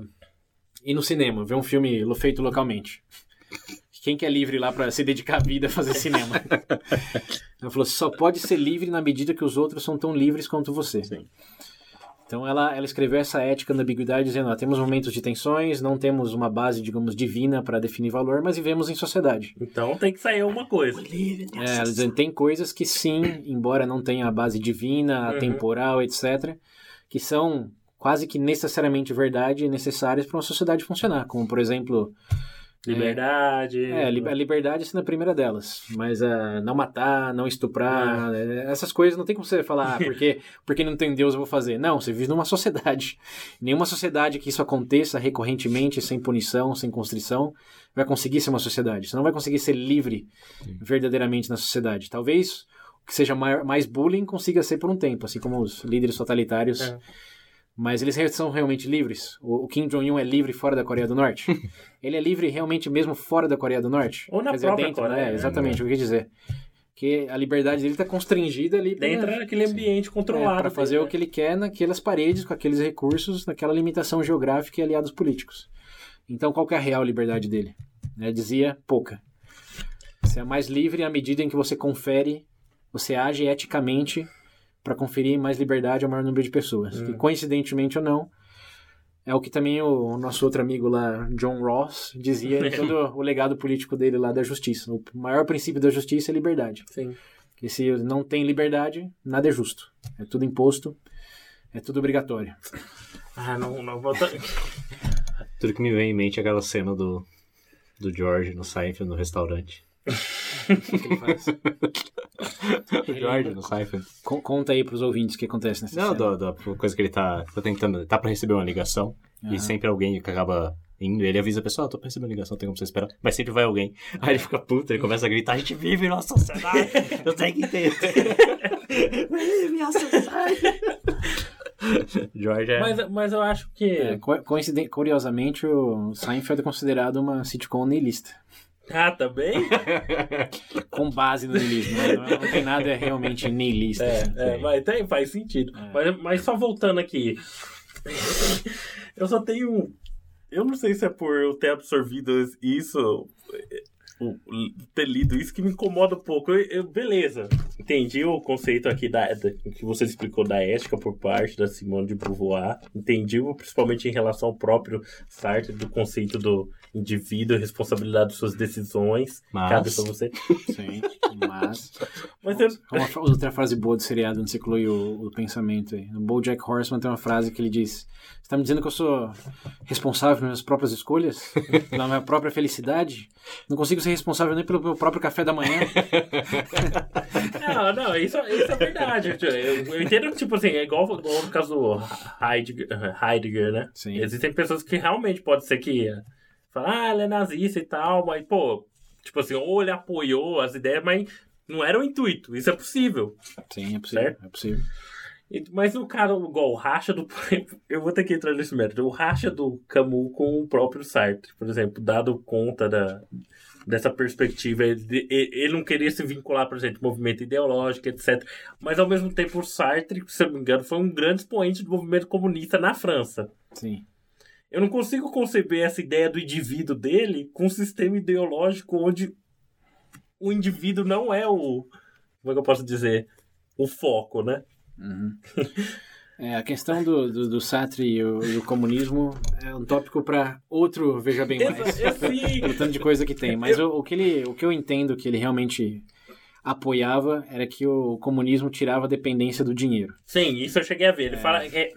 ir no cinema, ver um filme feito localmente. Quem que é livre lá pra se dedicar a vida a fazer cinema? Ela falou, só pode ser livre na medida que os outros são tão livres quanto você. Sim. Então ela, ela escreveu essa ética da ambiguidade dizendo, ó, temos momentos de tensões, não temos uma base, digamos, divina para definir valor, mas vivemos em sociedade. Então tem que sair uma coisa. É, ela dizendo, tem coisas que sim, embora não tenha a base divina, Uhum. temporal, etc., que são quase que necessariamente verdade e necessárias para uma sociedade funcionar, como por exemplo, Liberdade. é, a li- a liberdade sendo a primeira delas, mas a não matar, não estuprar, é, essas coisas não tem como você falar, ah, porque, porque não tem Deus eu vou fazer. Não, você vive numa sociedade. Nenhuma sociedade que isso aconteça recorrentemente, sem punição, sem constrição, vai conseguir ser uma sociedade. Você não vai conseguir ser livre verdadeiramente na sociedade. Talvez o que seja mais bullying consiga ser por um tempo, assim como os líderes totalitários. É. Mas eles são realmente livres? O Kim Jong-un é livre fora da Coreia do Norte? Ele é livre realmente mesmo fora da Coreia do Norte? Ou na Quer dizer, própria dentro, Coreia, né? né? Exatamente, o que eu dizer. Que a liberdade dele está constrangida ali Dentro daquele ambiente controlado. para fazer dele, o que ele quer naquelas paredes, com aqueles recursos, naquela limitação geográfica e aliados políticos. Então, qual que é a real liberdade dele? Ele dizia, pouca. Você é mais livre à medida em que você confere, você age eticamente para conferir mais liberdade ao maior número de pessoas. Que, coincidentemente ou não, é o que também o, nosso outro amigo lá, John Ross, dizia em todo o legado político dele lá da justiça. O maior princípio da justiça é liberdade. Sim. Que se não tem liberdade, nada é justo. É tudo imposto, é tudo obrigatório. Ah, não, não vou. Tudo que me vem em mente é aquela cena do, do George no Seinfeld no restaurante. O que ele faz? O George no Seinfeld. Con- Conta aí pros ouvintes o que acontece nessa Não, cena. da, da coisa que ele tá, tá tentando. Tá pra receber uma ligação. Aham. E sempre alguém que acaba indo. Ele avisa a pessoa: ah, tô pra receber uma ligação, tem como você esperar. Mas sempre vai alguém. Aí ele fica puto, ele começa a gritar: a gente vive numa sociedade. Eu tenho que entender. Vive a sociedade. George é. Mas, mas eu acho que. É, co- curiosamente, o Seinfeld é considerado uma sitcom niilista. Ah, também? Com base no niilismo. né? Não, não tem nada realmente niilista. É, assim. é, mas tem, faz sentido. Mas, mas só voltando aqui. eu só tenho. Eu não sei se é por eu ter absorvido isso, o- ter lido isso que me incomoda um pouco. Eu, eu- beleza, entendi o conceito aqui da, da- que você explicou da ética por parte da Simone de Beauvoir. Entendi, principalmente em relação ao próprio Sartre, do conceito do indivíduo, responsabilidade de suas decisões. Mas- Cabe pra você. Sim, mas... Mas eu, Uma outra frase boa do seriado onde você inclui o, o pensamento aí. No BoJack Horseman tem uma frase que ele diz Você tá me dizendo que eu sou responsável pelas minhas próprias escolhas? Pela minha própria felicidade? Não consigo ser responsável nem pelo meu próprio café da manhã? Não, não, isso, isso é verdade. Eu, eu entendo que, tipo assim, é igual, igual no caso do Heidegger, Heidegger, né? Sim. Existem pessoas que realmente pode ser que falam, ah, ele é nazista e tal, mas, pô, tipo assim, ou ele apoiou as ideias, mas não era o intuito. Isso é possível. Sim, é possível. É possível. Mas no cara, igual o racha do. Eu vou ter que entrar nesse mérito. O racha do Camus com o próprio Sartre, por exemplo, dado conta da, dessa perspectiva, ele, ele não queria se vincular, por exemplo, movimento ideológico, etc. Mas ao mesmo tempo, o Sartre, se eu não me engano, foi um grande expoente do movimento comunista na França. Sim. Eu não consigo conceber essa ideia do indivíduo dele com um sistema ideológico onde o indivíduo não é o. Como é que eu posso dizer? O foco, né? É, a questão do, do, do Sartre e o, e o comunismo é um tópico para outro Veja Bem Mais. Eu, eu, pelo tanto de coisa que tem. Mas o, o que ele, o que eu entendo que ele realmente apoiava era que o comunismo tirava a dependência do dinheiro. Sim, isso eu cheguei a ver. Ele fala que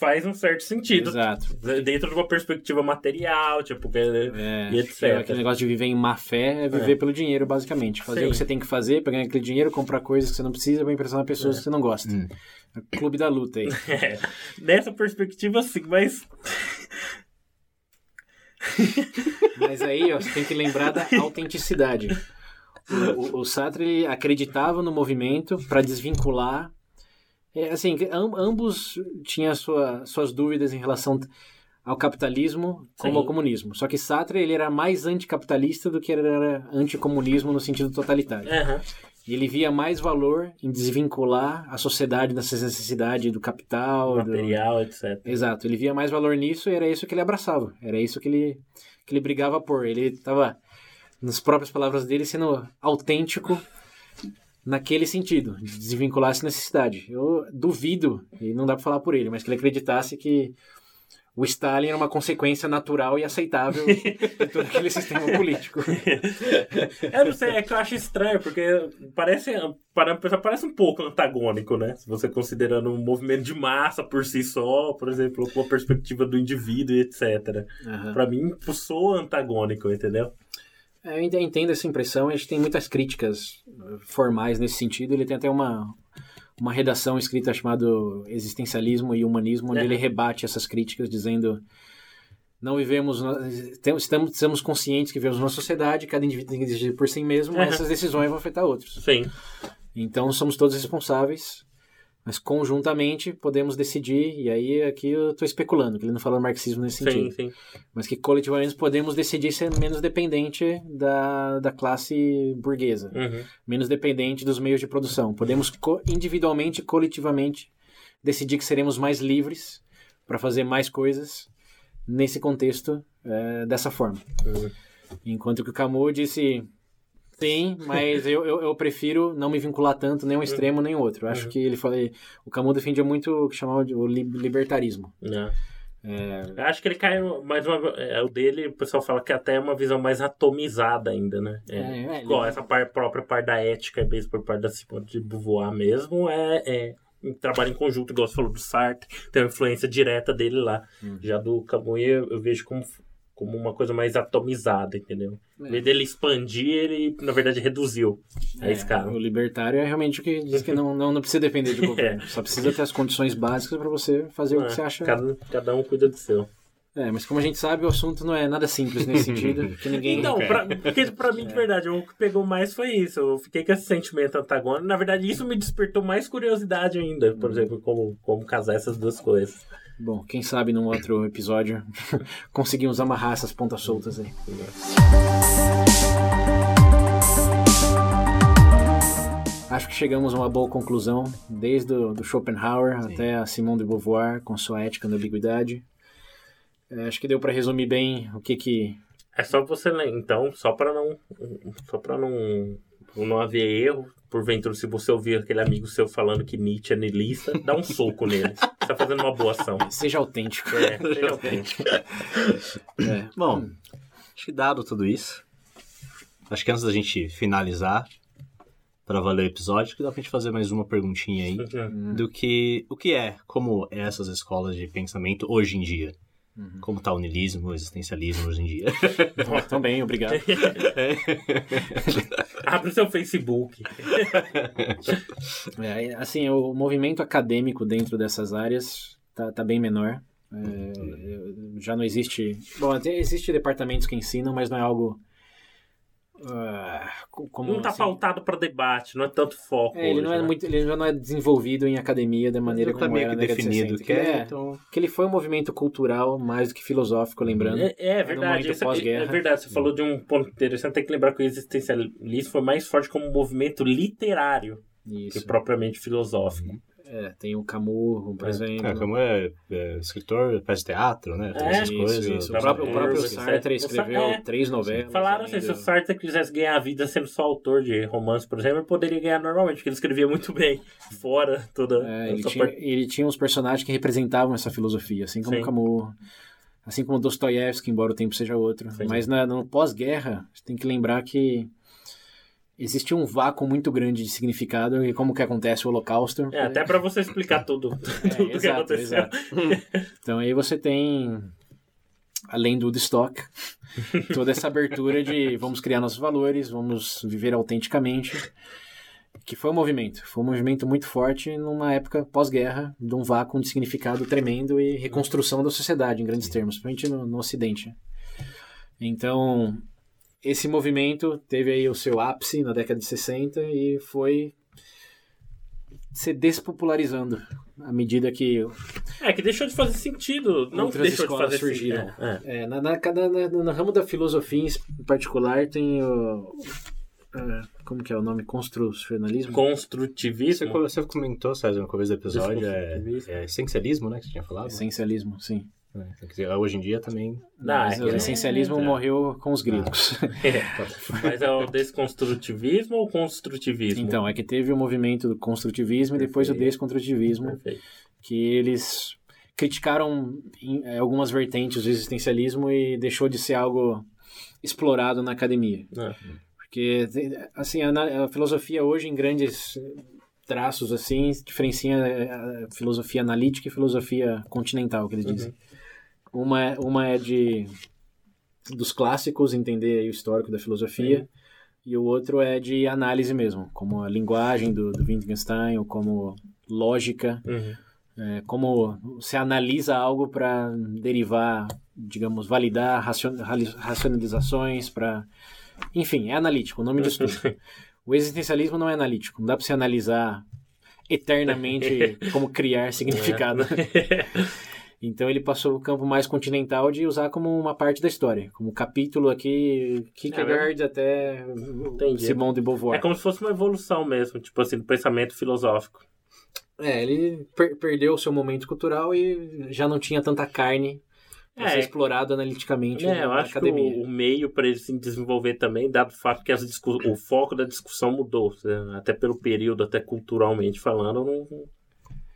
faz um certo sentido. Exato. Dentro de uma perspectiva material, tipo, que, É, e etc. que Aquele negócio de viver em má fé é viver É. pelo dinheiro, basicamente. Fazer Sim. o que você tem que fazer, pegar aquele dinheiro, comprar coisas que você não precisa pra impressionar pessoas que você não gosta. Hum. Clube da luta aí. É, nessa perspectiva, sim, mas. Mas aí, ó, você tem que lembrar da autenticidade. O, o, o Sartre acreditava no movimento para desvincular. É, assim, que am- ambos tinham sua, suas dúvidas em relação ao capitalismo como Sim. ao comunismo. Só que Sartre ele era mais anticapitalista do que era anticomunismo no sentido totalitário. Aham. E ele via mais valor em desvincular a sociedade dessa necessidade do capital, do, material, etc. Exato, ele via mais valor nisso e era isso que ele abraçava, era isso que ele, que ele brigava por. Ele estava, nas próprias palavras dele, sendo autêntico naquele sentido, de desvincular essa necessidade. Eu duvido, e não dá para falar por ele, mas que ele acreditasse que o Stalin era uma consequência natural e aceitável de todo aquele sistema político. Eu não sei, é que eu acho estranho, porque parece, para parece um pouco antagônico, né? Se você considerando um movimento de massa por si só, por exemplo, com a perspectiva do indivíduo e etc. Aham. Pra mim, soa antagônico, entendeu? É, Eu ainda entendo essa impressão, a gente tem muitas críticas eh, formais nesse sentido. Ele tem até uma, uma redação escrita chamada Existencialismo e Humanismo, onde É. ele rebate essas críticas, dizendo não vivemos, estamos, estamos conscientes que vivemos numa sociedade, cada indivíduo tem que decidir por si mesmo, mas Uhum. essas decisões vão afetar outros. Sim. Então somos todos responsáveis, mas conjuntamente podemos decidir, e aí aqui eu estou especulando, que ele não fala marxismo nesse sentido Sim, sim. mas que coletivamente podemos decidir ser menos dependente da, da classe burguesa, Uhum. menos dependente dos meios de produção. Podemos co- individualmente, coletivamente, decidir que seremos mais livres para fazer mais coisas nesse contexto eh, dessa forma. Uhum. Enquanto que o Camus disse sim, mas eu, eu, eu prefiro não me vincular tanto nem um extremo nem outro. Eu acho Uhum. que ele falei, o Camus defendia muito o que chamava de libertarismo. Não. É, Eu acho que ele cai mais uma. É, o dele, o pessoal fala que até é uma visão mais atomizada ainda, né? É, É, é, igual essa própria parte da ética, mesmo por parte da Simone de Beauvoir mesmo, é, é, um trabalho em conjunto, igual você falou do Sartre, tem uma influência direta dele lá. Já do Camus eu, eu vejo como, como uma coisa mais atomizada, entendeu? Em vez dele expandir, ele, na verdade, reduziu a É, escala. O libertário é realmente o que diz que não, não, não precisa depender de governo. Só precisa ter as condições básicas para você fazer o É, que você acha. cada, cada um cuida do seu. É, mas como a gente sabe, o assunto não é nada simples nesse sentido. Que ninguém. Então, pra, porque pra mim, de verdade, o que pegou mais foi isso. Eu fiquei com esse sentimento antagônico. Na verdade, isso me despertou mais curiosidade ainda, por exemplo, como, como casar essas duas coisas. Bom, quem sabe num outro episódio conseguimos amarrar essas pontas soltas aí. Acho que chegamos a uma boa conclusão, desde o do Schopenhauer até a Simone de Beauvoir com sua ética da ambiguidade. É, Acho que deu para resumir bem o que que É só você ler, então, só pra não. Só pra não. Não haver erro, porventura, se você ouvir aquele amigo seu falando que Nietzsche é niilista, dá um soco nele. Você tá fazendo uma boa ação. seja autêntico. É, seja autêntico. É. Bom, acho que dado tudo isso, acho que antes da gente finalizar, para valer o episódio, acho que dá pra gente fazer mais uma perguntinha aí do que o que é, como é essas escolas de pensamento hoje em dia. Como tá o niilismo, o existencialismo hoje em dia. Bom, Também, obrigado. Abre o seu Facebook. É, assim, o movimento acadêmico dentro dessas áreas tá, tá bem menor. É, já não existe. Bom, até existe departamentos que ensinam, mas não é algo. Ah, co- como, Não tá assim, pautado pra debate, não é tanto foco. é, ele, não hoje, é né? muito, ele já não é desenvolvido em academia da maneira como era que na definido 60, que é, é, então... que ele foi um movimento cultural mais do que filosófico, lembrando. É, é um verdade, é, verdade. Você falou de um ponto interessante. Tem que lembrar que o existencialismo foi mais forte como um movimento literário que Isso. propriamente filosófico. É, tem o Camus, por exemplo. É, como é, é escritor, faz teatro, né? Tem É, essas Isso, coisas. isso. O próprio, o próprio Sartre é- escreveu é. três novelas. Falaram além assim, se o do- Sartre quisesse ganhar a vida sendo só autor de romance, por exemplo, ele poderia ganhar normalmente, porque ele escrevia muito bem, fora toda É, ele, tinha, parte. ele tinha uns personagens que representavam essa filosofia, assim como Sim. Camus, assim como Dostoiévski, embora o tempo seja outro. Sim. Mas na, no pós-guerra, você tem que lembrar que existia um vácuo muito grande de significado e como que acontece o Holocausto. É, até pra você explicar tudo, tudo que exato, aconteceu. exato. Então aí você tem, além do Woodstock, toda essa abertura de vamos criar nossos valores, vamos viver autenticamente, que foi um movimento. Foi um movimento muito forte numa época pós-guerra, de um vácuo de significado tremendo e reconstrução da sociedade, em grandes termos, principalmente no, no Ocidente. Então, esse movimento teve aí o seu ápice na década de 60 e foi se despopularizando à medida que É, que deixou de fazer sentido. Não Outras deixou de escolas fazer surgiram. sentido. É, é. É, na, na, cada- na- no ramo da filosofia em particular tem o. é, como que é o nome? Construcionalismo? Você, Construtivismo. você comentou, César, no começo do episódio, é, é essencialismo, né, que você tinha falado? Essencialismo, sim. É, quer dizer, hoje em dia também... Não, Mas é o essencialismo é, morreu com os gregos. É. Mas é o desconstrutivismo ou construtivismo? então, é que teve o movimento do construtivismo e depois o Perfeito. desconstrutivismo, Perfeito. que eles criticaram em, eh, algumas vertentes do existencialismo e deixou de ser algo explorado na academia. É. Porque, assim, a, a filosofia hoje, em grandes traços, assim, diferencia a filosofia analítica e filosofia continental, que eles dizem. Uma, é- uma é de dos clássicos, entender o histórico da filosofia, e o outro é de análise mesmo, como a linguagem do, do Wittgenstein, ou como lógica, Uhum. é, como você analisa algo para derivar, digamos, validar racion- racionalizações, para. Enfim, é analítico, o nome disso tudo. O existencialismo não é analítico, não dá para você analisar eternamente como criar significado. Então ele passou o campo mais continental de usar como uma parte da história, como capítulo aqui, Kierkegaard até Entendi. Simone de É Beauvoir. como se fosse uma evolução mesmo, tipo assim, do pensamento filosófico. É, ele per- perdeu o seu momento cultural e já não tinha tanta carne É. ser explorado analiticamente É, eu na acho academia. que o, o meio para ele se desenvolver também, dado o fato que o foco da discussão mudou, né? até pelo período, até culturalmente falando, não...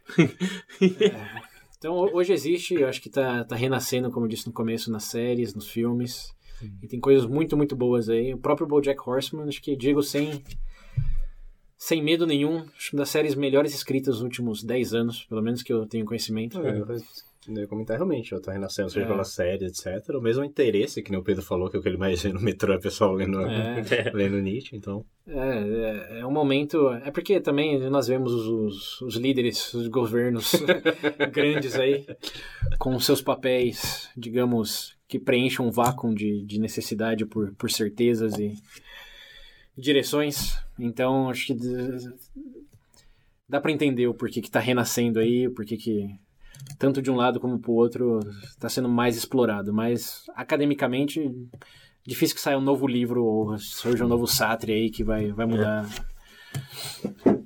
Então ho- hoje existe, eu acho que tá, tá renascendo, como eu disse no começo, nas séries, nos filmes. E tem coisas muito, muito boas aí. O próprio BoJack Horseman, acho que digo sem sem medo nenhum, acho que uma das séries melhores escritas nos últimos 10 anos, pelo menos que eu tenho conhecimento. É, eu ia comentar realmente, ela tá renascendo, seja É. pela série, etc. O mesmo interesse que nem o Pedro falou, que é o que ele mais vê no metrô é o pessoal lendo, É. lendo Nietzsche, então. É, é, é um momento. É porque também nós vemos os, os líderes, os governos grandes aí, com seus papéis, digamos, que preenchem um vácuo de, de necessidade por, por certezas e direções. Então, acho que dá pra entender o porquê que tá renascendo aí, o porquê que tanto de um lado como pro outro tá sendo mais explorado. Mas, academicamente, difícil que saia um novo livro ou surja um novo Sartre aí que vai, vai mudar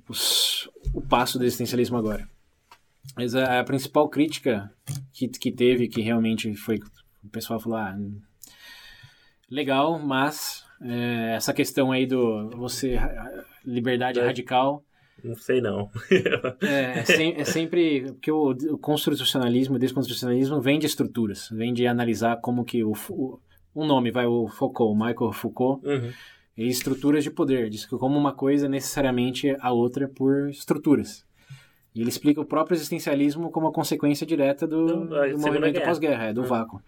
os- o passo do existencialismo agora. Mas a, a principal crítica que, que teve, que realmente foi. O pessoal falou: ah, legal, mas é, essa questão aí do você liberdade É. radical Não sei não. é, é sem- é sempre porque o, o constitucionalismo, o desconstitucionalismo vem de estruturas, vem de analisar como que o, o um nome vai o Foucault, o Michael Foucault, Uhum. e estruturas de poder, diz que como uma coisa é necessariamente a outra por estruturas. E ele explica o próprio existencialismo como a consequência direta do, Do- do movimento Guerra. pós-guerra, é, do Hum. vácuo.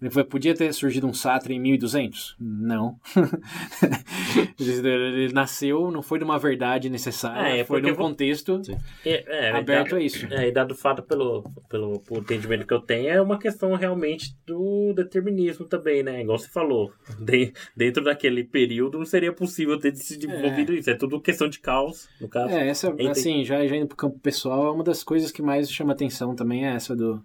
Ele foi, podia ter surgido um Sartre em 1200? Não. ele nasceu, não foi de uma verdade necessária, É, é foi de um contexto É, é, aberto dado, a isso. É, e dado o fato pelo, pelo, pelo entendimento que eu tenho, é uma questão realmente do determinismo também, né? Igual você falou. De- dentro daquele período não seria possível ter se desenvolvido isso. É tudo questão de caos, no caso. É, essa, Entendi. assim, já, já indo pro campo pessoal, uma das coisas que mais chama atenção também é essa do.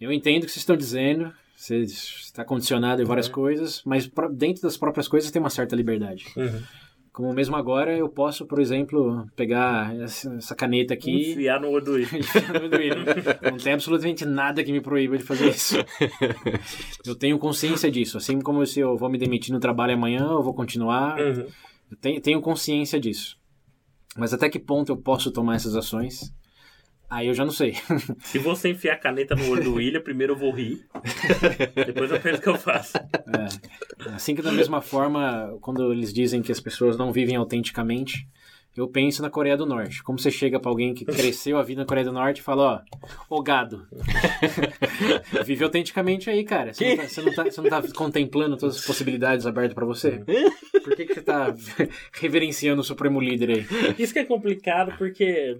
Eu entendo o que vocês estão dizendo, você está condicionado em várias Uhum. coisas, mas dentro das próprias coisas tem uma certa liberdade. Uhum. Como mesmo agora, eu posso, por exemplo, pegar essa caneta aqui. Enfiar no e enfiar no dedo. Não tem absolutamente nada que me proíba de fazer isso. Eu tenho consciência disso. Assim como se eu vou me demitir no trabalho amanhã, eu vou continuar. Uhum. Eu tenho consciência disso. Mas até que ponto eu posso tomar essas ações? Aí eu já não sei. Se você enfiar a caneta no olho do William, primeiro eu vou rir. depois eu penso o que eu faço. É. Assim que da mesma forma, quando eles dizem que as pessoas não vivem autenticamente, eu penso na Coreia do Norte. Como você chega pra alguém que cresceu a vida na Coreia do Norte e fala, ó, ô gado. Vive autenticamente aí, cara. Você não, tá, você, não tá, você não tá contemplando todas as possibilidades abertas pra você? Por que, que você tá reverenciando o Supremo Líder aí? Isso que é complicado, porque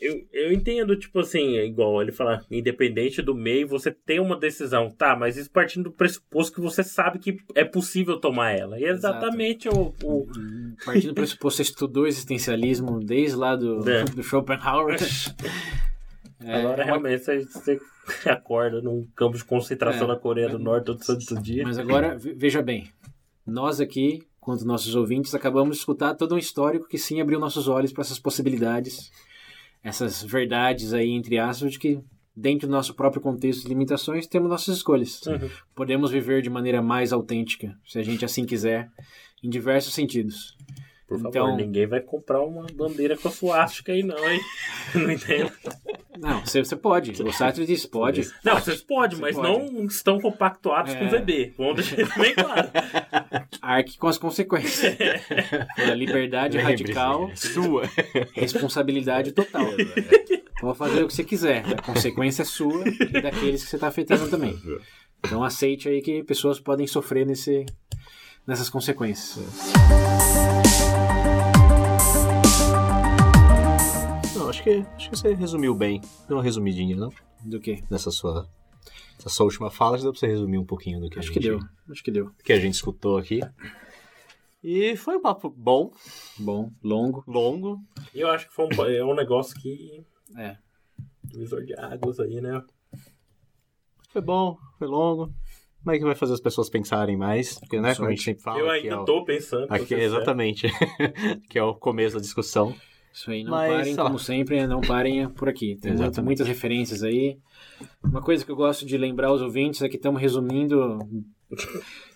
eu, eu entendo, tipo assim, igual ele fala, independente do meio, você tem uma decisão, tá, mas isso partindo do pressuposto que você sabe que é possível tomar ela. E é exatamente o, o, Partindo do pressuposto, você estudou existencialismo desde lá do, É. do Schopenhauer. É, Agora é uma- realmente você, acorda num campo de concentração É. na Coreia do Norte todo santo dia. Mas agora, ve- veja bem, nós aqui, quanto nossos ouvintes, acabamos de escutar todo um histórico que sim abriu nossos olhos para essas possibilidades, essas verdades aí, entre aspas, de que dentro do nosso próprio contexto de limitações temos nossas escolhas. Uhum. Podemos viver de maneira mais autêntica, se a gente assim quiser, em diversos sentidos. Por favor, Então- ninguém vai comprar uma bandeira com a suástica aí não, hein? Não entendo. Não, você, você pode. O Sartre diz, pode. Não, vocês podem, mas pode. não estão compactuados com o É. VB. Vamos deixar isso bem claro. Arque com as consequências. A liberdade radical, Sua. responsabilidade total. Pode fazer o que você quiser. A consequência é sua e daqueles que você está afetando também. Então aceite aí que pessoas podem sofrer nesse, nessas consequências. Não, acho que, acho que você resumiu bem. Deu uma resumidinha, não? Do que? Nessa sua, essa sua última fala, já deu pra você resumir um pouquinho do que, Acho a que gente, deu. Acho que deu. que a gente escutou aqui. E foi um papo bom, Bom, longo. longo. Eu acho que foi um, é um negócio que. É. Divisor de águas aí, né? Foi bom, foi longo. Como é que vai fazer as pessoas pensarem mais? Porque, né, como a gente sempre fala. eu ainda é o- tô pensando. Aqui, exatamente. que é o começo da discussão. Isso aí, não Mas, parem, ó. como sempre, não parem por aqui. Tem muito- Exatamente. muitas referências aí. Uma coisa que eu gosto de lembrar aos ouvintes é que estamos resumindo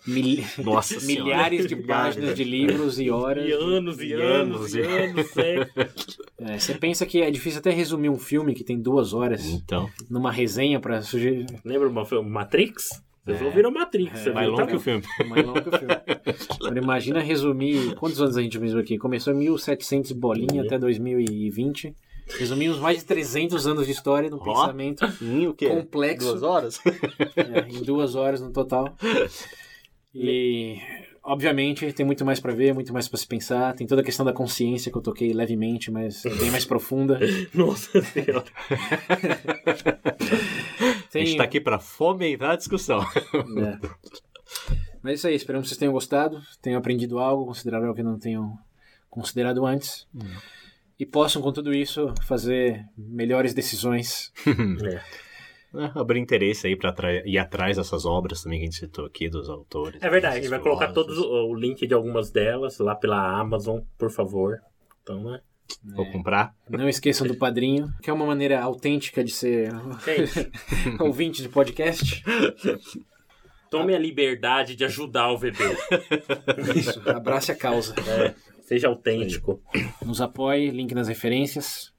mil- milhares de páginas de livros e horas. E anos e, E anos anos, e anos, sério. É, você pensa que é difícil até resumir um filme que tem duas horas Então, numa resenha para sugerir. Lembra o filme Matrix? Vocês É. ouviram Matrix, É, você Mais viu longo que o filme. Mais longo que o filme. Agora imagina resumir. Quantos anos a gente mesmo aqui? Começou em 1700 bolinha até 2020. Resumimos mais de 300 anos de história no Ó. pensamento Em o quê? complexo. Duas horas? É, em duas horas no total. E, obviamente, tem muito mais pra ver, muito mais pra se pensar. Tem toda a questão da consciência que eu toquei levemente, mas bem mais profunda. Nossa senhora. A Tem, gente tá aqui pra fomentar a discussão. É. Mas é isso aí, esperamos que vocês tenham gostado, tenham aprendido algo, consideraram algo que não tenham considerado antes. E possam, com tudo isso, fazer melhores decisões. É. É, abrir interesse aí pra tra- ir atrás dessas obras também que a gente citou aqui, dos autores. É verdade, a gente vai colocar todos o, o link de algumas delas lá pela Amazon, por favor. Então, né? Vou comprar. Não esqueçam do padrinho, que é uma maneira autêntica de ser ouvinte de podcast. tome a liberdade de ajudar o VB. Isso, abrace a causa. É, seja autêntico. Nos apoie, link nas referências.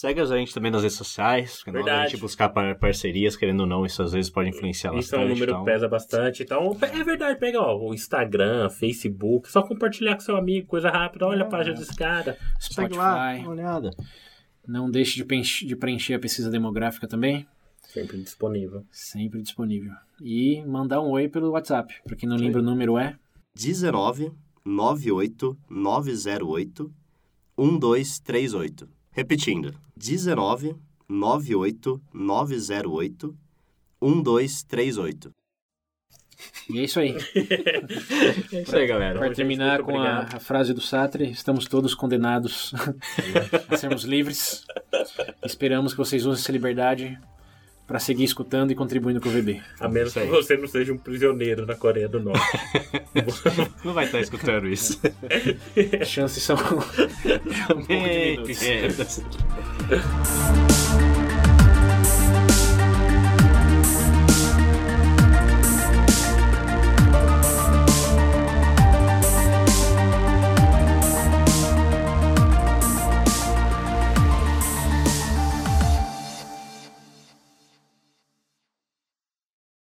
Segue a gente também nas redes sociais. porque na hora da Verdade. gente buscar par- parcerias, querendo ou não, isso às vezes pode influenciar Isso é bastante. um número então- que pesa bastante. Então, é verdade, pega ó, o Instagram, Facebook, só compartilhar com seu amigo, coisa rápida. Olha a página desse cara. Segue lá, dá Spotify. uma olhada. Não deixe de preenche- de preencher a pesquisa demográfica também. Sempre disponível. Sempre disponível. E mandar um oi pelo WhatsApp. Pra quem não lembra, o número é 19 98 908 1238. Repetindo, 19 98 908 1238. E é isso aí. É isso aí, galera. Para terminar com a, a frase do Sartre, estamos todos condenados a sermos livres. Esperamos que vocês usem essa liberdade para seguir escutando e contribuindo com o VB. A menos que você não seja um prisioneiro na Coreia do Norte. Não vai estar escutando isso. As chances são um pouco diminutas.